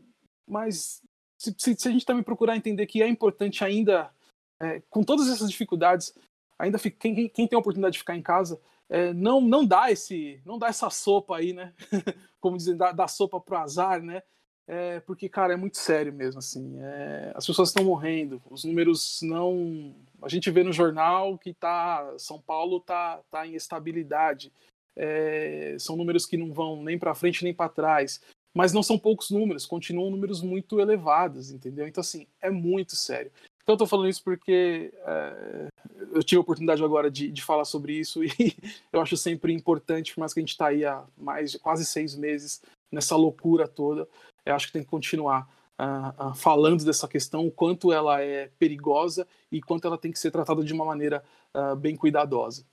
Mas se, se, se, a gente também procurar entender que é importante ainda, é, com todas essas dificuldades, ainda fica, quem, quem tem a oportunidade de ficar em casa, é, não não dá esse não dá essa sopa aí né? [LAUGHS] Como dizem dá, dá sopa pro azar né? É, porque cara é muito sério mesmo assim. É, as pessoas estão morrendo os números não a gente vê no jornal que tá São Paulo tá tá em estabilidade. É, são números que não vão nem para frente nem para trás mas não são poucos números continuam números muito elevados entendeu? Então assim é muito sério então eu tô falando isso porque é, eu tive a oportunidade agora de, de falar sobre isso [LAUGHS] e eu acho sempre importante, por mais que a gente está aí há mais de quase seis meses nessa loucura toda, eu acho que tem que continuar uh, uh, falando dessa questão, o quanto ela é perigosa e quanto ela tem que ser tratada de uma maneira uh, bem cuidadosa.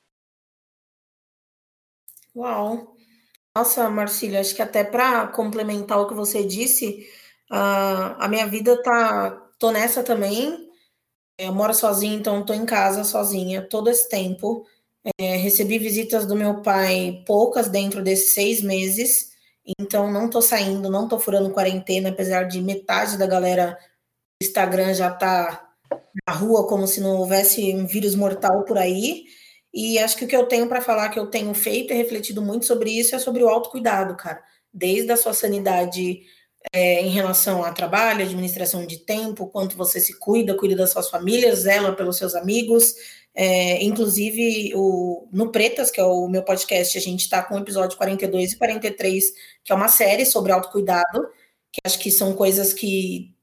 Uau! Nossa, Marcília, acho que até para complementar o que você disse, a minha vida tá. tô nessa também, eu moro sozinha, então estou em casa sozinha todo esse tempo. É, recebi visitas do meu pai, poucas dentro desses seis meses, então não estou saindo, não estou furando quarentena, apesar de metade da galera do Instagram já tá na rua como se não houvesse um vírus mortal por aí. E acho que o que eu tenho para falar que eu tenho feito e refletido muito sobre isso é sobre o autocuidado, cara. Desde a sua sanidade é, em relação a trabalho, administração de tempo, quanto você se cuida, cuida das suas famílias, zela pelos seus amigos. É, inclusive, o, no Pretas, que é o meu podcast, a gente está com o episódio 42 e 43, que é uma série sobre autocuidado, que acho que são coisas que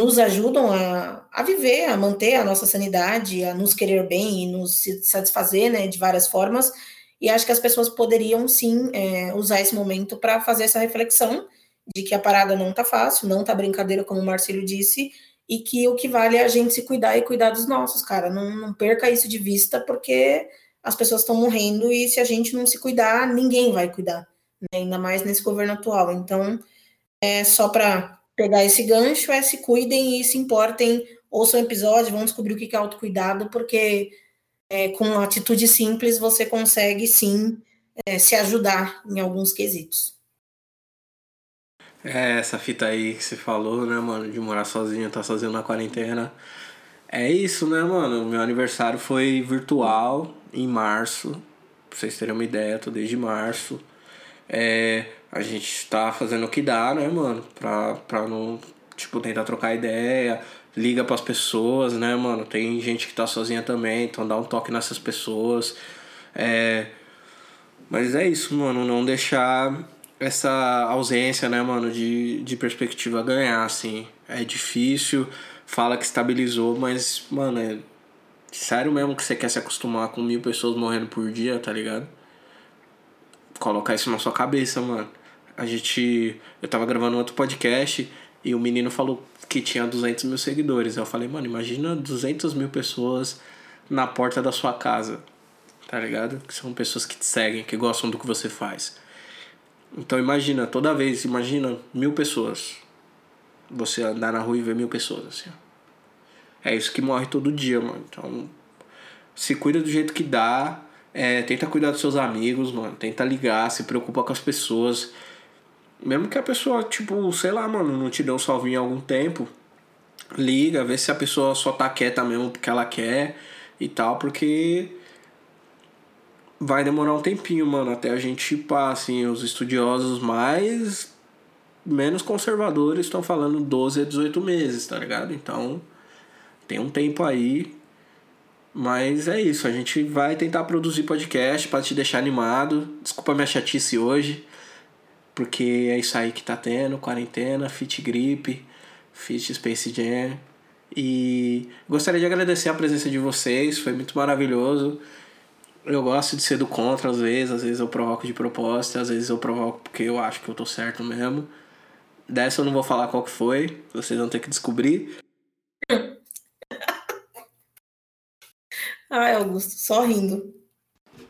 nos ajudam a, a viver, a manter a nossa sanidade, a nos querer bem e nos satisfazer né, de várias formas. E acho que as pessoas poderiam sim é, usar esse momento para fazer essa reflexão de que a parada não tá fácil, não tá brincadeira, como o Marcelo disse, e que o que vale é a gente se cuidar e cuidar dos nossos, cara. Não, não perca isso de vista, porque as pessoas estão morrendo e se a gente não se cuidar, ninguém vai cuidar, né? ainda mais nesse governo atual. Então, é só para pegar esse gancho, é se cuidem e se importem, ouçam o episódio, vão descobrir o que é autocuidado, porque é, com atitude simples você consegue sim é, se ajudar em alguns quesitos. É, essa fita aí que você falou, né, mano, de morar sozinho, tá sozinho na quarentena. É isso, né, mano? Meu aniversário foi virtual em março. Pra vocês terem uma ideia, tô desde março. É, a gente tá fazendo o que dá, né, mano? Pra, pra não, tipo, tentar trocar ideia. Liga pras pessoas, né, mano? Tem gente que tá sozinha também, então dá um toque nessas pessoas. É, mas é isso, mano. Não deixar essa ausência, né, mano, de, de perspectiva ganhar, assim. É difícil, fala que estabilizou, mas, mano, é sério mesmo que você quer se acostumar com mil pessoas morrendo por dia, tá ligado? Colocar isso na sua cabeça, mano. A gente. Eu tava gravando outro podcast e o menino falou que tinha 200 mil seguidores. Eu falei, mano, imagina 200 mil pessoas na porta da sua casa, tá ligado? Que são pessoas que te seguem, que gostam do que você faz. Então imagina, toda vez, imagina mil pessoas. Você andar na rua e ver mil pessoas, assim. É isso que morre todo dia, mano. Então, se cuida do jeito que dá. É, tenta cuidar dos seus amigos, mano. Tenta ligar, se preocupa com as pessoas. Mesmo que a pessoa, tipo, sei lá, mano, não te deu um salvinho há algum tempo. Liga, vê se a pessoa só tá quieta mesmo porque ela quer e tal, porque vai demorar um tempinho, mano, até a gente chipar, assim, os estudiosos mais menos conservadores estão falando 12 a 18 meses, tá ligado? Então, tem um tempo aí. Mas é isso, a gente vai tentar produzir podcast para te deixar animado. Desculpa minha chatice hoje, porque é isso aí que tá tendo, quarentena, Fit Grip, Fit Space Jam. E gostaria de agradecer a presença de vocês, foi muito maravilhoso. Eu gosto de ser do contra às vezes, às vezes eu provoco de propósito, às vezes eu provoco porque eu acho que eu tô certo mesmo. Dessa eu não vou falar qual que foi, vocês vão ter que descobrir. [LAUGHS] Ai, Augusto, só rindo.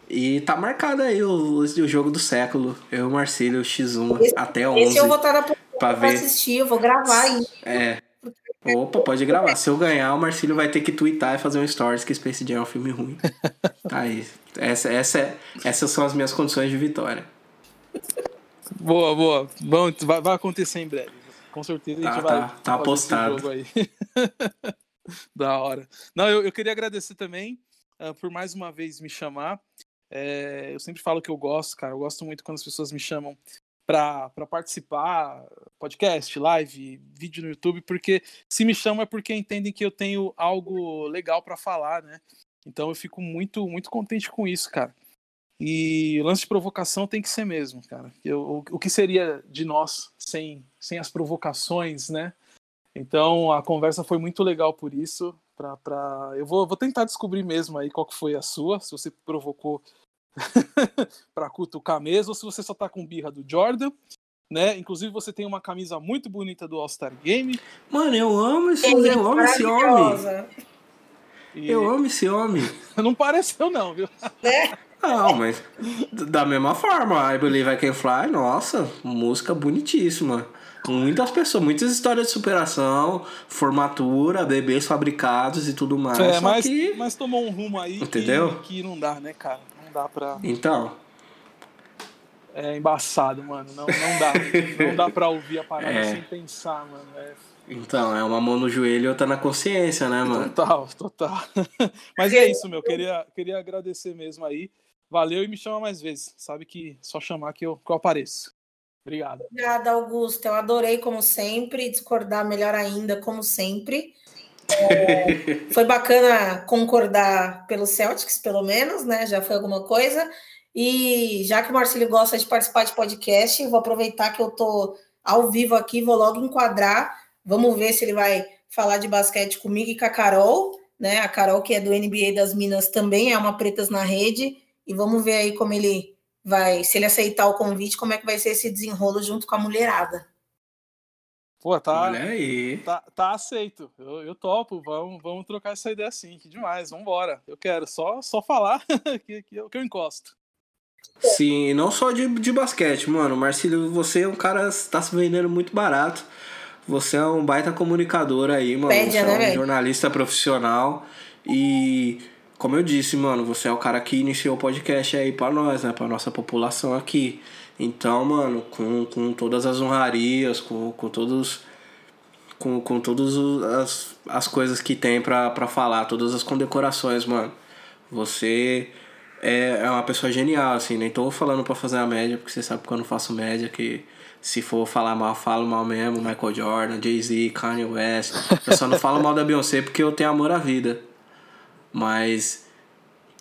E tá marcado aí o, o jogo do século. Eu Marcílio X1 Esse- até 11. Esse eu vou estar na pra pra ver. assistir, eu vou gravar aí. É. Opa, pode gravar. Se eu ganhar, o Marcílio vai ter que twittar e fazer um stories que Space Jam é um filme ruim. [LAUGHS] Tá aí. Essa, essa, é- essas são as minhas condições de vitória. Boa, boa. Bom, vai, vai acontecer em breve. Com certeza a gente Tá, vai. tá, tá apostado. [LAUGHS] da hora. Não, eu, eu queria agradecer também ah, por mais uma vez me chamar. É, eu sempre falo que eu gosto, cara. Eu gosto muito quando as pessoas me chamam para participar, podcast, live, vídeo no YouTube, porque se me chamam é porque entendem que eu tenho algo legal para falar, né? Então eu fico muito, muito contente com isso, cara. E o lance de provocação tem que ser mesmo, cara. Eu, o, o que seria de nós sem, sem as provocações, né? Então a conversa foi muito legal por isso. Pra, pra... Eu vou, vou tentar descobrir mesmo aí qual que foi a sua, se você provocou [LAUGHS] pra cutucar mesmo, ou se você só tá com birra do Jordan. Né? Inclusive você tem uma camisa muito bonita do All-Star Game. Mano, eu amo esse, eu amo esse homem. E Eu amo esse homem. [LAUGHS] não pareceu, não, viu? Né? Não, mas da mesma forma, I Believe I Can Fly, nossa, música bonitíssima. Muitas pessoas, muitas histórias de superação, formatura, bebês fabricados e tudo mais. É, mas, que... mas tomou um rumo aí que- Entendeu? Que, não dá, né, cara? Dá pra. Então, É embaçado, mano. Não, não dá. não dá pra ouvir a parada É. sem pensar, mano. É então, é uma mão no joelho e outra na consciência, né, mano? total, total. [LAUGHS] Mas é isso, meu. Queria, queria agradecer mesmo aí. Valeu e me chama mais vezes. Sabe que só chamar que eu, que eu apareço. Obrigado. Obrigada, Augusto. Eu adorei, como sempre, discordar melhor ainda, como sempre. É, foi bacana concordar pelo Celtics, pelo menos, né? Já foi alguma coisa. E já que o Marcelo gosta de participar de podcast, vou aproveitar que eu tô ao vivo aqui, vou logo enquadrar. Vamos ver se ele vai falar de basquete comigo e com a Carol, né? A Carol, que é do NBA das Minas, também é uma Pretas na Rede. E vamos ver aí como ele vai, se ele aceitar o convite, como é que vai ser esse desenrolo junto com a mulherada. Pô, tá, Olha aí. tá, tá aceito. Eu, eu topo. Vamos, vamos trocar essa ideia assim. Que demais. Vambora. Eu quero só, só falar [LAUGHS] que, que, eu, que eu encosto. Sim, e não só de, de basquete, mano. Marcílio, você é um cara que tá se vendendo muito barato. Você é um baita comunicador aí, mano. Pédia, você é né, um velho? jornalista profissional. E como eu disse, mano, você é o cara que iniciou o podcast aí pra nós, né? Pra nossa população aqui. Então, mano, com, com todas as honrarias, com, com todos. Com, com todas as, as coisas que tem pra, pra falar, todas as condecorações, mano. Você é, é uma pessoa genial, assim, nem tô falando pra fazer a média, porque você sabe que eu não faço média, que se for falar mal, falo mal mesmo, Michael Jordan, Jay-Z, Kanye West. Eu só não falo mal da Beyoncé porque eu tenho amor à vida. Mas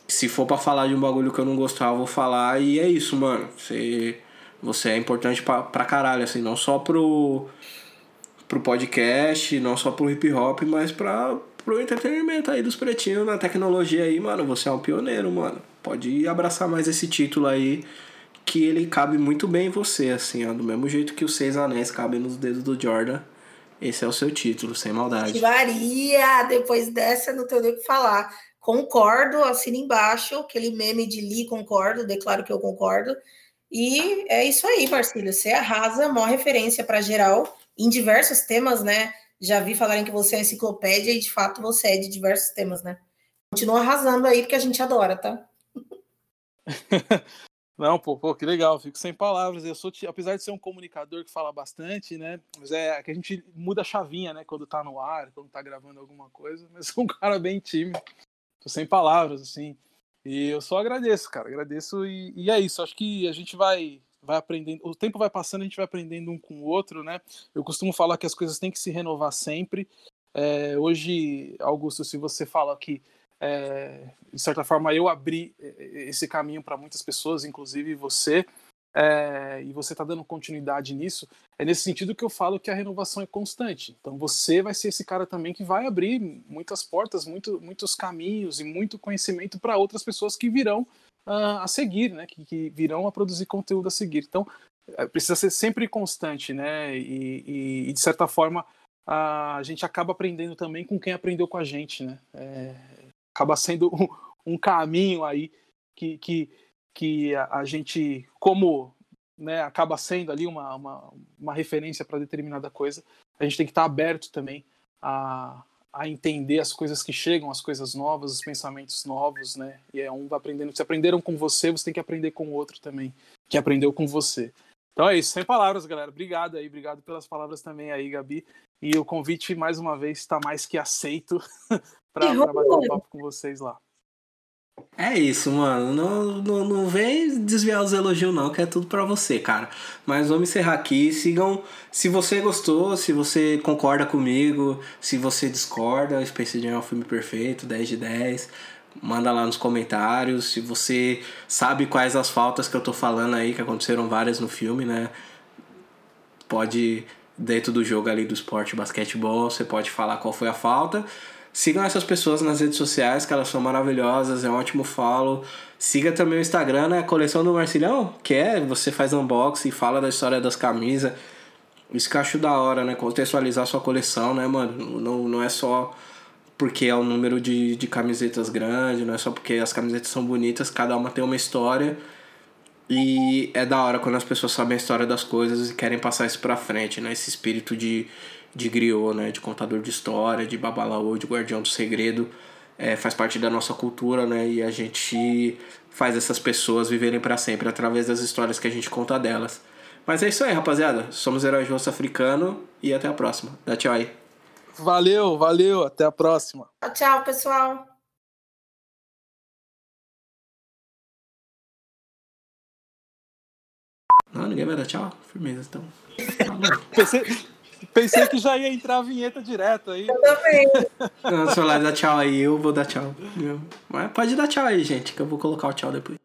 se for para falar de um bagulho que eu não gostava, eu vou falar e é isso, mano. Você, você é importante pra, pra caralho, assim, não só pro, pro podcast, não só pro hip hop, mas pra, pro entretenimento aí dos pretinhos na tecnologia aí, mano. Você é um pioneiro, mano. Pode abraçar mais esse título aí, que ele cabe muito bem em você, assim, ó. Do mesmo jeito que os seis anéis cabem nos dedos do Jordan. Esse é o seu título, sem maldade. Que Maria! Depois dessa, não tenho nem o que falar. Concordo, assina embaixo, aquele meme de Li, concordo, declaro que eu concordo. E é isso aí, Marcílio. Você arrasa, maior referência para geral, em diversos temas, né? Já vi falarem que você é enciclopédia e de fato você é de diversos temas, né? Continua arrasando aí, porque a gente adora, tá? [LAUGHS] Não, pô, pô, que legal, fico sem palavras. Eu sou, apesar de ser um comunicador que fala bastante, né? Mas é que a gente muda a chavinha, né? Quando tá no ar, quando tá gravando alguma coisa, mas [LAUGHS] sou um cara bem tímido. Tô sem palavras, assim. E eu só agradeço, cara, agradeço e, e é isso. Acho que a gente vai vai aprendendo, o tempo vai passando, a gente vai aprendendo um com o outro, né? Eu costumo falar que as coisas têm que se renovar sempre. É, hoje, Augusto, se você fala que é, de certa forma, eu abri é, esse caminho para muitas pessoas, inclusive você, é, e você está dando continuidade nisso. É nesse sentido que eu falo que a renovação é constante. Então, você vai ser esse cara também que vai abrir muitas portas, muito, muitos caminhos e muito conhecimento para outras pessoas que virão uh, a seguir, né? Que, que, virão a produzir conteúdo a seguir. Então, é, precisa ser sempre constante, né? E, e, e de certa forma, a gente acaba aprendendo também com quem aprendeu com a gente, né? É, acaba sendo [LAUGHS] um, um caminho aí que, que, que a, a, gente, como né, acaba sendo ali uma, uma, uma referência para determinada coisa, a gente tem que estar tá aberto também a, a entender as coisas que chegam, as coisas novas, os pensamentos novos, né? E é um vai aprendendo. Se aprenderam com você, você tem que aprender com o outro também, que aprendeu com você. Então é isso, sem palavras, galera. Obrigado aí, obrigado pelas palavras também aí, Gabi. E o convite, mais uma vez, está mais que aceito [LAUGHS] para bater um papo com vocês lá. É isso, mano. Não, não, não vem desviar os elogios, não, que é tudo para você, cara. Mas vamos encerrar aqui. Sigam. Se você gostou, se você concorda comigo, se você discorda, Space Jam é um filme perfeito, 10 de 10. Manda lá nos comentários. Se você sabe quais as faltas que eu tô falando aí, que aconteceram várias no filme, né? Pode, dentro do jogo ali do esporte basquetebol, você pode falar qual foi a falta. Sigam essas pessoas nas redes sociais, que elas são maravilhosas, é um ótimo follow. Siga também o Instagram, né? Coleção do Marcilhão, que é você faz unboxing, fala da história das camisas. Isso que eu acho da hora, né? Contextualizar sua coleção, né, mano? Não, não é só porque é o número de, de camisetas grande, não é só porque as camisetas são bonitas, cada uma tem uma história. E é da hora quando as pessoas sabem a história das coisas e querem passar isso pra frente, né? Esse espírito de, de griot, né? De contador de história, de babalaô, de guardião do segredo. É, faz parte da nossa cultura, né? E a gente faz essas pessoas viverem para sempre através das histórias que a gente conta delas. Mas é isso aí, rapaziada. Somos Heróis do Osso Africano e até a próxima. Dá tchau aí. Valeu, valeu. Até a próxima. Tchau, tchau pessoal. Não, ninguém vai dar tchau? Firmeza, então. [LAUGHS] Pensei, Pensei que já ia entrar a vinheta direto aí. Eu também. Não, se eu dar tchau aí, eu vou dar tchau. Mas pode dar tchau aí, gente, que eu vou colocar o tchau depois.